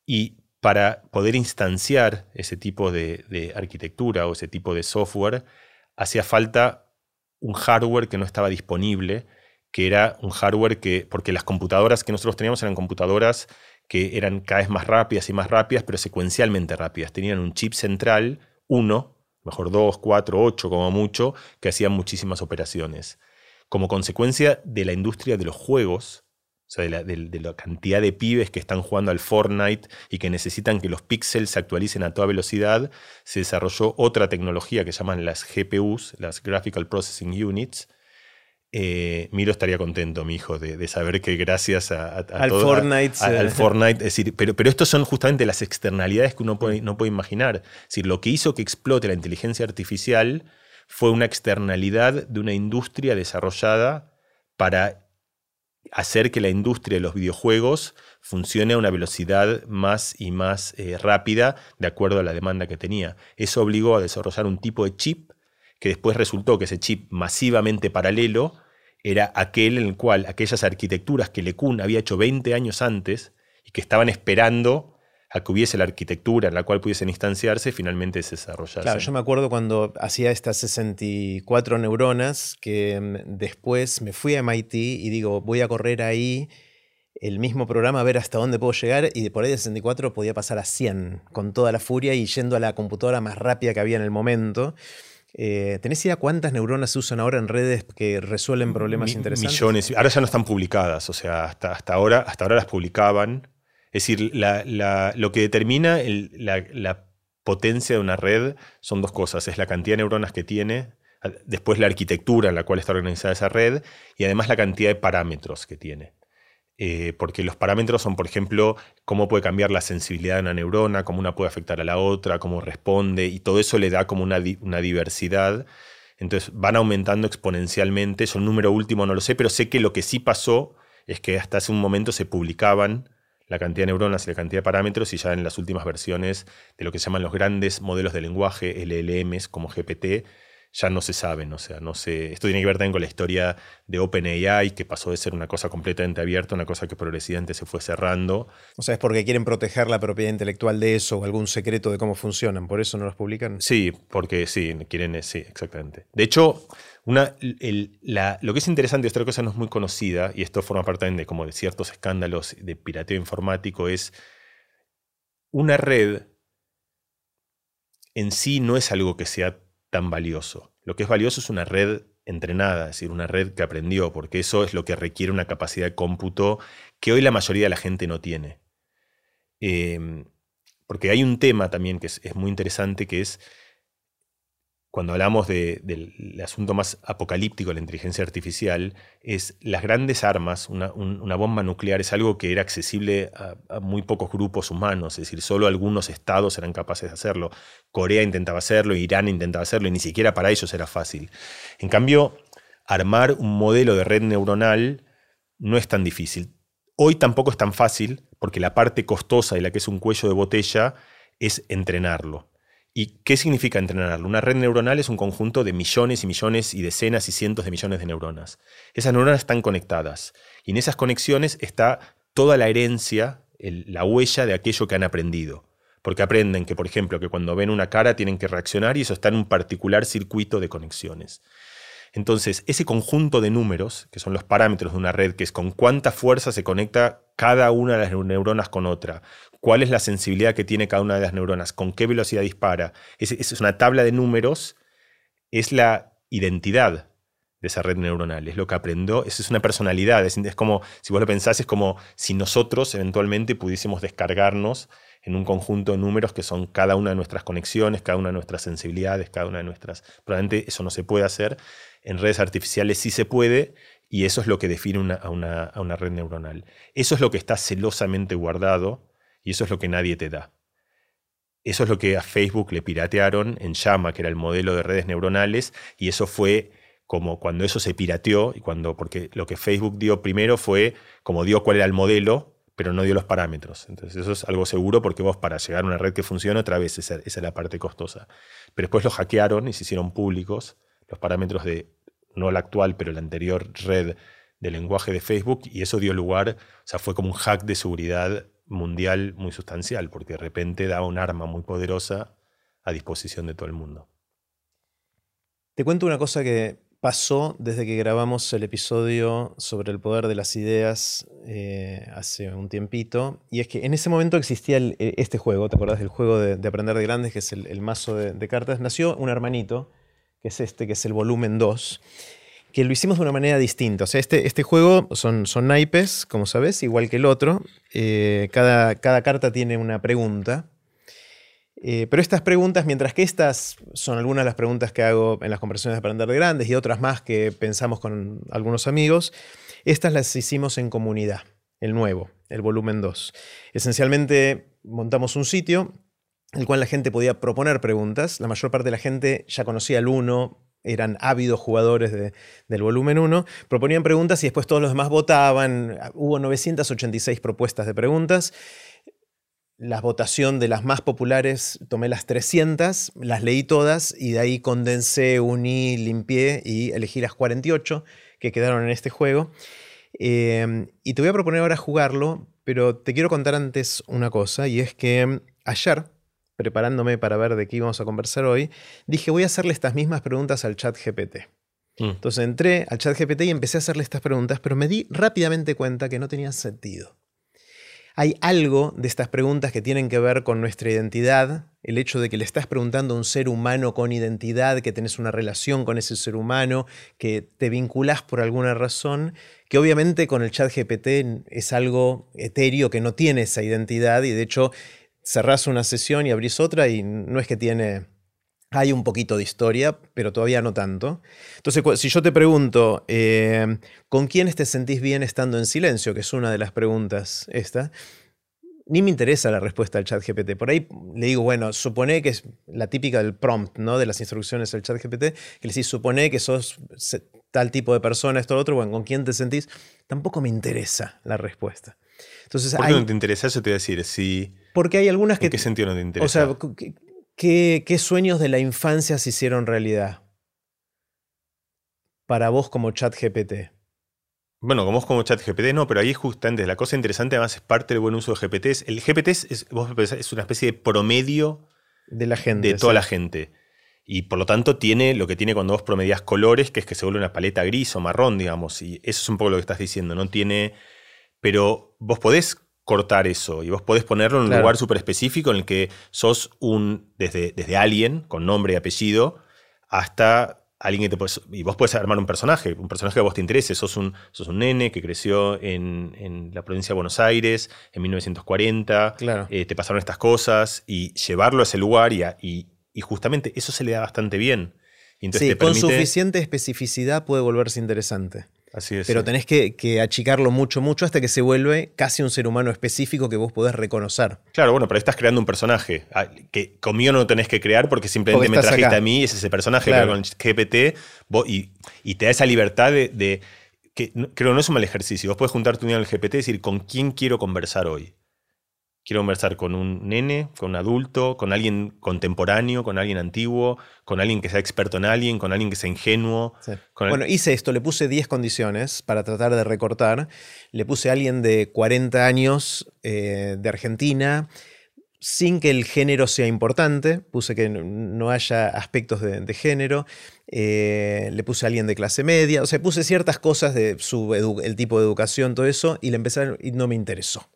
Y para poder instanciar ese tipo de, arquitectura o ese tipo de software, hacía falta un hardware que no estaba disponible, que era un hardware que, porque las computadoras que nosotros teníamos eran computadoras que eran cada vez más rápidas y más rápidas, pero secuencialmente rápidas. Tenían un chip central, uno, mejor dos, cuatro, ocho como mucho, que hacían muchísimas operaciones. Como consecuencia de la industria de los juegos, o sea, de la, cantidad de pibes que están jugando al Fortnite y que necesitan que los píxeles se actualicen a toda velocidad, se desarrolló otra tecnología que llaman las GPUs, las Graphical Processing Units, eh, Miro estaría contento, mi hijo, de, saber que gracias a, al, Fortnite, al Fortnite. Es decir, pero, pero estos son justamente las externalidades que uno no puede imaginar. Es decir, lo que hizo que explote la inteligencia artificial fue una externalidad de una industria desarrollada para hacer que la industria de los videojuegos funcione a una velocidad más y más eh, rápida de acuerdo a la demanda que tenía. Eso obligó a desarrollar un tipo de chip que después resultó que ese chip masivamente paralelo era aquel en el cual aquellas arquitecturas que LeCun había hecho 20 años antes y que estaban esperando a que hubiese la arquitectura en la cual pudiesen instanciarse, finalmente se desarrollasen. Claro, yo me acuerdo cuando hacía estas 64 neuronas, que mm, después me fui a MIT y digo, voy a correr ahí el mismo programa a ver hasta dónde puedo llegar y por ahí de 64 podía pasar a 100 con toda la furia y yendo a la computadora más rápida que había en el momento. Eh, ¿Tenés idea cuántas neuronas se usan ahora en redes que resuelven problemas interesantes? Millones. Ahora ya no están publicadas, o sea, hasta, hasta, ahora, hasta ahora las publicaban. Es decir, lo que determina la, potencia de una red son dos cosas. Es la cantidad de neuronas que tiene, después la arquitectura en la cual está organizada esa red y además la cantidad de parámetros que tiene. eh, porque los parámetros son, por ejemplo, cómo puede cambiar la sensibilidad de una neurona, cómo una puede afectar a la otra, cómo responde, y todo eso le da como una, una diversidad. Entonces van aumentando exponencialmente. Yo el número último no lo sé, pero sé que lo que sí pasó es que hasta hace un momento se publicaban la cantidad de neuronas y la cantidad de parámetros y ya en las últimas versiones de lo que se llaman los grandes modelos de lenguaje, LLMs como GPT, ya no se saben, o sea, no sé, esto tiene que ver también con la historia de OpenAI, que pasó de ser una cosa completamente abierta, una cosa que progresivamente se fue cerrando. O sea, es porque quieren proteger la propiedad intelectual de eso o algún secreto de cómo funcionan, por eso no los publican. Sí, porque sí, quieren, sí, exactamente. De hecho, lo que es interesante, esta cosa no es muy conocida, y esto forma parte también de, como de ciertos escándalos de pirateo informático, es una red en sí no es algo que sea tan valioso. Lo que es valioso es una red entrenada, es decir, una red que aprendió, porque eso es lo que requiere una capacidad de cómputo que hoy la mayoría de la gente no tiene. Em, porque hay un tema también que es muy interesante, que es cuando hablamos del asunto más apocalíptico de la inteligencia artificial, es las grandes armas, una, bomba nuclear es algo que era accesible a, muy pocos grupos humanos, es decir, solo algunos estados eran capaces de hacerlo. Corea intentaba hacerlo, Irán intentaba hacerlo, y ni siquiera para ellos era fácil. En cambio, armar un modelo de red neuronal no es tan difícil. Hoy tampoco es tan fácil, porque la parte costosa y la que es un cuello de botella es entrenarlo. ¿Y qué significa entrenarlo? Una red neuronal es un conjunto de millones y millones y decenas y cientos de millones de neuronas. Esas neuronas están conectadas y en esas conexiones está toda la herencia, la huella de aquello que han aprendido. Porque aprenden que, por ejemplo, que cuando ven una cara tienen que reaccionar y eso está en un particular circuito de conexiones. Entonces, ese conjunto de números, que son los parámetros de una red, que es con cuánta fuerza se conecta cada una de las neuronas con otra, cuál es la sensibilidad que tiene cada una de las neuronas, con qué velocidad dispara, es una tabla de números, es la identidad de esa red neuronal, es lo que aprendió, es una personalidad, es, es como, si vos lo pensás, es como si nosotros eventualmente pudiésemos descargarnos en un conjunto de números que son cada una de nuestras conexiones, cada una de nuestras sensibilidades, cada una de nuestras... Probablemente eso no se puede hacer, en redes artificiales sí se puede, y eso es lo que define a, una, red neuronal. Eso es lo que está celosamente guardado, y eso es lo que nadie te da. Eso es lo que a Facebook le piratearon en Llama, que era el modelo de redes neuronales, y eso fue como cuando eso se pirateó, y cuando, porque lo que Facebook dio primero fue, como dio cuál era el modelo, pero no dio los parámetros. Entonces eso es algo seguro porque vos para llegar a una red que funcione, otra vez esa, esa es la parte costosa. Pero después lo hackearon y se hicieron públicos los parámetros de, no la actual, pero la anterior red de lenguaje de Facebook y eso dio lugar, o sea, fue como un hack de seguridad mundial muy sustancial, porque de repente daba un arma muy poderosa a disposición de todo el mundo. Te cuento una cosa que pasó desde que grabamos el episodio sobre el poder de las ideas eh, hace un tiempito. Y es que en ese momento existía e, este juego, ¿te acordás del juego de, aprender de grandes, que es el, mazo de, cartas? Nació un hermanito, que es este, que es el volumen 2, que lo hicimos de una manera distinta. O sea, este, este juego son, son naipes, como sabes, igual que el otro. Eh, cada, cada carta tiene una pregunta. Eh, pero estas preguntas, mientras que estas son algunas de las preguntas que hago en las conversaciones de Aprender de Grandes y otras más que pensamos con algunos amigos, estas las hicimos en comunidad, el nuevo, el volumen 2. Esencialmente montamos un sitio el cual la gente podía proponer preguntas. La mayor parte de la gente ya conocía el 1, eran ávidos jugadores del volumen 1, proponían preguntas y después todos los demás votaban. Hubo 986 propuestas de preguntas la votación de las más populares, tomé las 300, las leí todas y de ahí condensé, uní, limpié y elegí las 48 que quedaron en este juego. Em, y te voy a proponer ahora jugarlo, pero te quiero contar antes una cosa, y es que ayer, preparándome para ver de qué íbamos a conversar hoy, dije voy a hacerle estas mismas preguntas al chat GPT. Mm. Entonces entré al chat GPT y empecé a hacerle estas preguntas, pero me di rápidamente cuenta que no tenían sentido hay algo de estas preguntas que tienen que ver con nuestra identidad, el hecho de que le estás preguntando a un ser humano con identidad, que tenés una relación con ese ser humano, que te vinculás por alguna razón, que obviamente con el chat GPT es algo etéreo que no tiene esa identidad y de hecho cerrás una sesión y abrís otra y no es que tiene hay un poquito de historia, pero todavía no tanto. Entonces, si yo te pregunto, eh, ¿con quiénes te sentís bien estando en silencio? Que es una de las preguntas esta. Ni me interesa la respuesta al chat GPT. Por ahí le digo, bueno, supone que es la típica del prompt, ¿no? De las instrucciones del chat GPT, que le decís, supone que sos tal tipo de persona, esto, lo otro, bueno, ¿con quién te sentís? Tampoco me interesa la respuesta. Entonces, ¿Por qué no te interesa? Eso te voy a decir, sí. Porque hay algunas que... ¿En qué sentido no te interesa? O sea, ¿Qué, sueños de la infancia se hicieron realidad? Para vos como chat GPT. Bueno, como vos como chat GPT, no, pero ahí justamente la cosa interesante, además es parte del buen uso de GPT. El GPT es, es una especie de promedio de la gente. De toda la gente. Y por lo tanto tiene lo que tiene cuando vos promedias colores, que es que se vuelve una paleta gris o marrón, digamos. Y eso es un poco lo que estás diciendo. No tiene. Pero vos podés cortar eso y vos podés ponerlo en un lugar súper específico en el que sos un, desde, desde alguien con nombre y apellido hasta alguien que te y vos puedes armar un personaje, un personaje que a vos te interese, sos un, sos un nene que creció en, la provincia de Buenos Aires en 1940, claro. Eh, te pasaron estas cosas y llevarlo a ese lugar y, y, justamente eso se le da bastante bien. sí, con suficiente especificidad puede volverse interesante. Así es. Pero tenés que, achicarlo mucho, mucho hasta que se vuelve casi un ser humano específico que vos podés reconocer. Claro, bueno, pero estás creando un personaje ah, que conmigo no lo tenés que crear porque simplemente me trajiste a mí y es ese personaje, pero con GPT y, te da esa libertad de, que creo que no es un mal ejercicio. Vos podés juntarte un día en el GPT y decir con quién quiero conversar hoy. Quiero conversar con un nene, con un adulto, con alguien contemporáneo, con alguien antiguo, con alguien que sea experto en alguien, con alguien que sea ingenuo. Bueno, hice esto, le puse 10 condiciones para tratar de recortar. Le puse a alguien de 40 años eh, de Argentina, sin que el género sea importante, puse que no haya aspectos de, género, eh, le puse a alguien de clase media, o sea, puse ciertas cosas de su el tipo de educación, todo eso, y le empecé y no me interesó.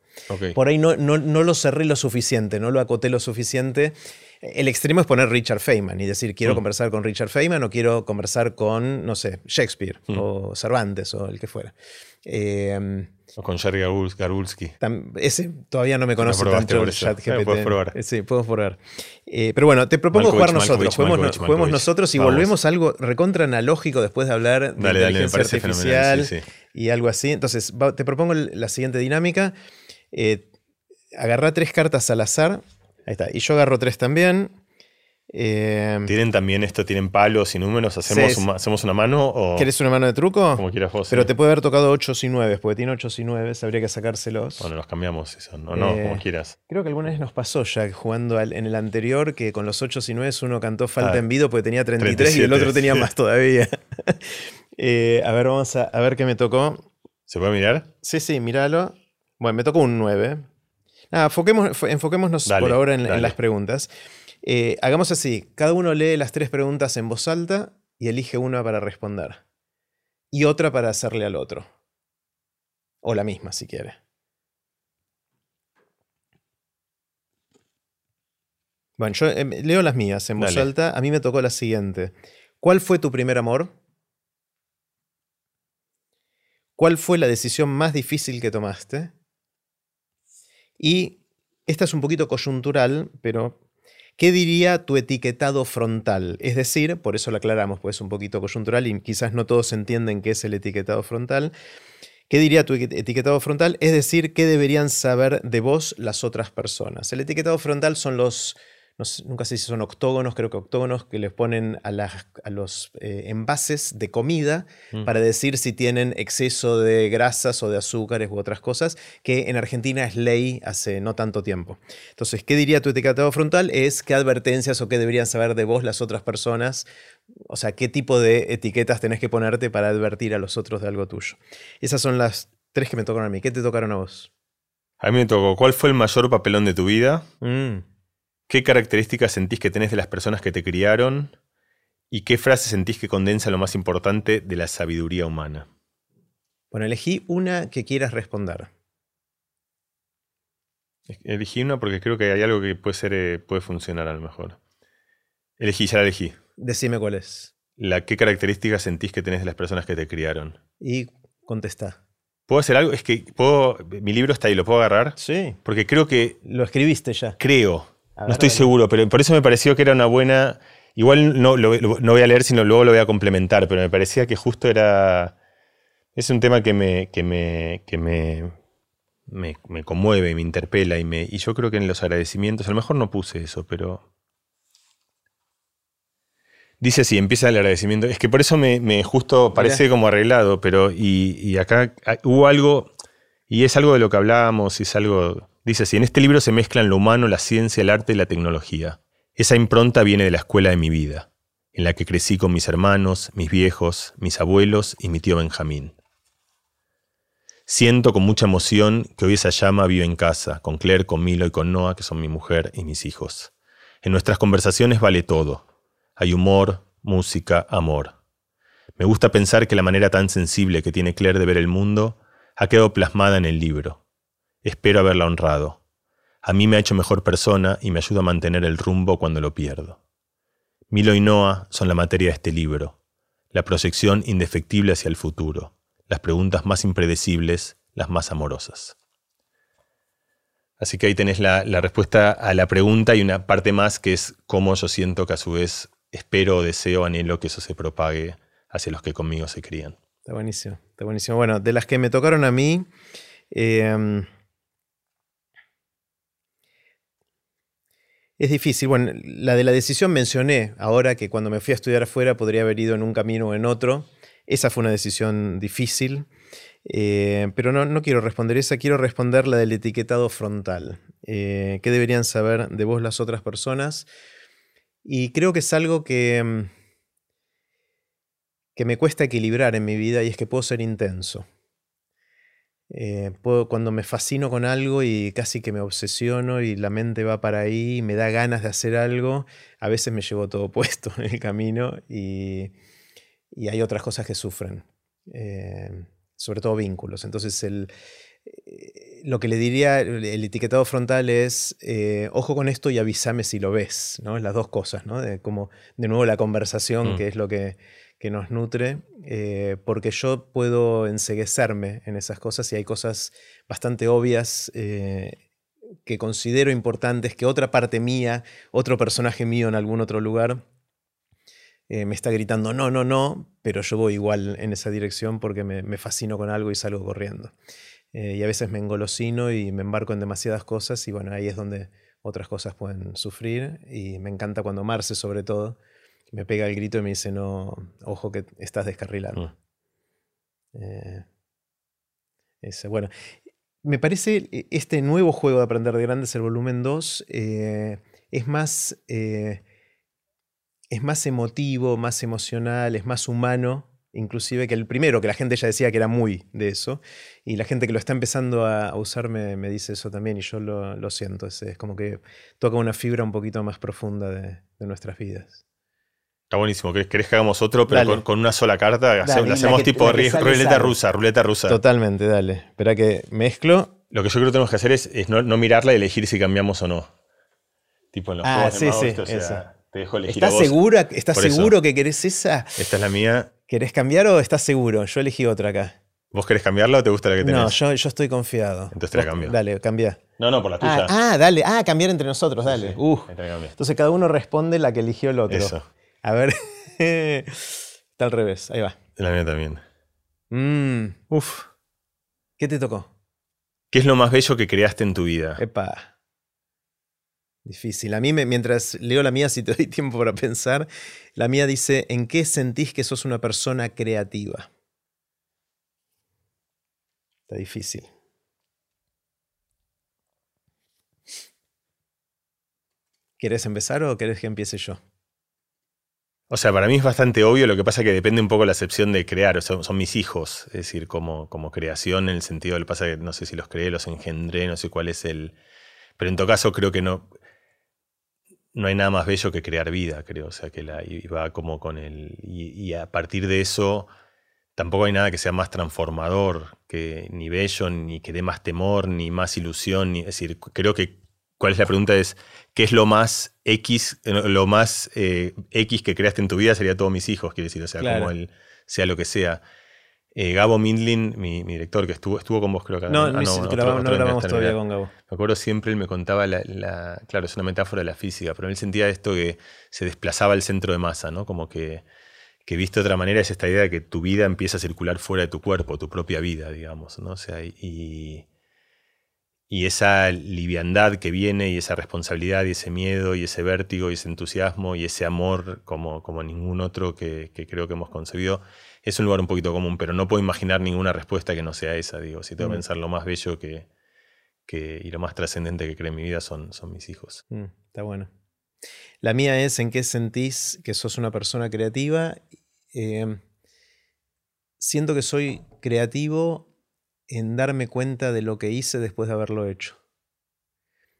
Por ahí no, no, lo cerré lo suficiente, no lo acoté lo suficiente. El extremo es poner Richard Feynman y decir, quiero mm. conversar con Richard Feynman o quiero conversar con, no sé, Shakespeare mm. o Cervantes o el que fuera. Eh, o con Jerry Garbulski. Ese todavía no me conoce tanto el chat GPT. puedes probar. Sí, puedo probar. Eh, pero bueno, te propongo jugar nosotros. juguemos, nosotros y volvemos a algo recontra analógico después de hablar de inteligencia artificial y algo así. Entonces, te propongo la siguiente dinámica. Eh, agarra tres cartas al azar. Ahí está. Y yo agarro tres también. Eh, ¿Tienen también esto? ¿Tienen palos y números? ¿Hacemos, una, ¿hacemos una mano? O... ¿Quieres una mano de truco? Como quieras vos. Pero te puede haber tocado 8 y 9, porque tiene 8 y 9, habría que sacárselos. Bueno, los cambiamos eso, no, no, como eh, quieras. Creo que alguna vez nos pasó ya jugando en el anterior que con los 8 y 9 uno cantó falta ah, en vido porque tenía 33 y el otro tenía más todavía. a ver, vamos a, a ver qué me tocó. ¿Se puede mirar? Sí, sí, míralo. Bueno, me tocó un 9. Nada, enfoquémonos por ahora en, las preguntas. Eh, hagamos así, cada uno lee las tres preguntas en voz alta y elige una para responder. Y otra para hacerle al otro. O la misma, si quiere. Bueno, yo em, leo las mías en voz alta. A mí me tocó la siguiente. ¿Cuál fue tu primer amor? ¿Cuál fue la decisión más difícil que tomaste? Y esta es un poquito coyuntural, pero ¿qué diría tu etiquetado frontal? Es decir, por eso lo aclaramos, pues es un poquito coyuntural y quizás no todos entienden qué es el etiquetado frontal. ¿Qué diría tu etiquetado frontal? Es decir, ¿qué deberían saber de vos las otras personas? El etiquetado frontal son los nunca sé si son octógonos, creo que octógonos que les ponen a, los eh, envases de comida mm. para decir si tienen exceso de grasas o de azúcares u otras cosas, que en Argentina es ley hace no tanto tiempo. Entonces, ¿qué diría tu etiquetado frontal? Es qué advertencias o qué deberían saber de vos las otras personas, o sea, qué tipo de etiquetas tenés que ponerte para advertir a los otros de algo tuyo. Esas son las tres que me tocaron a mí. ¿Qué te tocaron a vos? A mí me tocó, ¿cuál fue el mayor papelón de tu vida? Mm. ¿Qué características sentís que tenés de las personas que te criaron? ¿Y qué frase sentís que condensa lo más importante de la sabiduría humana? Bueno, elegí una que quieras responder. Elegí una porque creo que hay algo que puede ser, eh, puede funcionar a lo mejor. Elegí, ya la elegí. Decime cuál es. La, ¿Qué características sentís que tenés de las personas que te criaron? Y contesta. ¿Puedo hacer algo? Es que puedo. Mi libro está ahí, ¿lo puedo agarrar? Sí. Porque creo que. Lo escribiste ya. Creo no estoy seguro, pero por eso me pareció que era una buena Igual no, no voy a leer, sino luego lo voy a complementar, pero me parecía que justo era... Es un tema que me, que me, que me, me, conmueve, me interpela y, me, y yo creo que en los agradecimientos, a lo mejor no puse eso, pero... Dice así, empieza el agradecimiento. Es que por eso me, justo parece como arreglado, pero y, y acá hubo algo, y es algo de lo que hablábamos, es algo... Dice así, en este libro se mezclan lo humano, la ciencia, el arte y la tecnología. Esa impronta viene de la escuela de mi vida, en la que crecí con mis hermanos, mis viejos, mis abuelos y mi tío Benjamín. Siento con mucha emoción que hoy esa llama vive en casa, con Claire, con Milo y con Noah, que son mi mujer y mis hijos. En nuestras conversaciones vale todo. Hay humor, música, amor. Me gusta pensar que la manera tan sensible que tiene Claire de ver el mundo ha quedado plasmada en el libro. Espero haberla honrado. A mí me ha hecho mejor persona y me ayuda a mantener el rumbo cuando lo pierdo. Milo y Noah son la materia de este libro, la proyección indefectible hacia el futuro, las preguntas más impredecibles, las más amorosas. Así que ahí tenés la, respuesta a la pregunta y una parte más que es cómo yo siento que a su vez espero, deseo, anhelo que eso se propague hacia los que conmigo se crían. Está buenísimo, está buenísimo. Bueno, de las que me tocaron a mí, eh, Es difícil. Bueno, la de la decisión mencioné ahora que cuando me fui a estudiar afuera podría haber ido en un camino o en otro. Esa fue una decisión difícil. Eh, pero no, no, quiero responder esa, quiero responder la del etiquetado frontal. Eh, ¿Qué deberían saber de vos las otras personas? Y creo que es algo que, mm, que me cuesta equilibrar en mi vida y es que puedo ser intenso. Eh, cuando me fascino con algo y casi que me obsesiono y la mente va para ahí y me da ganas de hacer algo, a veces me llevo todo puesto en el camino y, hay otras cosas que sufren, eh, sobre todo vínculos. Entonces el, eh, lo que le diría el etiquetado frontal es, ojo con esto y avísame si lo ves, ¿no? Las dos cosas, ¿no? De, como, de nuevo la conversación, mm. que es lo que que nos nutre, eh, porque yo puedo enseguecerme en esas cosas y hay cosas bastante obvias eh, que considero importantes, que otra parte mía, otro personaje mío en algún otro lugar, eh, me está gritando no, no, no, pero yo voy igual en esa dirección porque me, fascino con algo y salgo corriendo. y a veces me engolosino y me embarco en demasiadas cosas y bueno, ahí es donde otras cosas pueden sufrir y me encanta cuando Marce sobre todo me pega el grito y me dice, no, ojo que estás descarrilando. Mm. Eh, bueno, me parece e, este nuevo juego de Aprender de Grandes, el volumen 2, eh, es más... Eh, es más emotivo, más emocional, es más humano, inclusive que el primero, que la gente ya decía que era muy de eso, y la gente que lo está empezando a, usar me, dice eso también, y yo lo, siento, es, como que toca una fibra un poquito más profunda de nuestras vidas. Está buenísimo. ¿Querés que hagamos otro, pero con, una sola carta? hacemos tipo ruleta rusa, ruleta rusa. Totalmente, dale. Espera que mezclo. Lo que yo creo que tenemos que hacer es, no, mirarla y elegir si cambiamos o no. Tipo en los ah, sí, sí, te dejo elegir ¿Estás, segura, ¿estás seguro que querés esa? Esta es la mía. ¿Querés cambiar o estás seguro? Yo elegí otra acá. ¿Vos querés cambiarla o te gusta la que tenés? No, yo, yo estoy confiado. Entonces te la cambio. Dale, cambia. No, no, por la tuya. Ah, ah dale. Ah, cambiar entre nosotros, dale. Uh. Entonces cada uno responde la que eligió el otro. Eso. A ver. Está al revés, ahí va. La mía también. Mmm, uf. ¿Qué te tocó? ¿Qué es lo más bello que creaste en tu vida? Epa. Difícil. A mí, mientras leo la mía, si te doy tiempo para pensar, la mía dice, ¿en qué sentís que sos una persona creativa? Está difícil. ¿Quieres empezar o querés que empiece yo? O sea, para mí es bastante obvio, lo que pasa es que depende un poco la acepción de crear, o sea, son mis hijos, es decir, como, como creación en el sentido, del pasa que no sé si los creé, los engendré, no sé cuál es el... Pero en todo caso creo que no, no hay nada más bello que crear vida, creo, o sea, que la, va como con el... Y, a partir de eso tampoco hay nada que sea más transformador, que ni bello, ni que dé más temor, ni más ilusión, es decir, creo que ¿Cuál es la pregunta? Es, ¿qué es lo más X, lo más eh, X que creaste en tu vida? Sería todos mis hijos, quiere decir, o sea, como el, sea lo que sea. Eh, Gabo Mindlin, mi, director, que estuvo, estuvo con vos, creo que No, ah, no, no, grabamos todavía con Gabo. Me acuerdo siempre, él me contaba, la, claro, es una metáfora de la física, pero él sentía esto que se desplazaba el centro de masa, ¿no? Como que, que visto de otra manera es esta idea de que tu vida empieza a circular fuera de tu cuerpo, tu propia vida, digamos, ¿no? O sea, y, y esa liviandad que viene y esa responsabilidad y ese miedo y ese vértigo y ese entusiasmo y ese amor como, como ningún otro que, que creo que hemos concebido es un lugar un poquito común, pero no puedo imaginar ninguna respuesta que no sea esa. Digo, si tengo que mm. pensar lo más bello que, y lo más trascendente que creo en mi vida son, son mis hijos. Mm, está bueno. La mía es en qué sentís que sos una persona creativa. Em, siento que soy creativo en darme cuenta de lo que hice después de haberlo hecho.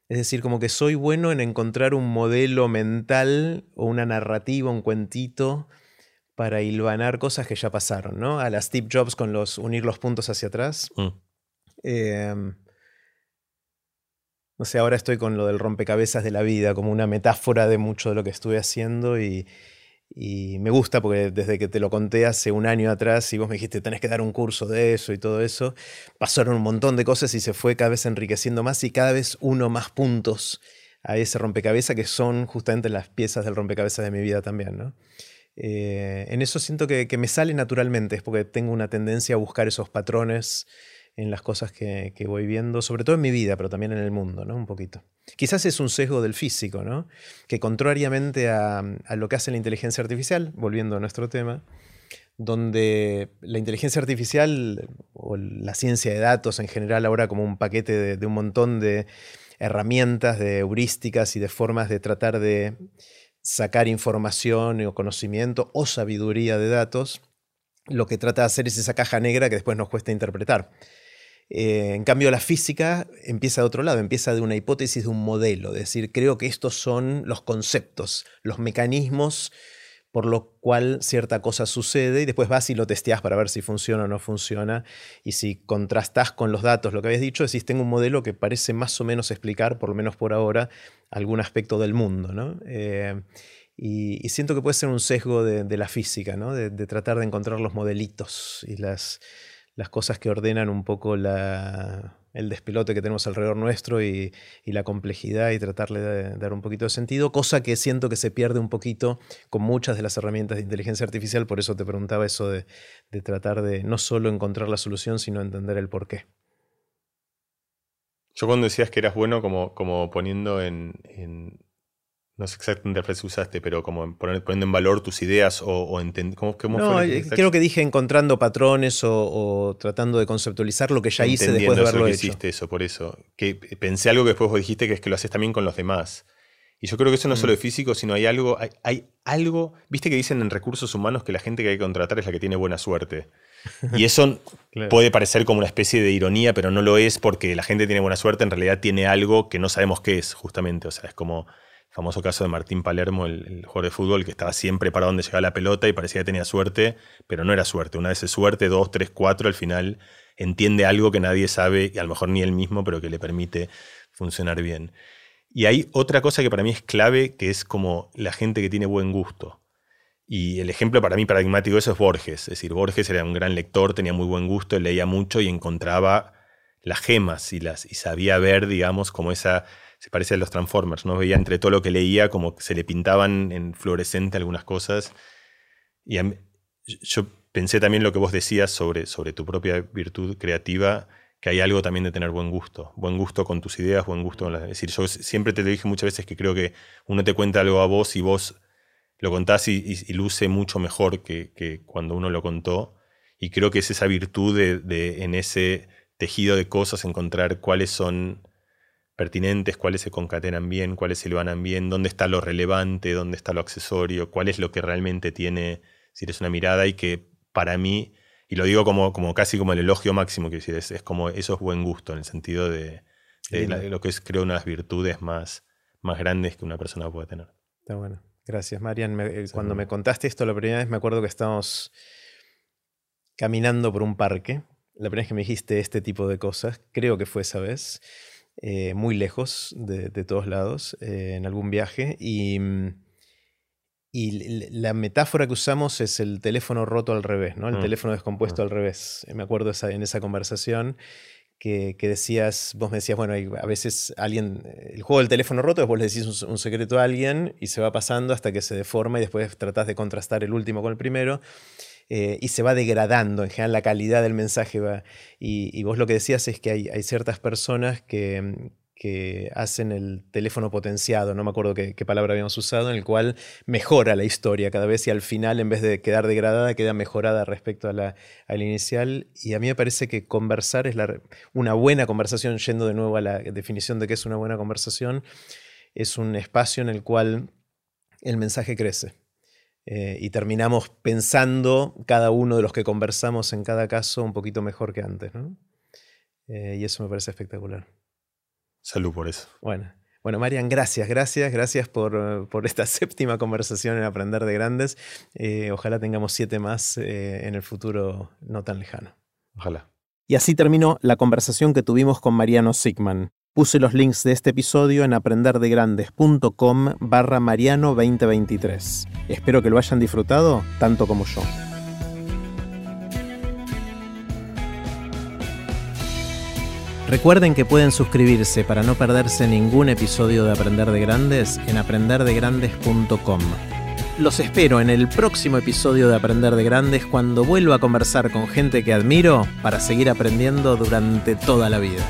Es decir, como que soy bueno en encontrar un modelo mental o una narrativa, un cuentito para hilvanar cosas que ya pasaron, ¿no? A la Steve Jobs con los unir los puntos hacia atrás. Mm. Em, no sé, ahora estoy con lo del rompecabezas de la vida, como una metáfora de mucho de lo que estuve haciendo y, me gusta porque desde que te lo conté hace un año atrás y vos me dijiste tenés que dar un curso de eso y todo eso, pasaron un montón de cosas y se fue cada vez enriqueciendo más y cada vez uno más puntos a ese rompecabezas que son justamente las piezas del rompecabezas de mi vida también, ¿no? Eh, en eso siento que, me sale naturalmente, es porque tengo una tendencia a buscar esos patrones en las cosas que, voy viendo, sobre todo en mi vida, pero también en el mundo, ¿no? Un poquito. Quizás es un sesgo del físico, ¿no? Que contrariamente a, lo que hace la inteligencia artificial, volviendo a nuestro tema, donde la inteligencia artificial o la ciencia de datos en general ahora como un paquete de un montón de herramientas, de heurísticas y de formas de tratar de sacar información o conocimiento o sabiduría de datos, lo que trata de hacer es esa caja negra que después nos cuesta interpretar. Eh, en cambio, la física empieza de otro lado, empieza de una hipótesis, de un modelo, es decir, creo que estos son los conceptos, los mecanismos por lo cual cierta cosa sucede y después vas y lo testeas para ver si funciona o no funciona. Y si contrastás con los datos lo que habías dicho, decís, tengo un modelo que parece más o menos explicar, por lo menos por ahora, algún aspecto del mundo. Eh, y, siento que puede ser un sesgo de, la física, de, de, tratar de encontrar los modelitos y las, las cosas que ordenan un poco la, el despelote que tenemos alrededor nuestro y, la complejidad y tratarle de dar un poquito de sentido, cosa que siento que se pierde un poquito con muchas de las herramientas de inteligencia artificial, por eso te preguntaba eso de, tratar de no solo encontrar la solución, sino entender el por qué. Yo cuando decías que eras bueno como, como poniendo en, no sé exactamente la frase que usaste, pero como poniendo en valor tus ideas o, o ¿cómo, cómo no, fue eh, creo que dije encontrando patrones o, tratando de conceptualizar lo que ya hice después de haberlo que hecho. hiciste eso, por eso. Que pensé algo que después vos dijiste, que es que lo haces también con los demás. Y yo creo que eso no es solo de mm. físico, sino hay algo, hay, algo, viste que dicen en recursos humanos que la gente que hay que contratar es la que tiene buena suerte. Y eso puede parecer como una especie de ironía, pero no lo es porque la gente tiene buena suerte, en realidad tiene algo que no sabemos qué es, justamente. O sea, es como famoso caso de Martín Palermo, el, jugador de fútbol, que estaba siempre para donde llegaba la pelota y parecía que tenía suerte, pero no era suerte. Una vez es suerte, dos, tres, cuatro, al final entiende algo que nadie sabe, y a lo mejor ni él mismo, pero que le permite funcionar bien. Y hay otra cosa que para mí es clave, que es como la gente que tiene buen gusto. Y el ejemplo para mí paradigmático de eso es Borges. Es decir, Borges era un gran lector, tenía muy buen gusto, leía mucho y encontraba las gemas y, las, y sabía ver, digamos, como esa se parece a los Transformers, ¿no? Veía entre todo lo que leía como que se le pintaban en fluorescente algunas cosas. Y yo pensé también lo que vos decías sobre, sobre tu propia virtud creativa, que hay algo también de tener buen gusto. Buen gusto con tus ideas, buen gusto con las... Es decir, yo siempre te dije muchas veces que creo que uno te cuenta algo a vos y vos lo contás y, luce mucho mejor que, cuando uno lo contó. Y creo que es esa virtud de, de en ese tejido de cosas encontrar cuáles son pertinentes, cuáles se concatenan bien, cuáles se van bien, dónde está lo relevante, dónde está lo accesorio, cuál es lo que realmente tiene, si eres una mirada y que para mí, y lo digo como, como casi como el elogio máximo, que es, es como eso es buen gusto, en el sentido de, lo que es creo una de las virtudes más, más grandes que una persona puede tener. Está bueno. Gracias, Marian. Eh, cuando me contaste esto la primera vez, me acuerdo que estábamos caminando por un parque. La primera vez que me dijiste este tipo de cosas, creo que fue esa vez. Eh, muy lejos de, todos lados, eh, en algún viaje, y, mm, y la metáfora que usamos es el teléfono roto al revés, ¿no? El Mm. teléfono descompuesto Mm. al revés. Me acuerdo esa- en esa conversación que, que decías, vos me decías, bueno, a veces alguien, el juego del teléfono roto es vos le decís un, un secreto a alguien y se va pasando hasta que se deforma y después tratás de contrastar el último con el primero. Eh, y se va degradando, en general la calidad del mensaje va. Y, vos lo que decías es que hay, ciertas personas que, que hacen el teléfono potenciado, no me acuerdo qué, qué palabra habíamos usado, en el cual mejora la historia cada vez y al final, en vez de quedar degradada, queda mejorada respecto a la, a inicial. Y a mí me parece que conversar es una buena conversación, yendo de nuevo a la definición de qué es una buena conversación, es un espacio en el cual el mensaje crece. Eh, y terminamos pensando cada uno de los que conversamos en cada caso un poquito mejor que antes. ¿no? Eh, y eso me parece espectacular. Salud por eso. Bueno, bueno Marian, gracias, gracias, gracias por, por esta séptima conversación en Aprender de Grandes. Eh, ojalá tengamos siete más eh, en el futuro no tan lejano. Ojalá. Y así terminó la conversación que tuvimos con Mariano Sigman. Puse los links de este episodio en aprenderdegrandes.com barra Mariano 2023. Espero que lo hayan disfrutado tanto como yo. Recuerden que pueden suscribirse para no perderse ningún episodio de Aprender de Grandes en aprenderdegrandes.com. Los espero en el próximo episodio de Aprender de Grandes cuando vuelva a conversar con gente que admiro para seguir aprendiendo durante toda la vida.